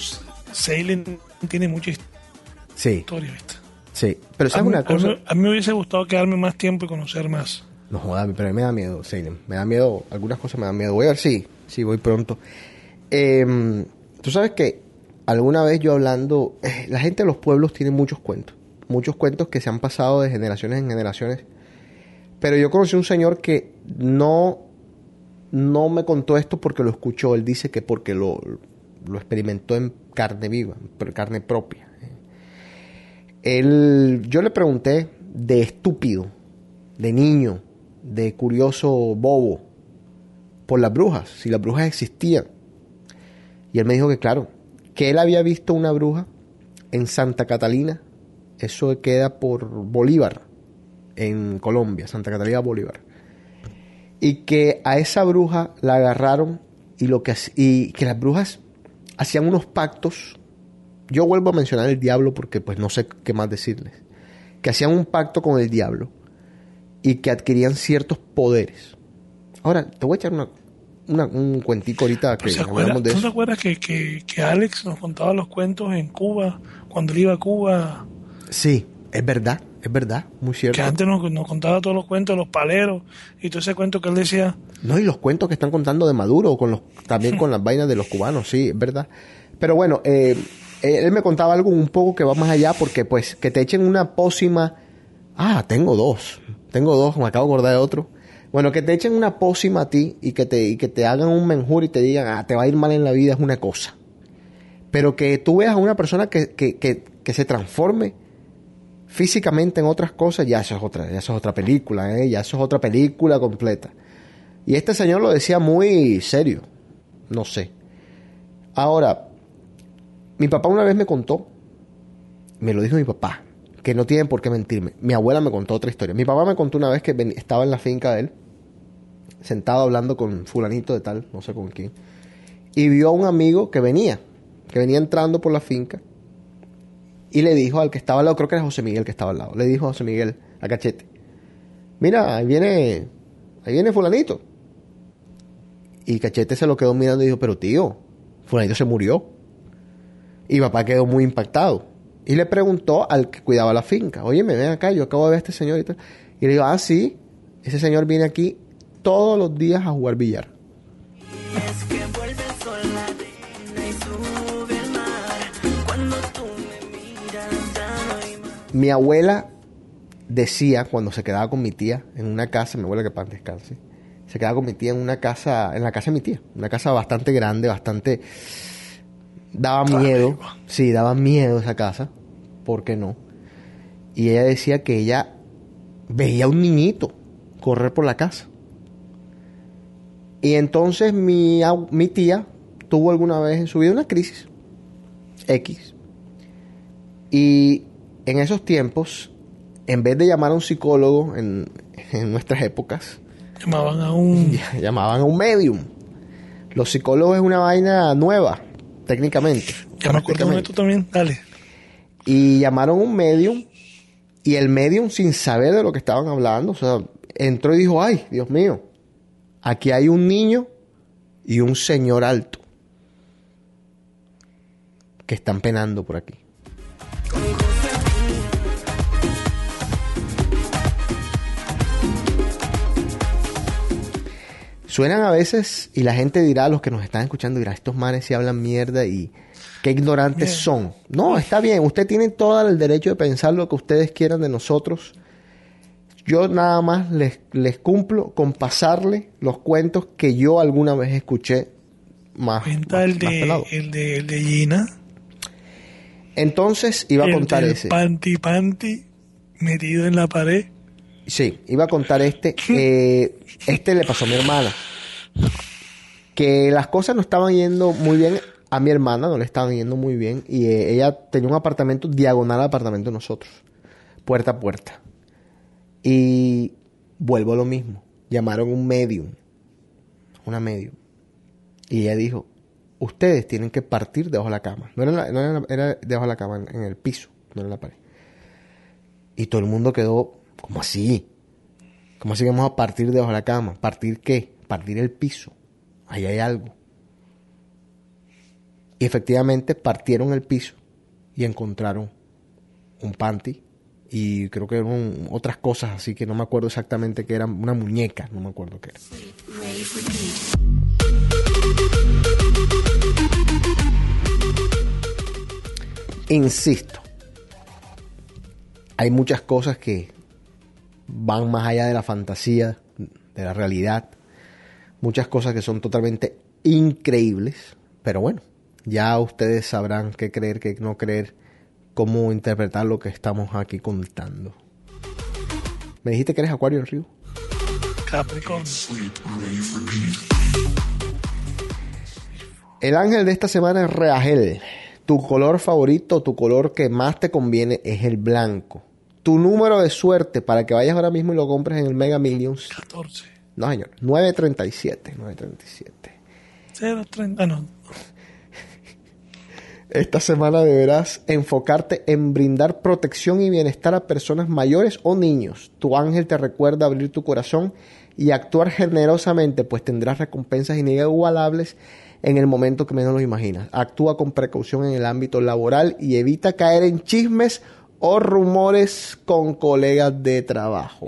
Salem tiene mucha Sí, historia, ¿viste? sí. Pero ¿sabes mí, una a cosa? mí- a mí me hubiese gustado quedarme más tiempo y conocer más. No jodas, pero a mí me da miedo, Salem. Me da miedo, algunas cosas me dan miedo. Voy a ver si, si voy pronto. Em, Tú sabes que alguna vez yo hablando, eh, la gente de los pueblos tiene muchos cuentos, muchos cuentos que se han pasado de generaciones en generaciones. Pero yo conocí un señor que no, no me contó esto porque lo escuchó, él dice que porque lo, lo experimentó en carne viva, en carne propia. Él, yo le pregunté de estúpido, de niño, de curioso bobo, por las brujas, si las brujas existían. Y él me dijo que claro, que él había visto una bruja en Santa Catalina, eso queda por Bolívar, en Colombia, Santa Catalina Bolívar. Y que a esa bruja la agarraron y, lo que, y que las brujas hacían unos pactos. Yo vuelvo a mencionar el diablo porque pues no sé qué más decirles. Que hacían un pacto con el diablo y que adquirían ciertos poderes. Ahora, te voy a echar una, una- un cuentico ahorita que ¿Se acuerda- hablamos de ¿Tú te eso. acuerdas que, que, que Alex nos contaba los cuentos en Cuba, cuando él iba a Cuba? Sí, es verdad, es verdad, muy cierto. Que antes nos, nos contaba todos los cuentos los paleros y todo ese cuento que él decía. No, y los cuentos que están contando de Maduro, con los, también con las vainas de los cubanos, sí, es verdad. Pero bueno, eh, eh, él me contaba algo un poco que va más allá, porque pues que te echen una pócima. Ah, tengo dos, tengo dos, me acabo de acordar de otro. Bueno, que te echen una pócima a ti y que te, y que te hagan un menjur y te digan, ah, te va a ir mal en la vida es una cosa. Pero que tú veas a una persona que, que, que, que se transforme físicamente en otras cosas, ya eso es otra, ya eso es otra película, ¿eh? ya eso es otra película completa. Y este señor lo decía muy serio, no sé. Ahora, mi papá una vez me contó, me lo dijo mi papá, que no tienen por qué mentirme. Mi abuela me contó otra historia. Mi papá me contó una vez que estaba en la finca de él, sentado hablando con fulanito de tal, no sé con quién, y vio a un amigo que venía, que venía entrando por la finca, y le dijo al que estaba al lado, creo que era José Miguel que estaba al lado, le dijo a José Miguel, a Cachete, mira, ahí viene, ahí viene fulanito. Y Cachete se lo quedó mirando y dijo, pero tío, fulanito se murió. Y papá quedó muy impactado. Y le preguntó al que cuidaba la finca, oye, me ven acá, yo acabo de ver a este señor y tal. Y le dijo, ah, sí, ese señor viene aquí todos los días a jugar billar. Mi abuela decía cuando se quedaba con mi tía en una casa, mi abuela que pan descanse, se quedaba con mi tía en una casa, en la casa de mi tía, una casa bastante grande, bastante daba miedo, sí, daba miedo esa casa, ¿por qué no? Y ella decía que ella veía a un niñito correr por la casa. Y entonces mi, mi tía tuvo alguna vez en su vida una crisis X. Y en esos tiempos, en vez de llamar a un psicólogo en, en nuestras épocas, Llamaban a un. llamaban a un medium. Los psicólogos es una vaina nueva, técnicamente. Ya me acuerdo de también. Dale. Y llamaron a un medium y el medium sin saber de lo que estaban hablando, o sea, entró y dijo, ay, Dios mío, aquí hay un niño y un señor alto que están penando por aquí. Suenan a veces y la gente dirá, los que nos están escuchando, dirá, estos manes si hablan mierda y qué ignorantes son. No, está bien, usted tiene todo el derecho de pensar lo que ustedes quieran de nosotros. Yo nada más les, les cumplo con pasarle los cuentos que yo alguna vez escuché más, Cuenta más- el más de, pelado. el de, el de Gina. Entonces iba a el contar del ese. Panty panty metido en la pared. Sí, iba a contar este. Eh, este le pasó a mi hermana. Que las cosas no estaban yendo muy bien a mi hermana, no le estaban yendo muy bien. Y eh, ella tenía un apartamento diagonal al apartamento de nosotros. Puerta a puerta. Y vuelvo a lo mismo. Llamaron un medium. Una medium. Y ella dijo, ustedes tienen que partir debajo de la cama. No era, la- no era, la- era debajo de la cama, en, en el piso, no en la pared. Y todo el mundo quedó, como así? ¿Cómo así que vamos a partir debajo de la cama? ¿Partir qué? Partir el piso. Ahí hay algo. Y efectivamente partieron el piso y encontraron un panty y creo que eran otras cosas así que no me acuerdo exactamente qué eran, una muñeca, no me acuerdo qué era. Insisto, hay muchas cosas que van más allá de la fantasía, de la realidad, muchas cosas que son totalmente increíbles, pero bueno, ya ustedes sabrán qué creer, qué no creer, cómo interpretar lo que estamos aquí contando. ¿Me dijiste que eres Acuario, Río? Capricornio. El ángel de esta semana es Reagel. Tu color favorito, tu color que más te conviene es el blanco. Tu número de suerte para que vayas ahora mismo y lo compres en el Mega Millions. 14. No, señor. 937. 937. 030. No. Esta semana deberás enfocarte en brindar protección y bienestar a personas mayores o niños. Tu ángel te recuerda abrir tu corazón y actuar generosamente, pues tendrás recompensas inigualables en el momento que menos lo imaginas. Actúa con precaución en el ámbito laboral y evita caer en chismes o rumores con colegas de trabajo.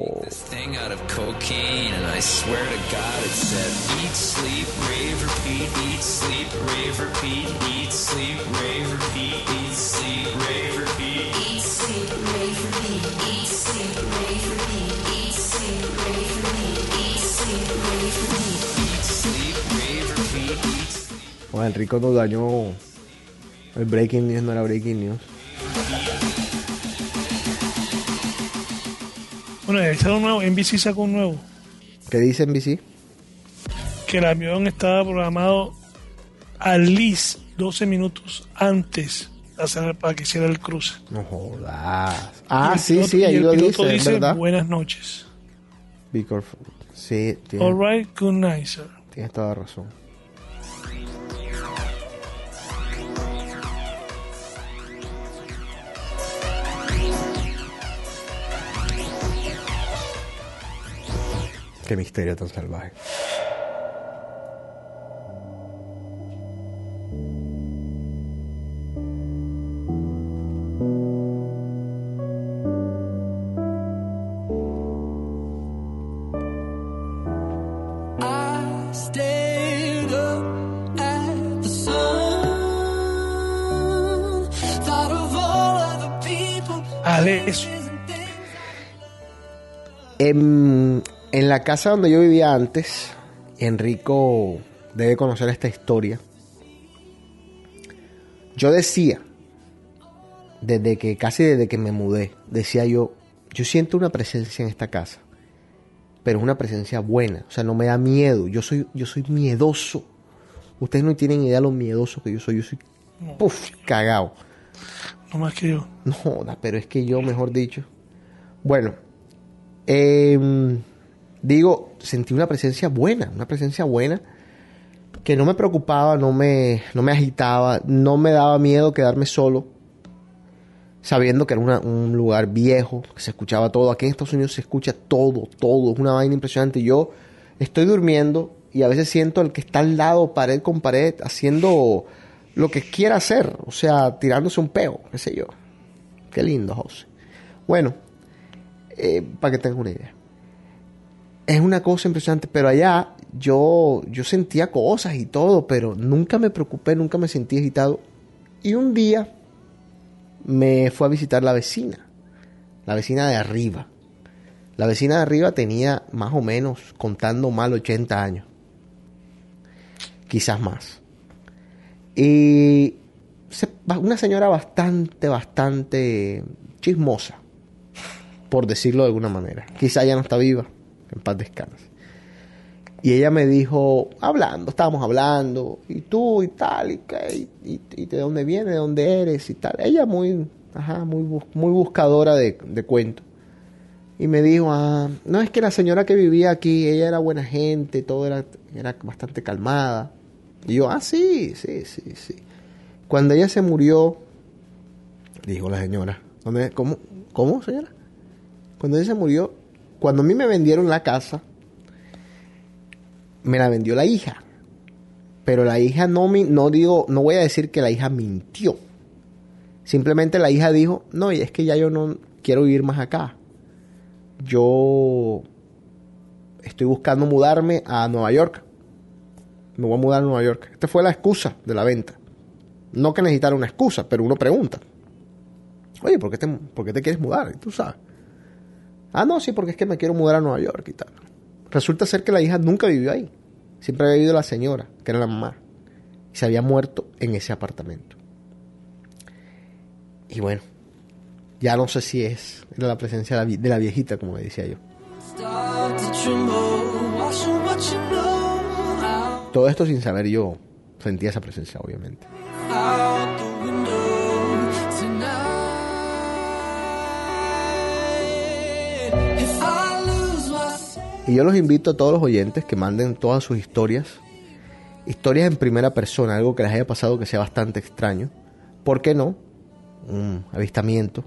Bueno, Enrico nos dañó el breaking news, no era breaking news. Bueno, este un nuevo. NBC sacó un nuevo. ¿Qué dice NBC? Que el avión estaba programado al least 12 minutos antes hacer, para que hiciera el cruce. No jodas. Ah, sí, piloto- sí, ahí lo dice, es ¿verdad? Buenas noches. Be careful. Sí, tiene, All right, good night, sir. tienes toda razón. Qué misterio tan salvaje. La casa donde yo vivía antes, Enrico debe conocer esta historia. Yo decía, desde que casi desde que me mudé, decía yo, yo siento una presencia en esta casa, pero es una presencia buena, o sea, no me da miedo. Yo soy, yo soy miedoso. Ustedes no tienen idea lo miedoso que yo soy. Yo soy, puf, cagao. no más que yo. No pero es que yo, mejor dicho. Bueno, em, digo, sentí una presencia buena, una presencia buena que no me preocupaba, no me, no me agitaba, no me daba miedo quedarme solo, sabiendo que era un lugar viejo, que se escuchaba todo. Aquí en Estados Unidos se escucha todo, todo, es una vaina impresionante. Yo estoy durmiendo y a veces siento el que está al lado, pared con pared, haciendo lo que quiera hacer, o sea, tirándose un peo, qué sé yo. Qué lindo, José. Bueno, eh, para que tengan una idea. Es una cosa impresionante, pero allá yo, yo sentía cosas y todo, pero nunca me preocupé, nunca me sentí agitado. Y un día me fue a visitar la vecina, la vecina de arriba. La vecina de arriba tenía más o menos, contando mal, 80 años. Quizás más. Y una señora bastante, bastante chismosa, por decirlo de alguna manera. Quizá ya no está viva, en paz descanse. Y ella me dijo, hablando, estábamos hablando, y tú y tal, y, qué, y, de dónde vienes, de dónde eres y tal. Ella muy, ajá, muy, muy buscadora de, de cuentos. Y me dijo, ah, no es que la señora que vivía aquí, ella era buena gente, todo era, era bastante calmada. Y yo, ah, sí, sí, sí, sí. Cuando ella se murió, dijo la señora, ¿dónde, cómo, ¿cómo, señora? Cuando ella se murió, cuando a mí me vendieron la casa, me la vendió la hija. Pero la hija no no digo, no voy a decir que la hija mintió. Simplemente la hija dijo, no, y es que ya yo no quiero vivir más acá. Yo estoy buscando mudarme a Nueva York. Me voy a mudar a Nueva York. Esta fue la excusa de la venta. No que necesitara una excusa, pero uno pregunta. Oye, ¿por qué te, por qué te quieres mudar? Y tú sabes. Ah, no, sí, porque es que me quiero mudar a Nueva York y tal. Resulta ser que la hija nunca vivió ahí. Siempre había vivido la señora, que era la mamá. Y se había muerto en ese apartamento. Y bueno, ya no sé si es era la presencia de la, de la viejita, como le decía yo. Todo esto sin saber yo sentía esa presencia, obviamente. Y yo los invito a todos los oyentes que manden todas sus historias, historias en primera persona, algo que les haya pasado que sea bastante extraño. ¿Por qué no? Un avistamiento.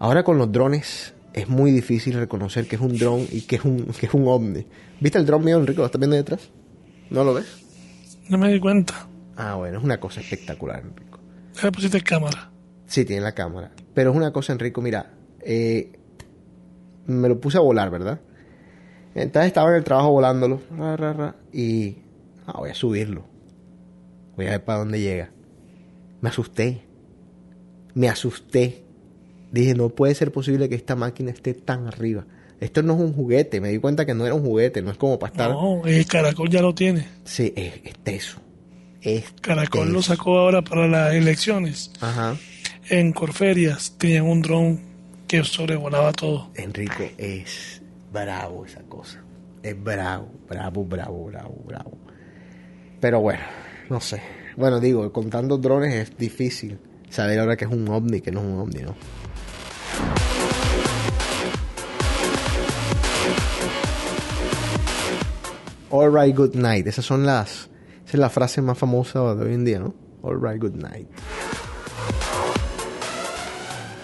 Ahora con los drones es muy difícil reconocer que es un dron y que es un, que es un ovni. ¿Viste el dron mío, Enrique? ¿Lo estás viendo detrás? ¿No lo ves? No me di cuenta. Ah, bueno, es una cosa espectacular, Enrico. Le pusiste cámara. Sí, tiene la cámara. Pero es una cosa, Enrico, mira, eh, me lo puse a volar, ¿verdad? Entonces estaba en el trabajo volándolo, ra, ra, ra, y ah, voy a subirlo. Voy a ver para dónde llega. Me asusté. Me asusté. Dije, no puede ser posible que esta máquina esté tan arriba. Esto no es un juguete. Me di cuenta que no era un juguete, no es como para estar. No, el Caracol ya lo tiene. Sí, es, es teso. Es Caracol lo sacó ahora para las elecciones. Ajá. En Corferias tenían un dron que sobrevolaba todo. Enrico, es bravo esa cosa. Es bravo, bravo, bravo, bravo, bravo. Pero bueno, no sé. Bueno, digo, contando drones es difícil saber ahora que es un ovni, que no es un ovni, ¿no? All right, good night. Esas son las. Esa es la frase más famosa de hoy en día, ¿no? All right, good night.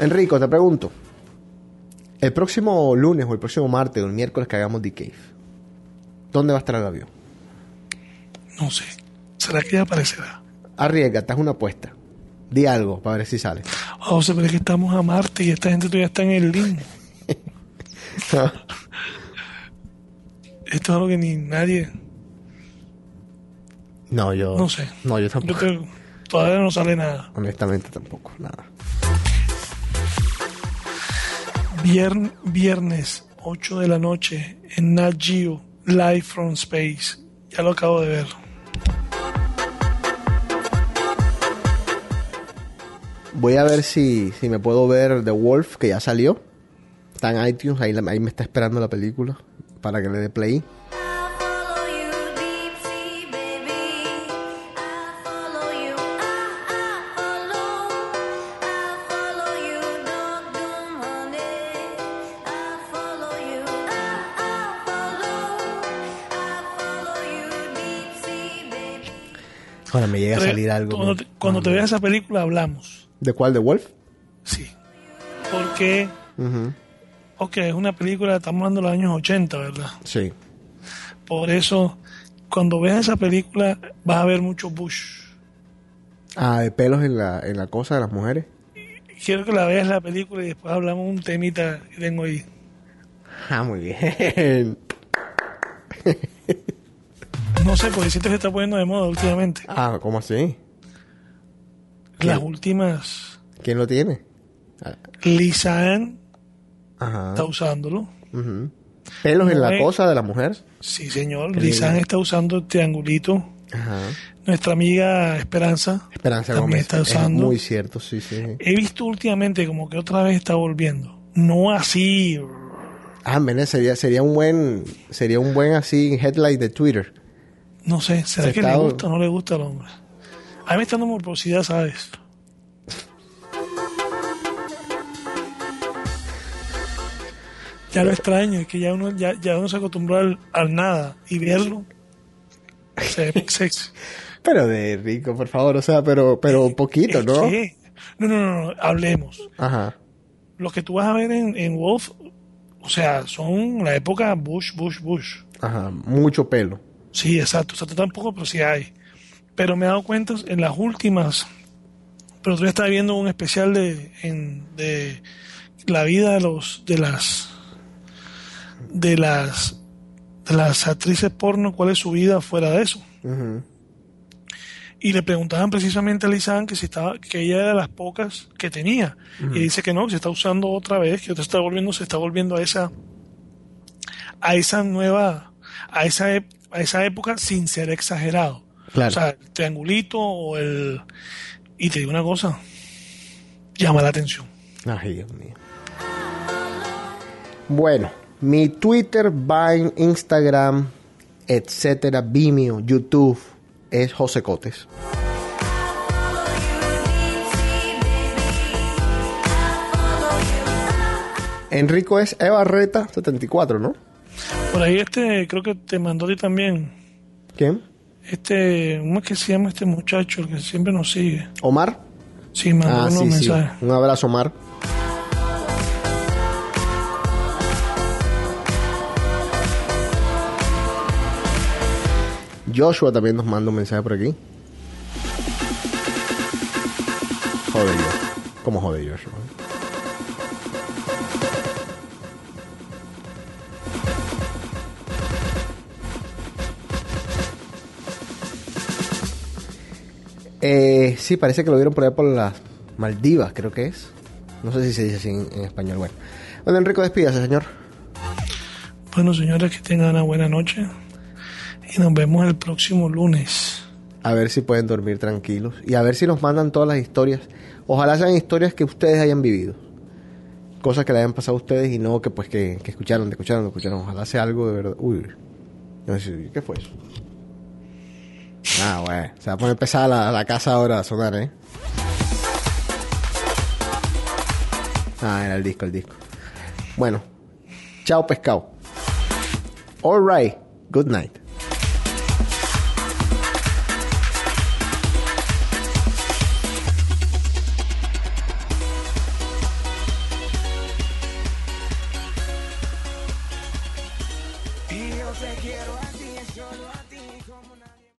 Enrico, te pregunto. El próximo lunes o el próximo martes o el miércoles que hagamos The Cave, ¿dónde va a estar el avión? No sé. ¿Será que ya aparecerá? Arriesgate, haz una apuesta. Di algo para ver si sale. Oh, se ve que estamos a Marte y esta gente todavía está en el limbo. Esto es algo que ni nadie. No, yo. No sé. No, yo Yo tampoco. te- todavía no sale nada. Honestamente tampoco, nada. Vier- viernes, 8 de la noche, en Nat Geo, Live from Space. Ya lo acabo de ver. Voy a ver si, si me puedo ver The Wolf, que ya salió. Está en iTunes, ahí, ahí me está esperando la película para que le dé play. Ahora me llega a salir algo. Cuando te, cuando te veas esa película hablamos. ¿De cuál? ¿The Wolf? Sí. Porque, Ujú. ok, es una película, estamos hablando de los años 80, ¿verdad? Sí. Por eso, cuando veas esa película, vas a ver mucho Bush. Ah, de pelos en la, en la cosa de las mujeres. Quiero que la veas la película y después hablamos un temita que tengo ahí. Ah, muy bien. No sé, porque siento que se está poniendo de moda últimamente. Ah, ¿cómo así? Las últimas, ¿Quién lo tiene? Lisa Ann Ajá. está usándolo. Ujú. ¿Pelos en la cosa de la mujer? Sí, señor. Lisa Ann está usando el triangulito. Ajá. Nuestra amiga Esperanza Esperanza también Gómez. está Es usando. muy cierto, sí, sí. He visto últimamente como que otra vez está volviendo. No así. Ah, mene, sería, sería un buen, sería un buen así headline de Twitter. No sé, ¿será Se que le gusta o no le gusta al hombre? A mí me está dando morbosidad, ¿sabes? Ya lo extraño, es que ya uno, ya, ya uno se acostumbró al, al nada y verlo se ve sexy. Pero de rico, por favor, o sea, pero, pero poquito, ¿no? No, no, no, no, hablemos. Ajá. Lo que tú vas a ver en, en Wolf, o sea, son la época Bush, Bush, Bush. Ajá, mucho pelo. Sí, exacto. O sea, tampoco, pero sí hay. Pero me he dado cuenta en las últimas. Pero todavía estaba viendo un especial de, en- de la vida de los de las de las de las actrices porno, cuál es su vida fuera de eso. Y le preguntaban precisamente a Lisanne que si estaba, que ella era de las pocas que tenía. Y dice que no, que se está usando otra vez, que otra está volviendo, se está volviendo a esa, a esa nueva, a esa, a esa época sin ser exagerado. Claro. O sea, el triangulito o el, y te digo una cosa, llama la atención. Ay, Dios mío. Bueno, mi Twitter, Vine, Instagram, etcétera, Vimeo, YouTube es José Cotes. Enrico es Eva Reta 74, ¿no? Por ahí este, creo que te mandó a ti también. ¿Quién? Este, ¿cómo es que se llama este muchacho el que siempre nos sigue? ¿Omar? Sí, mandó Ah, unos sí, sí. mensajes. Un abrazo, Omar. Joshua también nos manda un mensaje por aquí. Joder, yo. ¿Cómo jode Joshua? Eh, sí, parece que lo vieron por allá por las Maldivas, creo que es. No sé si se dice así en, en español. Bueno, bueno Enrico, despídase, señor. Bueno, señores, que tengan una buena noche. Y nos vemos el próximo lunes. A ver si pueden dormir tranquilos. Y a ver si nos mandan todas las historias. Ojalá sean historias que ustedes hayan vivido. Cosas que le hayan pasado a ustedes y no que pues que, que escucharon, que escucharon, que escucharon. Ojalá sea algo de verdad. Uy. No sé, ¿Qué fue eso? Ah, bueno. Se va a poner pesada la, la casa ahora a sonar, ¿eh? Ah, era el disco, el disco. Bueno. Chao, pescado. All right. Good night.